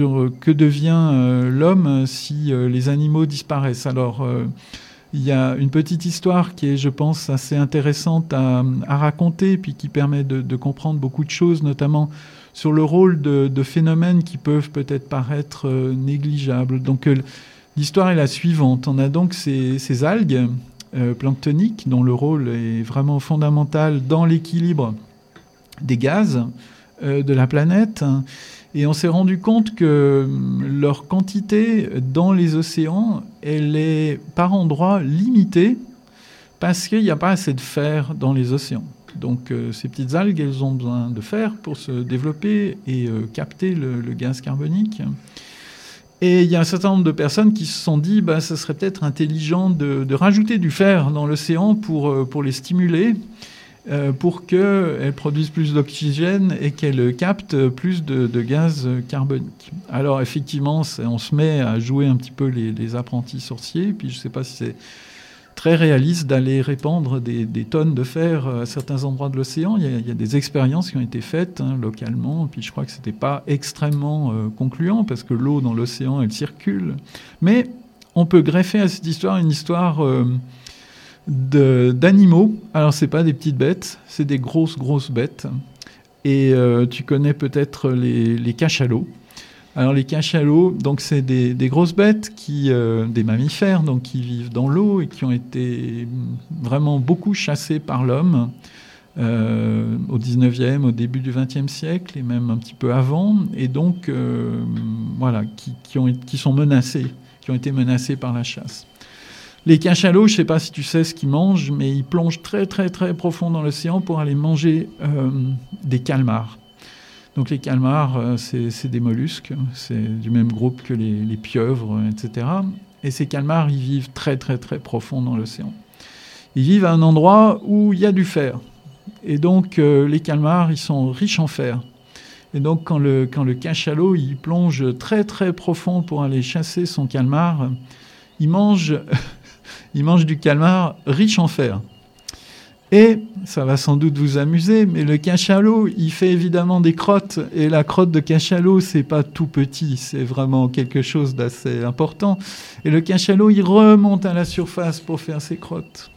euh, que devient l'homme si les animaux disparaissent. Alors il y a une petite histoire qui est, je pense, assez intéressante à, raconter, puis qui permet de, comprendre beaucoup de choses, notamment sur le rôle de, phénomènes qui peuvent peut-être paraître négligeables. Donc l'histoire est la suivante. On a donc ces algues euh, dont le rôle est vraiment fondamental dans l'équilibre des gaz euh, de la planète. Et on s'est rendu compte que hum, leur quantité dans les océans, elle est par endroits limitée parce qu'il n'y a pas assez de fer dans les océans. Donc euh, ces petites algues, elles ont besoin de fer pour se développer et euh, capter le gaz carbonique. Et il y a un certain nombre de personnes qui se sont dit, bah, ce serait peut-être intelligent de, rajouter du fer dans l'océan pour, euh, pour les stimuler, euh, pour qu'elles produisent plus d'oxygène et qu'elles captent plus de, gaz carbonique. Alors effectivement, on se met à jouer un petit peu les apprentis sorciers, puis je ne sais pas si c'est très réaliste d'aller répandre des, tonnes de fer à certains endroits de l'océan. Il, y a- des expériences qui ont été faites hein, localement, puis je crois que ce n'était pas extrêmement euh, concluant parce que l'eau dans l'océan, elle circule. Mais on peut greffer à cette histoire une histoire euh, d'animaux. Alors, c'est pas des petites bêtes, c'est des grosses, grosses bêtes. Et euh, tu connais peut-être les cachalots. Alors les cachalots, donc c'est des, grosses bêtes qui, euh, des mammifères, qui vivent dans l'eau et qui ont été vraiment beaucoup chassés par l'homme euh, au 19e, au début du 20e siècle et même un petit peu avant, et donc euh, voilà, qui, qui ont, qui sont menacés, qui ont été menacés par la chasse. Les cachalots, je ne sais pas si tu sais ce qu'ils mangent, mais ils plongent très très très profond dans l'océan pour aller manger des calmars. Donc les calmars, euh, c'est des mollusques, c'est du même groupe que les, pieuvres, etc. Et ces calmars, ils vivent très très très profond dans l'océan. Ils vivent à un endroit où il y a du fer. Et donc euh, les calmars, ils sont riches en fer. Et donc quand le, quand le cachalot, il plonge très très profond pour aller chasser son calmar, il mange, (laughs) il mange du calmar riche en fer. Et ça va sans doute vous amuser, mais le cachalot, il fait évidemment des crottes. Et la crotte de cachalot, c'est pas tout petit, c'est vraiment quelque chose d'assez important. Et le cachalot, il remonte à la surface pour faire ses crottes.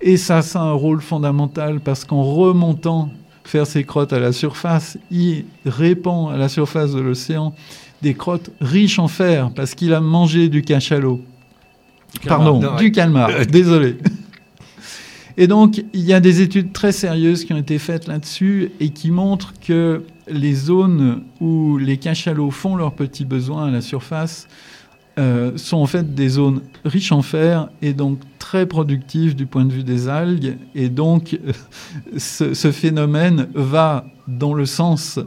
Et ça, ça a un rôle fondamental parce qu'en remontant faire ses crottes à la surface, il répand à la surface de l'océan des crottes riches en fer parce qu'il a mangé du cachalot. Pardon, du calmar, désolé. (laughs) Et donc, il y a des études très sérieuses qui ont été faites là-dessus et qui montrent que les zones où les cachalots font leurs petits besoins à la surface euh, sont en fait des zones riches en fer et donc très productives du point de vue des algues. Et donc, ce, ce phénomène va dans le sens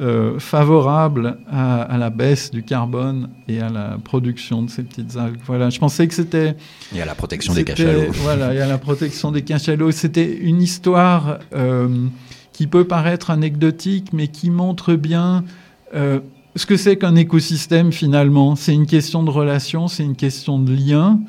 euh, favorable à, à la baisse du carbone et à la production de ces petites algues. Voilà, je pensais que c'était...
Et à la protection des cachalots.
Voilà, et à la protection des cachalots. C'était une histoire euh, qui peut paraître anecdotique, mais qui montre bien euh, ce que c'est qu'un écosystème finalement? C'est une question de relation, c'est une question de lien.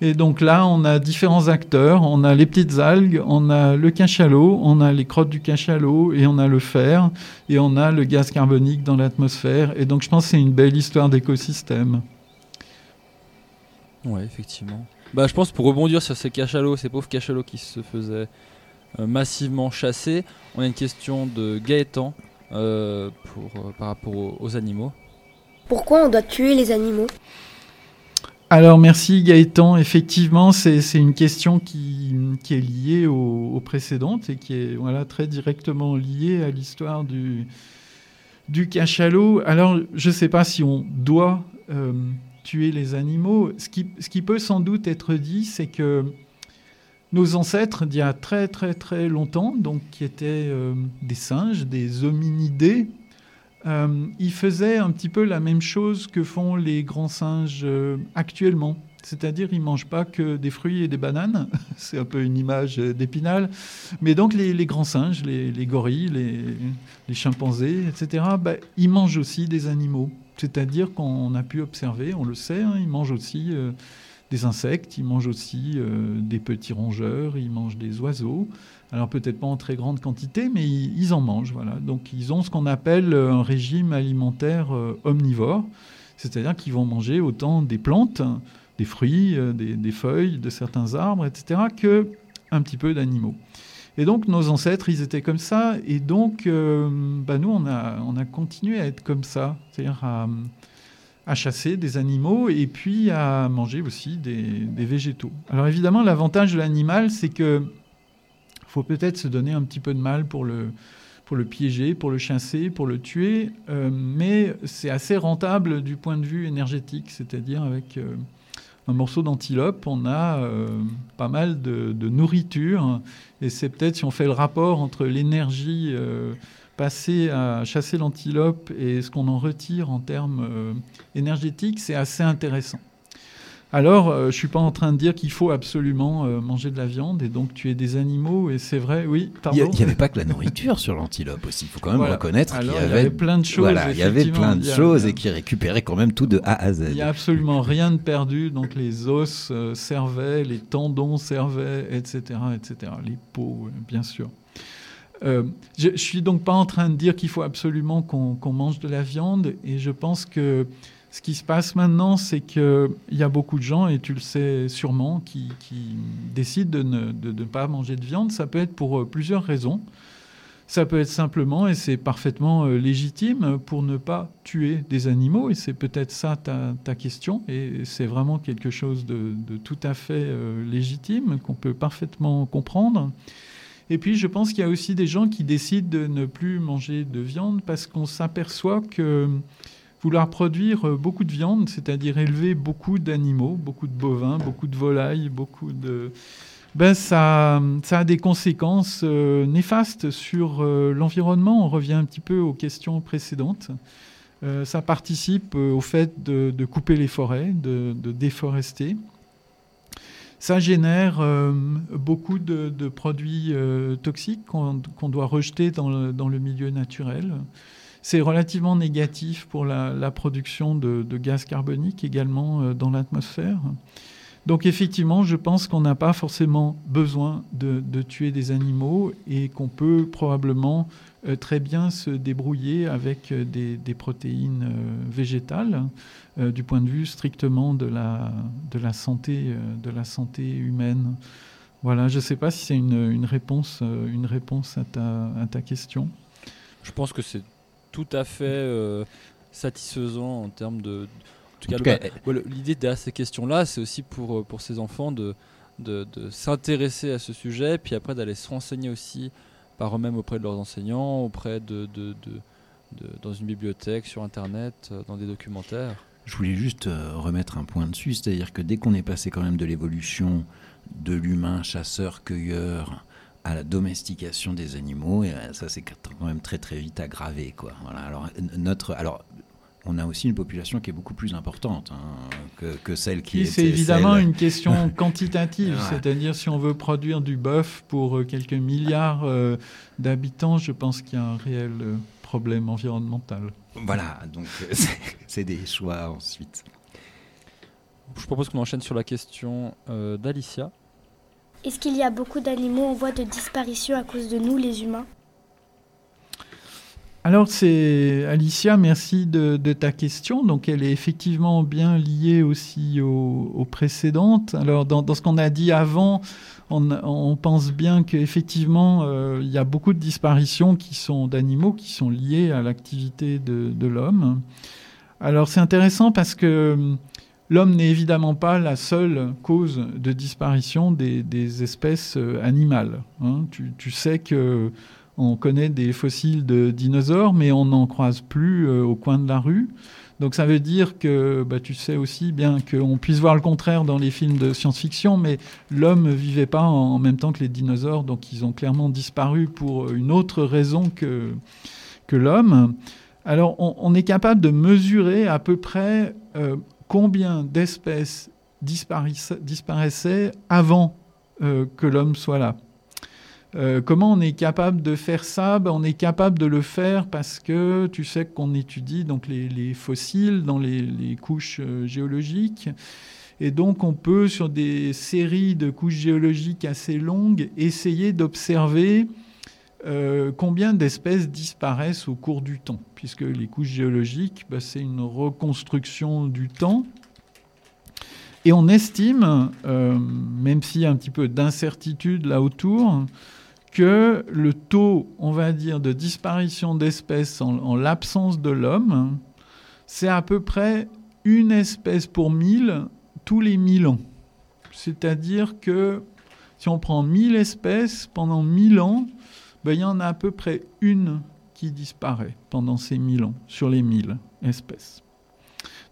Et donc là, on a différents acteurs. On a les petites algues, on a le cachalot, on a les crottes du cachalot, et on a le fer, et on a le gaz carbonique dans l'atmosphère. Et donc je pense que c'est une belle histoire d'écosystème.
Ouais, effectivement. Bah, je pense pour rebondir sur ces cachalots, ces pauvres cachalots qui se faisaient euh, massivement chasser, on a une question de Gaëtan euh, pour, euh, par rapport aux, aux animaux.
Pourquoi on doit tuer les animaux?
Alors merci Gaëtan, effectivement c'est c'est une question qui, qui est liée aux, aux précédentes et qui est voilà, très directement liée à l'histoire du, du cachalot. Alors je ne sais pas si on doit euh, tuer les animaux. Ce qui, ce qui peut sans doute être dit, c'est que nos ancêtres d'il y a très très très longtemps, donc qui étaient euh, des singes, des hominidés, euh, ils faisaient un petit peu la même chose que font les grands singes euh, actuellement. C'est-à-dire, ils mangent pas que des fruits et des bananes. (laughs) C'est un peu une image d'épinal. Mais donc, les, grands singes, les, les gorilles, les, chimpanzés, etc., bah, ils mangent aussi des animaux. C'est-à-dire qu'on a pu observer, on le sait, hein, ils mangent aussi des insectes, ils mangent aussi euh, des petits rongeurs, ils mangent des oiseaux. Alors peut-être pas en très grande quantité, mais ils, en mangent. Voilà. Donc ils ont ce qu'on appelle euh, un régime alimentaire euh, omnivore, c'est-à-dire qu'ils vont manger autant des plantes, des fruits, des, feuilles de certains arbres, etc., que un petit peu d'animaux. Et donc nos ancêtres, ils étaient comme ça, et donc bah, nous, on a, on a continué à être comme ça, c'est-à-dire à chasser des animaux et puis à manger aussi des, végétaux. Alors évidemment, l'avantage de l'animal, c'est que faut peut-être se donner un petit peu de mal pour le, pour le piéger, pour le chasser, pour le tuer, euh, mais c'est assez rentable du point de vue énergétique, c'est-à-dire avec euh, un morceau d'antilope, on a euh, pas mal de, nourriture, et c'est peut-être si on fait le rapport entre l'énergie passer à chasser l'antilope et ce qu'on en retire en termes euh, énergétiques, c'est assez intéressant. Alors, euh, je suis pas en train de dire qu'il faut absolument euh, manger de la viande et donc tuer des animaux. Et c'est vrai, oui.
Il
Pardon.
n'y avait pas que la nourriture sur l'antilope aussi. Il faut quand même
Voilà.
reconnaître qu'il y,
il avait plein de choses,
Voilà, il y avait plein de
Il
choses et qui récupéraient quand même tout de A à Z.
Il n'y a absolument rien de perdu. Donc les os servaient, les tendons servaient, etc., etc. Les peaux, bien sûr. Euh, je, je suis donc pas en train de dire qu'il faut absolument qu'on mange de la viande. Et je pense que ce qui se passe maintenant, c'est qu'il y a beaucoup de gens, et tu le sais sûrement, qui, décident de ne, ne pas manger de viande. Ça peut être pour euh, plusieurs raisons. Ça peut être simplement, et c'est parfaitement euh, légitime, pour ne pas tuer des animaux. Et c'est peut-être ça ta, question. Et c'est vraiment quelque chose de, tout à fait légitime, qu'on peut parfaitement comprendre. Et puis, je pense qu'il y a aussi des gens qui décident de ne plus manger de viande parce qu'on s'aperçoit que vouloir produire euh, beaucoup de viande, c'est-à-dire élever beaucoup d'animaux, beaucoup de bovins, beaucoup de volailles, beaucoup de... Ben, ça, ça a des conséquences euh, néfastes sur euh, l'environnement. On revient un petit peu aux questions précédentes. Ça participe au fait de, de couper les forêts, de, de déforester. Ça génère euh, beaucoup de, produits euh, toxiques qu'on doit rejeter dans le, milieu naturel. C'est relativement négatif pour la, production de, gaz carbonique également euh, dans l'atmosphère. Donc effectivement, je pense qu'on n'a pas forcément besoin de, tuer des animaux et qu'on peut probablement très bien se débrouiller avec euh, des, des protéines euh, végétales euh, du point de vue strictement de la, de la, santé, euh, de la santé humaine. Voilà, je ne sais pas si c'est une, une réponse, euh, une réponse à, ta, à ta question.
Je pense que c'est tout à fait euh, satisfaisant en termes de. En tout cas, le- l'idée derrière ces questions-là, c'est aussi pour, euh, pour ces enfants de, de, de s'intéresser à ce sujet, puis après d'aller se renseigner aussi par eux-mêmes auprès de leurs enseignants, auprès de, dans une bibliothèque, sur Internet, euh, dans des documentaires.
Je voulais juste euh, remettre un point dessus, c'est-à-dire que dès qu'on est passé quand même de l'évolution de l'humain chasseur-cueilleur à la domestication des animaux, et euh, ça c'est quand même très très vite aggravé. Quoi. Voilà, alors, notre, alors, on a aussi une population qui est beaucoup plus importante hein, que, que celle qui
c'est évidemment
celle-
une (laughs) question quantitative,
Ouais.
c'est-à-dire si on veut produire du bœuf pour euh, quelques milliards euh, d'habitants, je pense qu'il y a un réel euh, problème environnemental.
Voilà, donc (laughs) c'est- c'est des choix ensuite.
Je propose qu'on enchaîne sur la question euh, d'Alicia.
Est-ce qu'il y a beaucoup d'animaux en voie de disparition à cause de nous, les humains?
Alors c'est Alicia, merci de, ta question. Donc elle est effectivement bien liée aussi aux, précédentes. Alors dans, ce qu'on a dit avant, on, pense bien qu'effectivement euh, il y a beaucoup de disparitions qui sont d'animaux qui sont liées à l'activité de, l'homme. Alors c'est intéressant parce que hum, l'homme n'est évidemment pas la seule cause de disparition des, espèces euh, animales. hein. Tu sais que on connaît des fossiles de dinosaures, mais on n'en croise plus euh, au coin de la rue. Donc ça veut dire que bah, tu sais aussi bien qu'on puisse voir le contraire dans les films de science-fiction, mais l'homme ne vivait pas en, même temps que les dinosaures, donc ils ont clairement disparu pour une autre raison que, que l'homme. Alors on, est capable de mesurer à peu près euh, combien d'espèces disparaissaient, avant euh, que l'homme soit là. Euh, comment on est capable de faire ça? Ben, On est capable de le faire parce que tu sais qu'on étudie donc les, les fossiles dans les, couches euh, géologiques. Et donc on peut, sur des séries de couches géologiques assez longues, essayer d'observer euh, combien d'espèces disparaissent au cours du temps, puisque les couches géologiques, ben, c'est une reconstruction du temps. Et on estime, même s'il y a un petit peu d'incertitude là autour, que le taux, on va dire, de disparition d'espèces en, en l'absence de l'homme, c'est à peu près une espèce pour mille tous les mille ans. C'est-à-dire que si on prend 1000 espèces pendant 1000 ans, ben, il y en a à peu près une qui disparaît pendant ces 1000 ans, sur les 1000 espèces.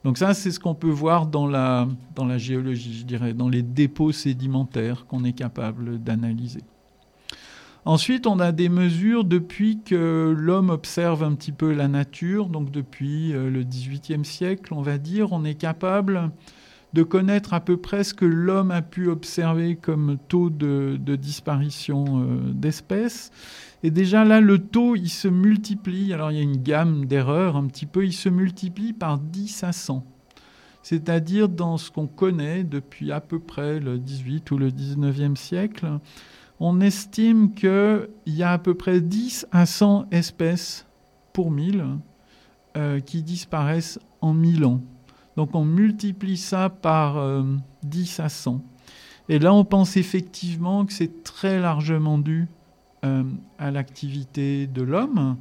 Donc ça, c'est ce qu'on peut voir dans la, dans la géologie, je dirais, dans les dépôts sédimentaires qu'on est capable d'analyser. Ensuite, on a des mesures depuis que l'homme observe un petit peu la nature, donc depuis euh, le XVIIIe siècle, on va dire, on est capable de connaître à peu près ce que l'homme a pu observer comme taux de, disparition euh, d'espèces. Et déjà là, le taux, il se multiplie. Alors il y a une gamme d'erreurs un petit peu, il se multiplie par 10 à 100. C'est-à-dire dans ce qu'on connaît depuis à peu près le 18 ou le 19e siècle, on estime qu'il y a à peu près 10 à 100 espèces pour 1000 euh, qui disparaissent en 1000 ans. Donc on multiplie ça par euh, 10 à 100. Et là, on pense effectivement que c'est très largement dû euh, à l'activité de l'homme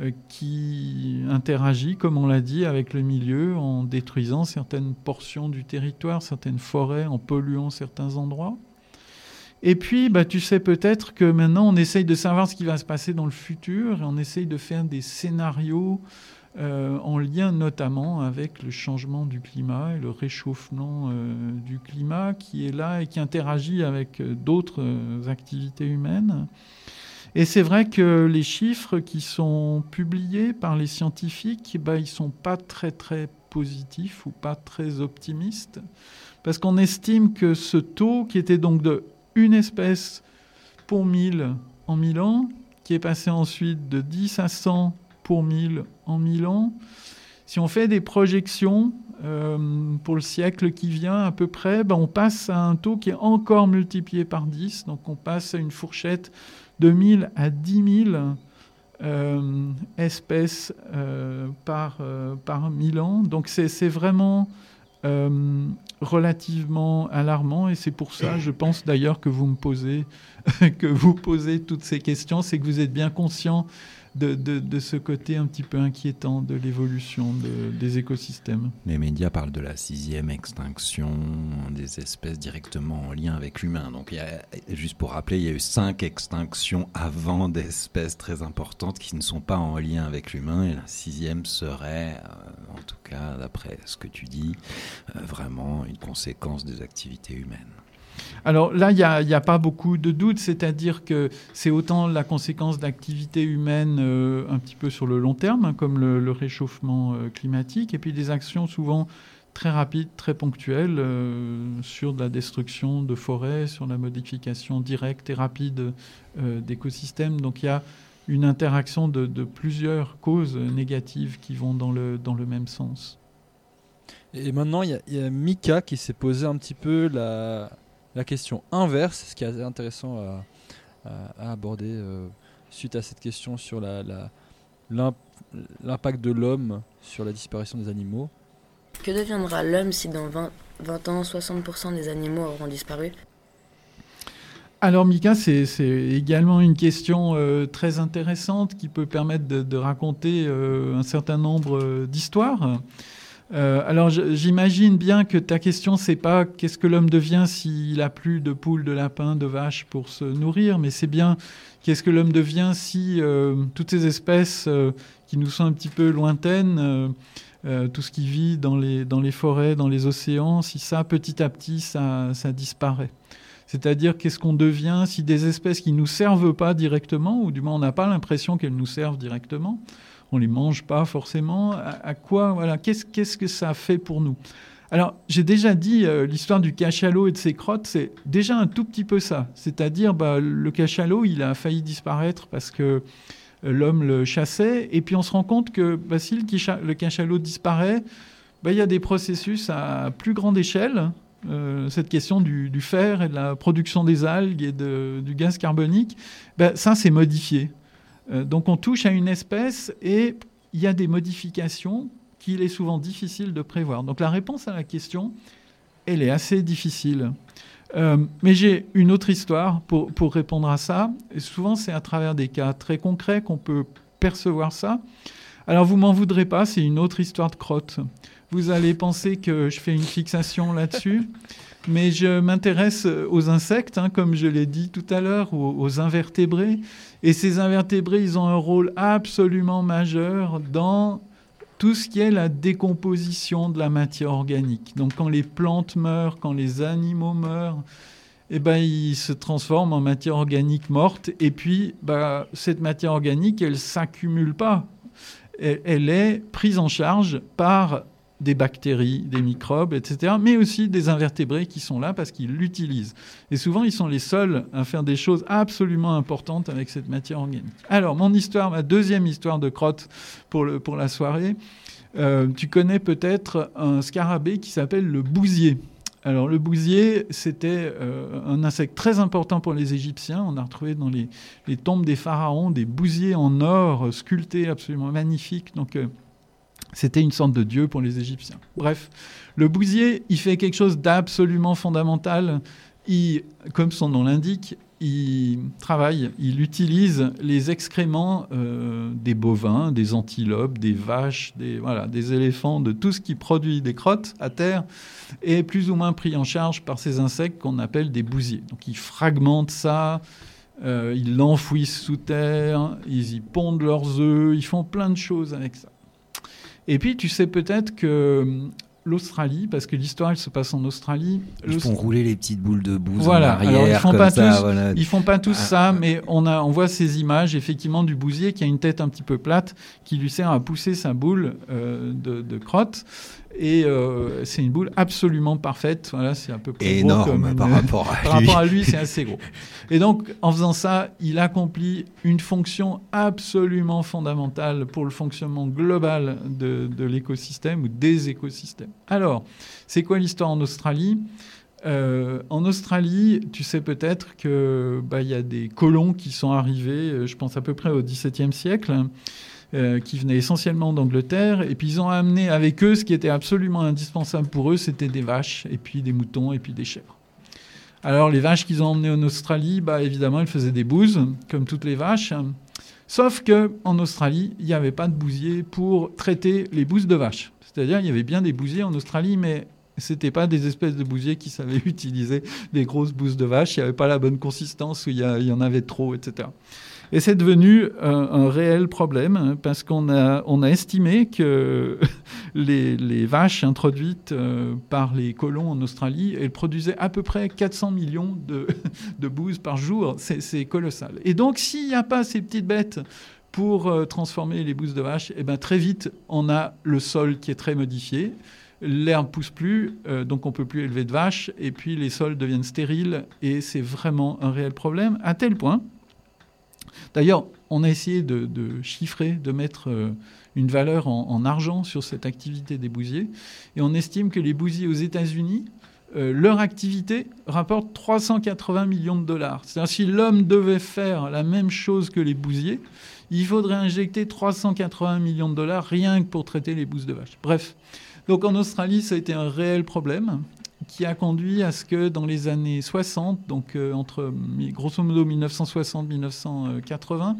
euh, qui interagit, comme on l'a dit, avec le milieu en détruisant certaines portions du territoire, certaines forêts, en polluant certains endroits. Et puis, bah, tu sais peut-être que maintenant, on essaye de savoir ce qui va se passer dans le futur et on essaye de faire des scénarios euh, en lien notamment avec le changement du climat et le réchauffement euh, du climat qui est là et qui interagit avec euh, d'autres activités humaines. Et c'est vrai que les chiffres qui sont publiés par les scientifiques, bah, ils ne sont pas très très positifs ou pas très optimistes, parce qu'on estime que ce taux, qui était donc de une espèce pour 1000 en 1000 ans, qui est passé ensuite de 10 à 100 pour 1000 en 1000 ans. Si on fait des projections euh, pour le siècle qui vient à peu près, ben on passe à un taux qui est encore multiplié par 10. Donc on passe à une fourchette de 1000 à 10 000 euh, espèces euh, par, par 1000 ans. Donc c'est vraiment relativement alarmant. Et c'est pour ça, je pense d'ailleurs que vous me posez, (laughs) que vous posez toutes ces questions, c'est que vous êtes bien conscient de, de- de ce côté un petit peu inquiétant de l'évolution de- des écosystèmes.
Les médias parlent de la sixième extinction des espèces directement en lien avec l'humain. Donc, juste pour rappeler, il y a eu cinq extinctions avant d'espèces très importantes qui ne sont pas en lien avec l'humain. Et la sixième serait, euh, en tout cas, d'après ce que tu dis, euh, vraiment une conséquence des activités humaines.
Alors là, il n'y a, pas beaucoup de doutes, c'est-à-dire que c'est autant la conséquence d'activités humaines euh, un petit peu sur le long terme, hein, comme le, réchauffement euh, climatique, et puis des actions souvent très rapides, très ponctuelles, euh, sur de la destruction de forêts, sur la modification directe et rapide d'écosystèmes. Donc il y a une interaction de, plusieurs causes négatives qui vont dans le, même sens.
Et maintenant, il y, y a Mika qui s'est posé un petit peu la, la question inverse, ce qui est intéressant à, à- à aborder euh, suite à cette question sur la- la- l'imp- l'impact de l'homme sur la disparition des animaux.
Que deviendra l'homme si dans 20, 20 ans, 60% des animaux auront disparu?
Alors Mika, c'est c'est également une question euh, très intéressante qui peut permettre de, de raconter euh, un certain nombre euh, d'histoires. Euh, alors j'imagine bien que ta question c'est pas qu'est-ce que l'homme devient s'il a plus de poules, de lapins, de vaches pour se nourrir, mais c'est bien qu'est-ce que l'homme devient si euh, toutes ces espèces euh, qui nous sont un petit peu lointaines, tout ce qui vit dans les, forêts, dans les océans, si ça petit à petit ça, ça disparaît. C'est-à-dire qu'est-ce qu'on devient si des espèces qui nous servent pas directement, ou du moins on n'a pas l'impression qu'elles nous servent directement, on les mange pas forcément, à, quoi, voilà, qu'est-ce que ça fait pour nous? Alors j'ai déjà dit euh, l'histoire du cachalot et de ses crottes, c'est déjà un tout petit peu ça. C'est-à-dire bah, le cachalot, il a failli disparaître parce que euh, l'homme le chassait, et puis on se rend compte que bah, si le, cachalot disparaît, bah, il y a des processus à plus grande échelle. euh, cette question du, fer et de la production des algues et du gaz carbonique, ben, ça c'est modifié. Euh, donc on touche à une espèce et il y a des modifications qu'il est souvent difficile de prévoir. Donc la réponse à la question, elle est assez difficile. Euh, mais j'ai une autre histoire pour, répondre à ça. Souvent, c'est à travers des cas très concrets qu'on peut percevoir ça. Alors, vous m'en voudrez pas, c'est une autre histoire de crotte. Vous allez penser que je fais une fixation là-dessus, (laughs) mais je m'intéresse aux insectes, hein, comme je l'ai dit tout à l'heure, aux, aux invertébrés. Et ces invertébrés, ils ont un rôle absolument majeur dans tout ce qui est la décomposition de la matière organique. Donc quand les plantes meurent, quand les animaux meurent, eh ben, il se transforme en matière organique morte. Et puis, bah, cette matière organique, elle s'accumule pas. Elle est prise en charge par des bactéries, des microbes, etc., mais aussi des invertébrés qui sont là parce qu'ils l'utilisent. Et souvent, ils sont les seuls à faire des choses absolument importantes avec cette matière organique. Alors, mon histoire, ma deuxième histoire de crotte pour, le, pour la soirée, euh, tu connais peut-être un scarabée qui s'appelle le bousier. Alors le bousier, c'était euh, un insecte très important pour les Égyptiens. On a retrouvé dans les, les tombes des pharaons des bousiers en or sculptés absolument magnifiques. Donc euh, c'était une sorte de dieu pour les Égyptiens. Bref, le bousier, il fait quelque chose d'absolument fondamental. Il, comme son nom l'indique, il travaille, il utilise les excréments euh, des bovins, des antilopes, des vaches, des, éléphants, de tout ce qui produit des crottes à terre, est plus ou moins pris en charge par ces insectes qu'on appelle des bousiers. Donc ils fragmentent ça, euh, ils l'enfouissent sous terre, ils y pondent leurs œufs, ils font plein de choses avec ça. Et puis tu sais peut-être que hum, l'Australie, parce que l'histoire elle se passe en Australie.
Ils font rouler les petites boules de bouse
voilà,
en arrière,
alors ils font
comme
pas
ça,
tous,
voilà.
ils font pas tous
Ah,
ça, mais on a, on voit ces images effectivement du bousier qui a une tête un petit peu plate, qui lui sert à pousser sa boule euh, de, de crotte, et euh, c'est une boule absolument parfaite. Voilà, c'est à peu près gros
Énorme
comme une- (laughs)
par rapport à
par
lui.
rapport à lui, c'est assez gros. Et donc, en faisant ça, il accomplit une fonction absolument fondamentale pour le fonctionnement global de, de l'écosystème ou des écosystèmes. Alors, c'est quoi l'histoire en Australie? Euh, en Australie, tu sais peut-être que bah, il y a des colons qui sont arrivés, euh, je pense à peu près au XVIIe siècle, euh, qui venaient essentiellement d'Angleterre, et puis ils ont amené avec eux ce qui était absolument indispensable pour eux, c'était des vaches, et puis des moutons, et puis des chèvres. Alors les vaches qu'ils ont emmenées en Australie, bah, évidemment, elles faisaient des bouses, comme toutes les vaches. Sauf que en Australie, il n'y avait pas de bousier pour traiter les bouses de vaches. C'est-à-dire, il y avait bien des bousiers en Australie, mais c'était pas des espèces de bousiers qui savaient (laughs) utiliser des grosses bouses de vaches. Il n'y avait pas la bonne consistance, ou il y en avait trop, etc. Et c'est devenu euh, un réel problème hein, parce qu'on a, estimé que (laughs) les, vaches introduites euh, par les colons en Australie, elles produisaient à peu près 400 millions de, (laughs) de bouses par jour. C'est colossal. Et donc, s'il n'y a pas ces petites bêtes pour euh, transformer les bouses de vache, eh ben, très vite, on a le sol qui est très modifié. L'herbe pousse plus, donc on peut plus élever de vaches, et puis les sols deviennent stériles, et c'est vraiment un réel problème, à tel point D'ailleurs, on a essayé de, chiffrer, de mettre euh, une valeur en, en argent sur cette activité des bousiers. Et on estime que les bousiers aux États-Unis, euh, leur activité rapporte 380 millions de dollars. C'est-à-dire si l'homme devait faire la même chose que les bousiers, il faudrait injecter 380 millions de dollars rien que pour traiter les bouses de vache. Bref. Donc en Australie, ça a été un réel problème qui a conduit à ce que dans les années 60, donc euh, entre grosso modo 1960-1980,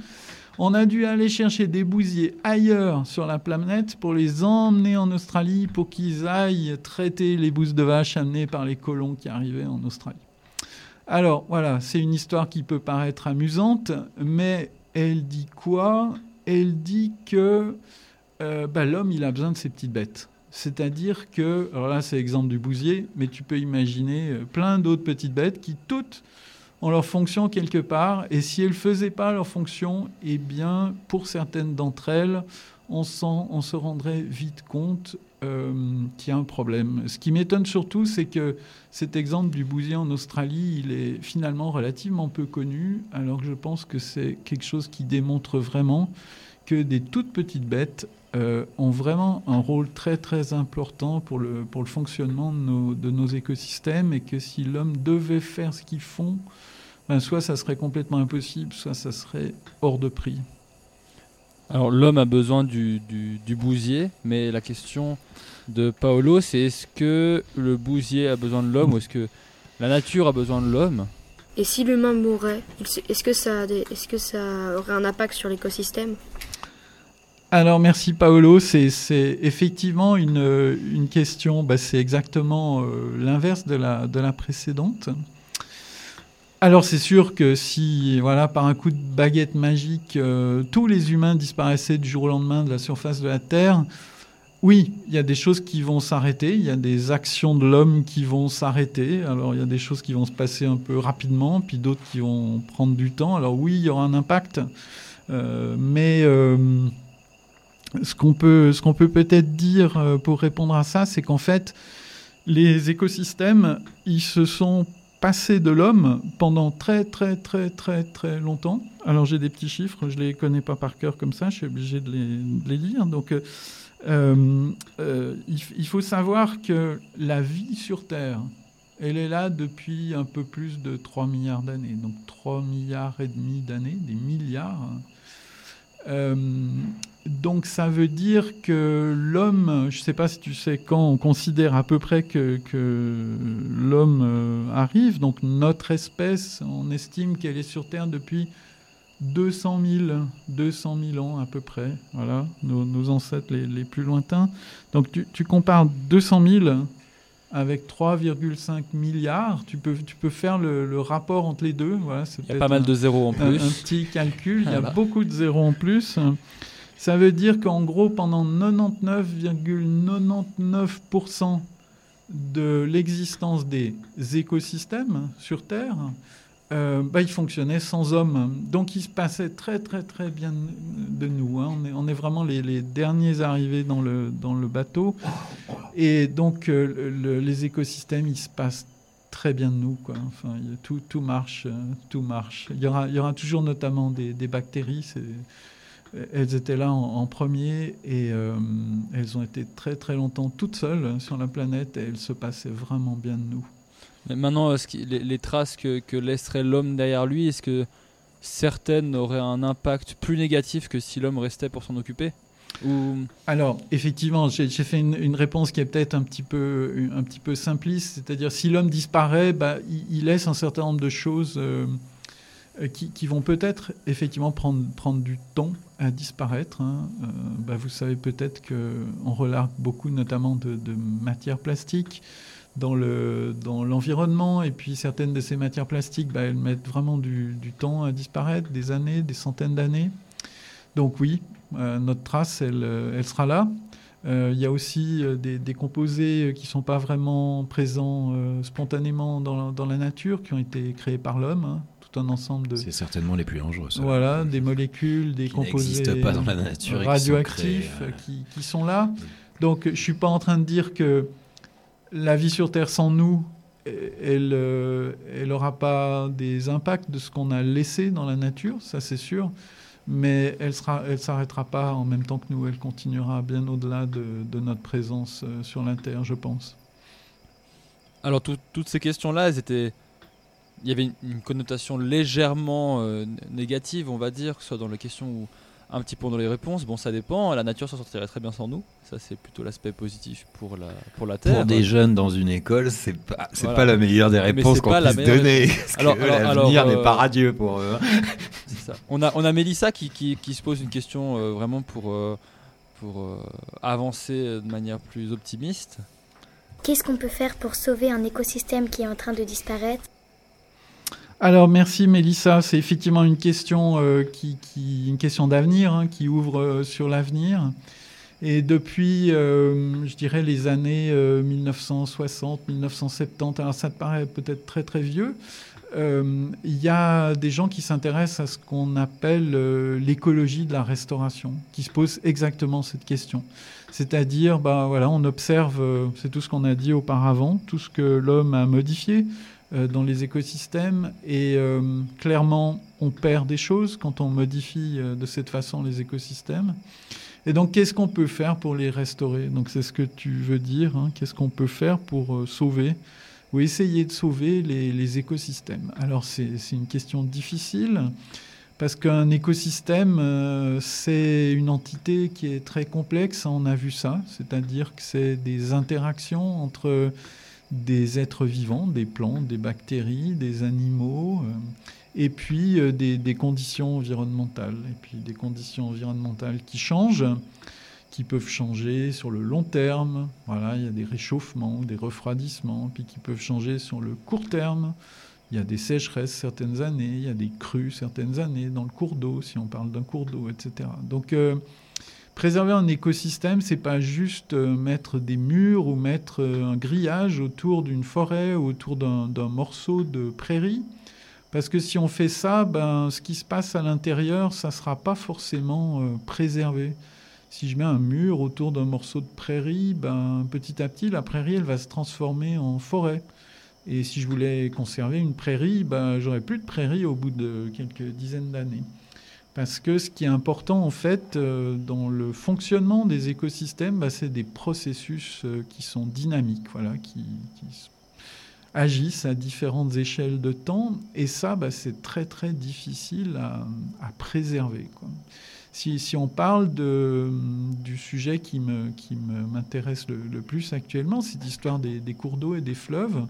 on a dû aller chercher des bousiers ailleurs sur la planète pour les emmener en Australie pour qu'ils aillent traiter les bouses de vache amenées par les colons qui arrivaient en Australie. Alors voilà, c'est une histoire qui peut paraître amusante, mais elle dit quoi? Elle dit que euh, bah, l'homme, il a besoin de ses petites bêtes. C'est-à-dire que, alors là c'est l'exemple du bousier, mais tu peux imaginer euh, plein d'autres petites bêtes qui toutes ont leur fonction quelque part, et si elles ne faisaient pas leur fonction, eh bien pour certaines d'entre elles, on, se rendrait vite compte euh, qu'il y a un problème. Ce qui m'étonne surtout, c'est que cet exemple du bousier en Australie, il est finalement relativement peu connu, alors que je pense que c'est quelque chose qui démontre vraiment que des toutes petites bêtes euh, ont vraiment un rôle très très important pour le, pour le fonctionnement de nos, de nos écosystèmes et que si l'homme devait faire ce qu'ils font, ben, soit ça serait complètement impossible, soit ça serait hors de prix.
Alors l'homme a besoin du, du, du bousier, mais la question de Paolo, c'est est-ce que le bousier a besoin de l'homme ou est-ce que la nature a besoin de l'homme?
Et si l'humain mourait, est-ce que, ça a des- est-ce que ça aurait un impact sur l'écosystème?
Alors merci Paolo, c'est effectivement une, une question, bah, c'est exactement euh, l'inverse de la, de la précédente. Alors c'est sûr que si, voilà, par un coup de baguette magique, euh, tous les humains disparaissaient du jour au lendemain de la surface de la Terre, oui, il y a des choses qui vont s'arrêter, il y a des actions de l'homme qui vont s'arrêter. Alors il y a des choses qui vont se passer un peu rapidement, puis d'autres qui vont prendre du temps. Alors oui, il y aura un impact, euh, mais ce qu'on peut, ce qu'on peut peut-être dire euh, pour répondre à ça, c'est qu'en fait, les écosystèmes, ils se sont passés de l'homme pendant très très très très très longtemps. Alors j'ai des petits chiffres, je les connais pas par cœur comme ça, je suis obligé de les, lire. Donc euh, euh, il, faut savoir que la vie sur Terre, elle est là depuis un peu plus de 3 milliards d'années. Donc 3 milliards et demi d'années, des milliards. hein. Donc ça veut dire que l'homme, je ne sais pas si tu sais quand on considère à peu près que, que l'homme euh, arrive, donc notre espèce, on estime qu'elle est sur Terre depuis 200 000, 200 000 ans à peu près, voilà, nos, nos ancêtres les, les plus lointains. Donc tu, tu compares 200 000 avec 3,5 milliards, tu peux, tu peux faire le, le rapport entre les deux. Voilà, c'est
Il y a pas mal
un-
de zéros en
un-
plus.
Un, petit calcul, il y a (laughs) beaucoup de zéros en plus. Ça veut dire qu'en gros, pendant 99,99% de l'existence des écosystèmes sur Terre, euh, bah, ils fonctionnaient sans hommes. Donc ils se passaient très très très bien de nous. hein. On, est, vraiment les, derniers arrivés dans le, dans le bateau. Et donc euh, le- le- les écosystèmes, ils se passent très bien de nous. Enfin, tout, tout marche. euh, tout marche. Il, y aura, il y aura toujours notamment des, des bactéries. Elles étaient là en, en premier et euh, elles ont été très très longtemps toutes seules sur la planète et elles se passaient vraiment bien de nous.
Mais maintenant, ce les, les traces que, que laisserait l'homme derrière lui, est-ce que certaines auraient un impact plus négatif que si l'homme restait pour s'en occuper Ou
Alors, effectivement, j'ai fait une, une réponse qui est peut-être un, petit peu- un petit peu simpliste, c'est-à-dire si l'homme disparaît, bah, il, il laisse un certain nombre de choses euh, euh, qui, qui vont peut-être effectivement prendre, prendre du temps à disparaître. hein. Euh, bah, vous savez peut-être qu'on relargue beaucoup notamment de, matières plastiques dans le dans l'environnement et puis certaines de ces matières plastiques bah, elles mettent vraiment du, temps à disparaître des années des centaines d'années donc oui euh, notre trace elle, elle sera là Euh, il y a aussi des, composés qui ne sont pas vraiment présents spontanément dans dans la nature qui ont été créés par l'homme hein, un ensemble de
C'est certainement les plus dangereux. ça.
voilà, des molécules, des
Qui
composés
n'existent pas dans la nature et qui sont
radioactifs
créés,
qui, qui sont là. Donc, je suis pas en train de dire que la vie sur Terre sans nous, elle, euh, elle aura pas des impacts de ce qu'on a laissé dans la nature, ça c'est sûr. Mais elle sera, elle s'arrêtera pas en même temps que nous. Elle continuera bien au-delà de, de notre présence euh, sur la Terre, je pense.
Alors tout- toutes ces questions-là, elles étaient, il y avait une, une connotation légèrement euh, négative, on va dire, que ce soit dans les questions ou un petit peu dans les réponses. Bon, ça dépend. La nature s'en sortirait très bien sans nous. Ça, c'est plutôt l'aspect positif pour la pour la Terre.
Pour des jeunes dans une école, c'est pas, c'est
Voilà.
pas la meilleure des réponses qu'on
pas
puisse
meilleure
donner.
Alors-
l'avenir n'est pas
euh,
radieux pour eux. hein. (laughs)
C'est ça. On a, on a Mélissa qui, qui, qui se pose une question euh, vraiment pour, euh, pour euh, avancer de manière plus optimiste.
Qu'est-ce qu'on peut faire pour sauver un écosystème qui est en train de disparaître?
Alors merci Mélissa, c'est effectivement une question euh, qui, qui- une question d'avenir hein, qui ouvre euh, sur l'avenir. Et depuis, euh, je dirais les années 1960, 1970, alors ça te paraît peut-être très très vieux, il y a des gens qui s'intéressent à ce qu'on appelle l'écologie de la restauration, qui se posent exactement cette question. C'est-à-dire, bah, voilà, on observe, c'est tout ce qu'on a dit auparavant, tout ce que l'homme a modifié dans les écosystèmes, et euh, clairement, on perd des choses quand on modifie euh, de cette façon les écosystèmes. Et donc, qu'est-ce qu'on peut faire pour les restaurer? Donc, c'est ce que tu veux dire. hein, qu'est-ce qu'on peut faire pour euh, sauver ou essayer de sauver les, les écosystèmes? Alors, c'est une question difficile parce qu'un écosystème, euh, c'est une entité qui est très complexe. On a vu ça, c'est-à-dire que c'est des interactions entre des êtres vivants, des plantes, des bactéries, des animaux, euh, et puis euh, des, des conditions environnementales. Et puis des conditions environnementales qui changent, qui peuvent changer sur le long terme. Voilà, il y a des réchauffements, des refroidissements, puis qui peuvent changer sur le court terme. Il y a des sécheresses certaines années, il y a des crues certaines années dans le cours d'eau, si on parle d'un cours d'eau, etc. Donc, euh, préserver un écosystème, c'est pas juste euh, mettre des murs ou mettre euh, un grillage autour d'une forêt ou autour d'un morceau de prairie. Parce que si on fait ça, ben, ce qui se passe à l'intérieur, ça ne sera pas forcément euh, préservé. Si je mets un mur autour d'un morceau de prairie, ben, petit à petit, la prairie, elle va se transformer en forêt. Et si je voulais conserver une prairie, ben, j'aurais plus de prairie au bout de quelques dizaines d'années. Parce que ce qui est important, en fait, euh, dans le fonctionnement des écosystèmes, ben, c'est des processus euh, qui sont dynamiques, voilà, qui, agissent à différentes échelles de temps. Et ça, bah, c'est très très difficile à, préserver. Si, on parle du sujet qui m'intéresse le, plus actuellement, cette histoire des, des cours d'eau et des fleuves,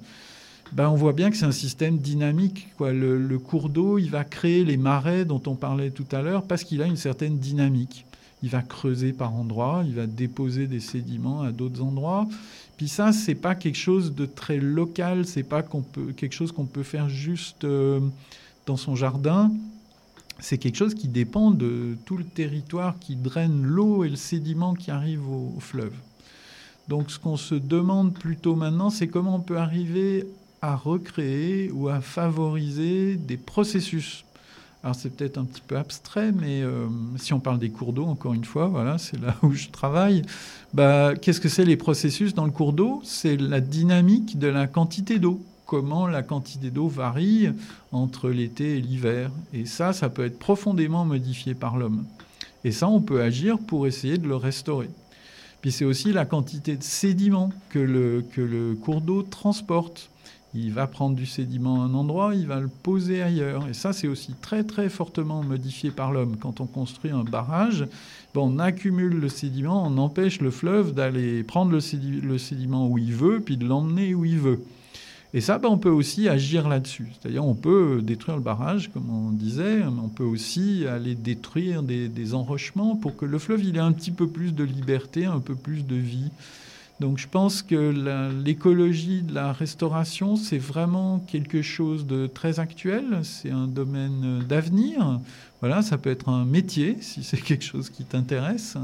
ben, on voit bien que c'est un système dynamique. Quoi. Le, cours d'eau, il va créer les marais dont on parlait tout à l'heure parce qu'il a une certaine dynamique. Il va creuser par endroits, il va déposer des sédiments à d'autres endroits. Puis ça, c'est pas quelque chose de très local, c'est pas quelque chose qu'on peut faire juste euh, dans son jardin. C'est quelque chose qui dépend de tout le territoire qui draine l'eau et le sédiment qui arrive au fleuve. Donc ce qu'on se demande plutôt maintenant, c'est comment on peut arriver à recréer ou à favoriser des processus. Alors c'est peut-être un petit peu abstrait, mais euh, si on parle des cours d'eau, encore une fois, voilà, c'est là où je travaille. Bah, Qu'est-ce que c'est les processus dans le cours d'eau? C'est la dynamique de la quantité d'eau. Comment la quantité d'eau varie entre l'été et l'hiver. Et ça, ça peut être profondément modifié par l'homme. Et ça, on peut agir pour essayer de le restaurer. Puis c'est aussi la quantité de sédiments que le, que le cours d'eau transporte. Il va prendre du sédiment à un endroit, il va le poser ailleurs. Et ça, c'est aussi très très fortement modifié par l'homme. Quand on construit un barrage, ben, on accumule le sédiment, on empêche le fleuve d'aller prendre le, sédi- le sédiment où il veut, puis de l'emmener où il veut. Et ça, ben, on peut aussi agir là-dessus. C'est-à-dire, on peut détruire le barrage, comme on disait, mais on peut aussi aller détruire des, enrochements pour que le fleuve ait un petit peu plus de liberté, un peu plus de vie. Donc je pense que l'écologie de la restauration, c'est vraiment quelque chose de très actuel, c'est un domaine euh, d'avenir. Voilà, ça peut être un métier si c'est quelque chose qui t'intéresse.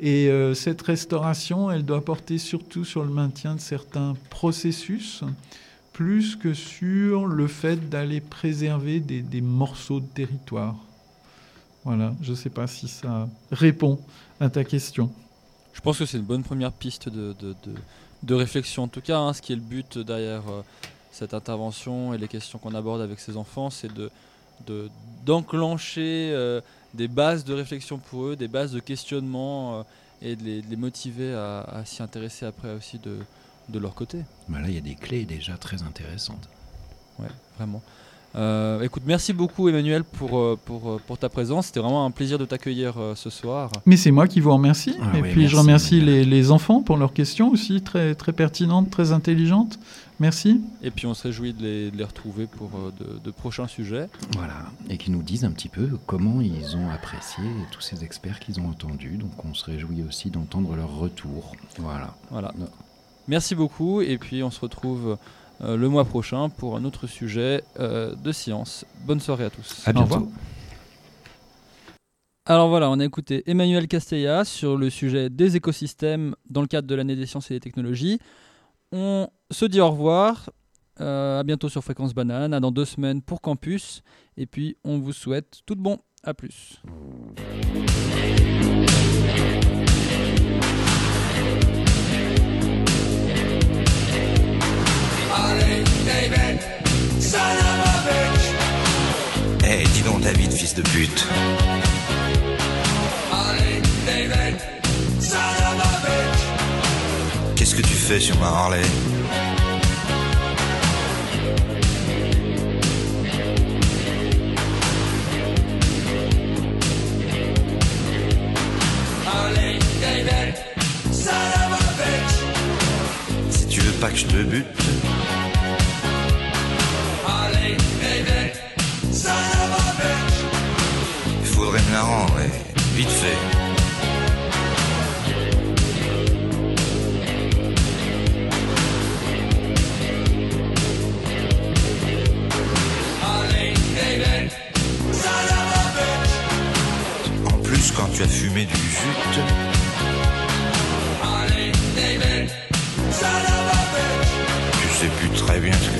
Et euh, cette restauration, elle doit porter surtout sur le maintien de certains processus, plus que sur le fait d'aller préserver des morceaux de territoire. Voilà, je ne sais pas si ça répond à ta question.
Je pense que c'est une bonne première piste de, de, de- de réflexion. En tout cas, hein, ce qui est le but derrière euh, cette intervention et les questions qu'on aborde avec ces enfants, c'est de, de- d'enclencher euh, des bases de réflexion pour eux, des bases de questionnement euh, et de les, de les motiver à, à s'y intéresser après aussi de, de leur côté.
Bah là, il y a des clés déjà très intéressantes.
Ouais, vraiment. Euh, écoute, merci beaucoup Emmanuel pour, euh, pour, euh, pour ta présence. C'était vraiment un plaisir de t'accueillir euh, ce soir.
Mais c'est moi qui vous remercie.
Ah
et
oui,
puis je
merci,
remercie les, les enfants pour leurs questions aussi, très, très pertinentes, très intelligentes. Merci.
Et puis on se réjouit de les, de les retrouver pour euh, de, de prochains sujets.
Voilà, et qui nous disent un petit peu comment ils ont apprécié tous ces experts qu'ils ont entendus. Donc on se réjouit aussi d'entendre leur retour. Voilà.
Voilà. Merci beaucoup et puis on se retrouve euh, le mois prochain pour un autre sujet euh, de science. Bonne soirée à tous.
À bientôt.
Alors voilà, on a écouté Emmanuel Castella sur le sujet des écosystèmes dans le cadre de l'année des sciences et des technologies. On se dit au revoir. euh, à bientôt sur Fréquence Banane. À dans deux semaines pour Campus. Et puis on vous souhaite tout de bon. À plus.
Eh, dis donc David, fils de pute. Qu'est-ce que tu fais sur ma Harley? Si tu veux pas que je te bute, vite fait. quand tu as fumé du jute. Tu sais plus très bien ce que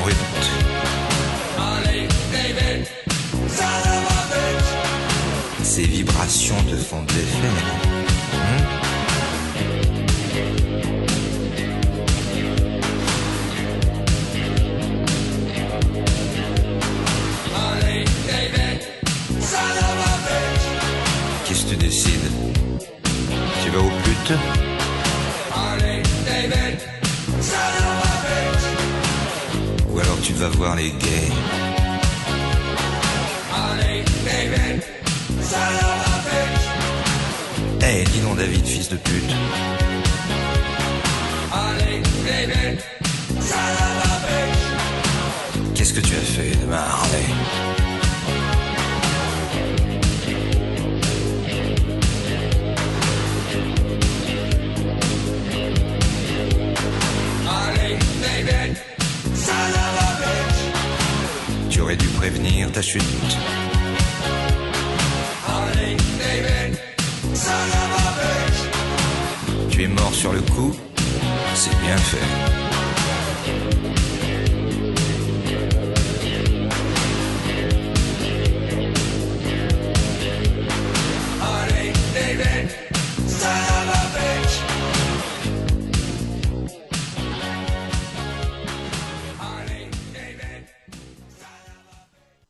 brut. Ces vibrations te font de l'effet. hein Qu'est-ce que tu décides? Tu vas au pute? Tu vas voir les gays. Eh, dis donc David, fils de pute. Qu'est-ce que tu as fait demain, Harley Tu aurais dû prévenir ta chute. Tu es mort sur le coup C'est bien fait.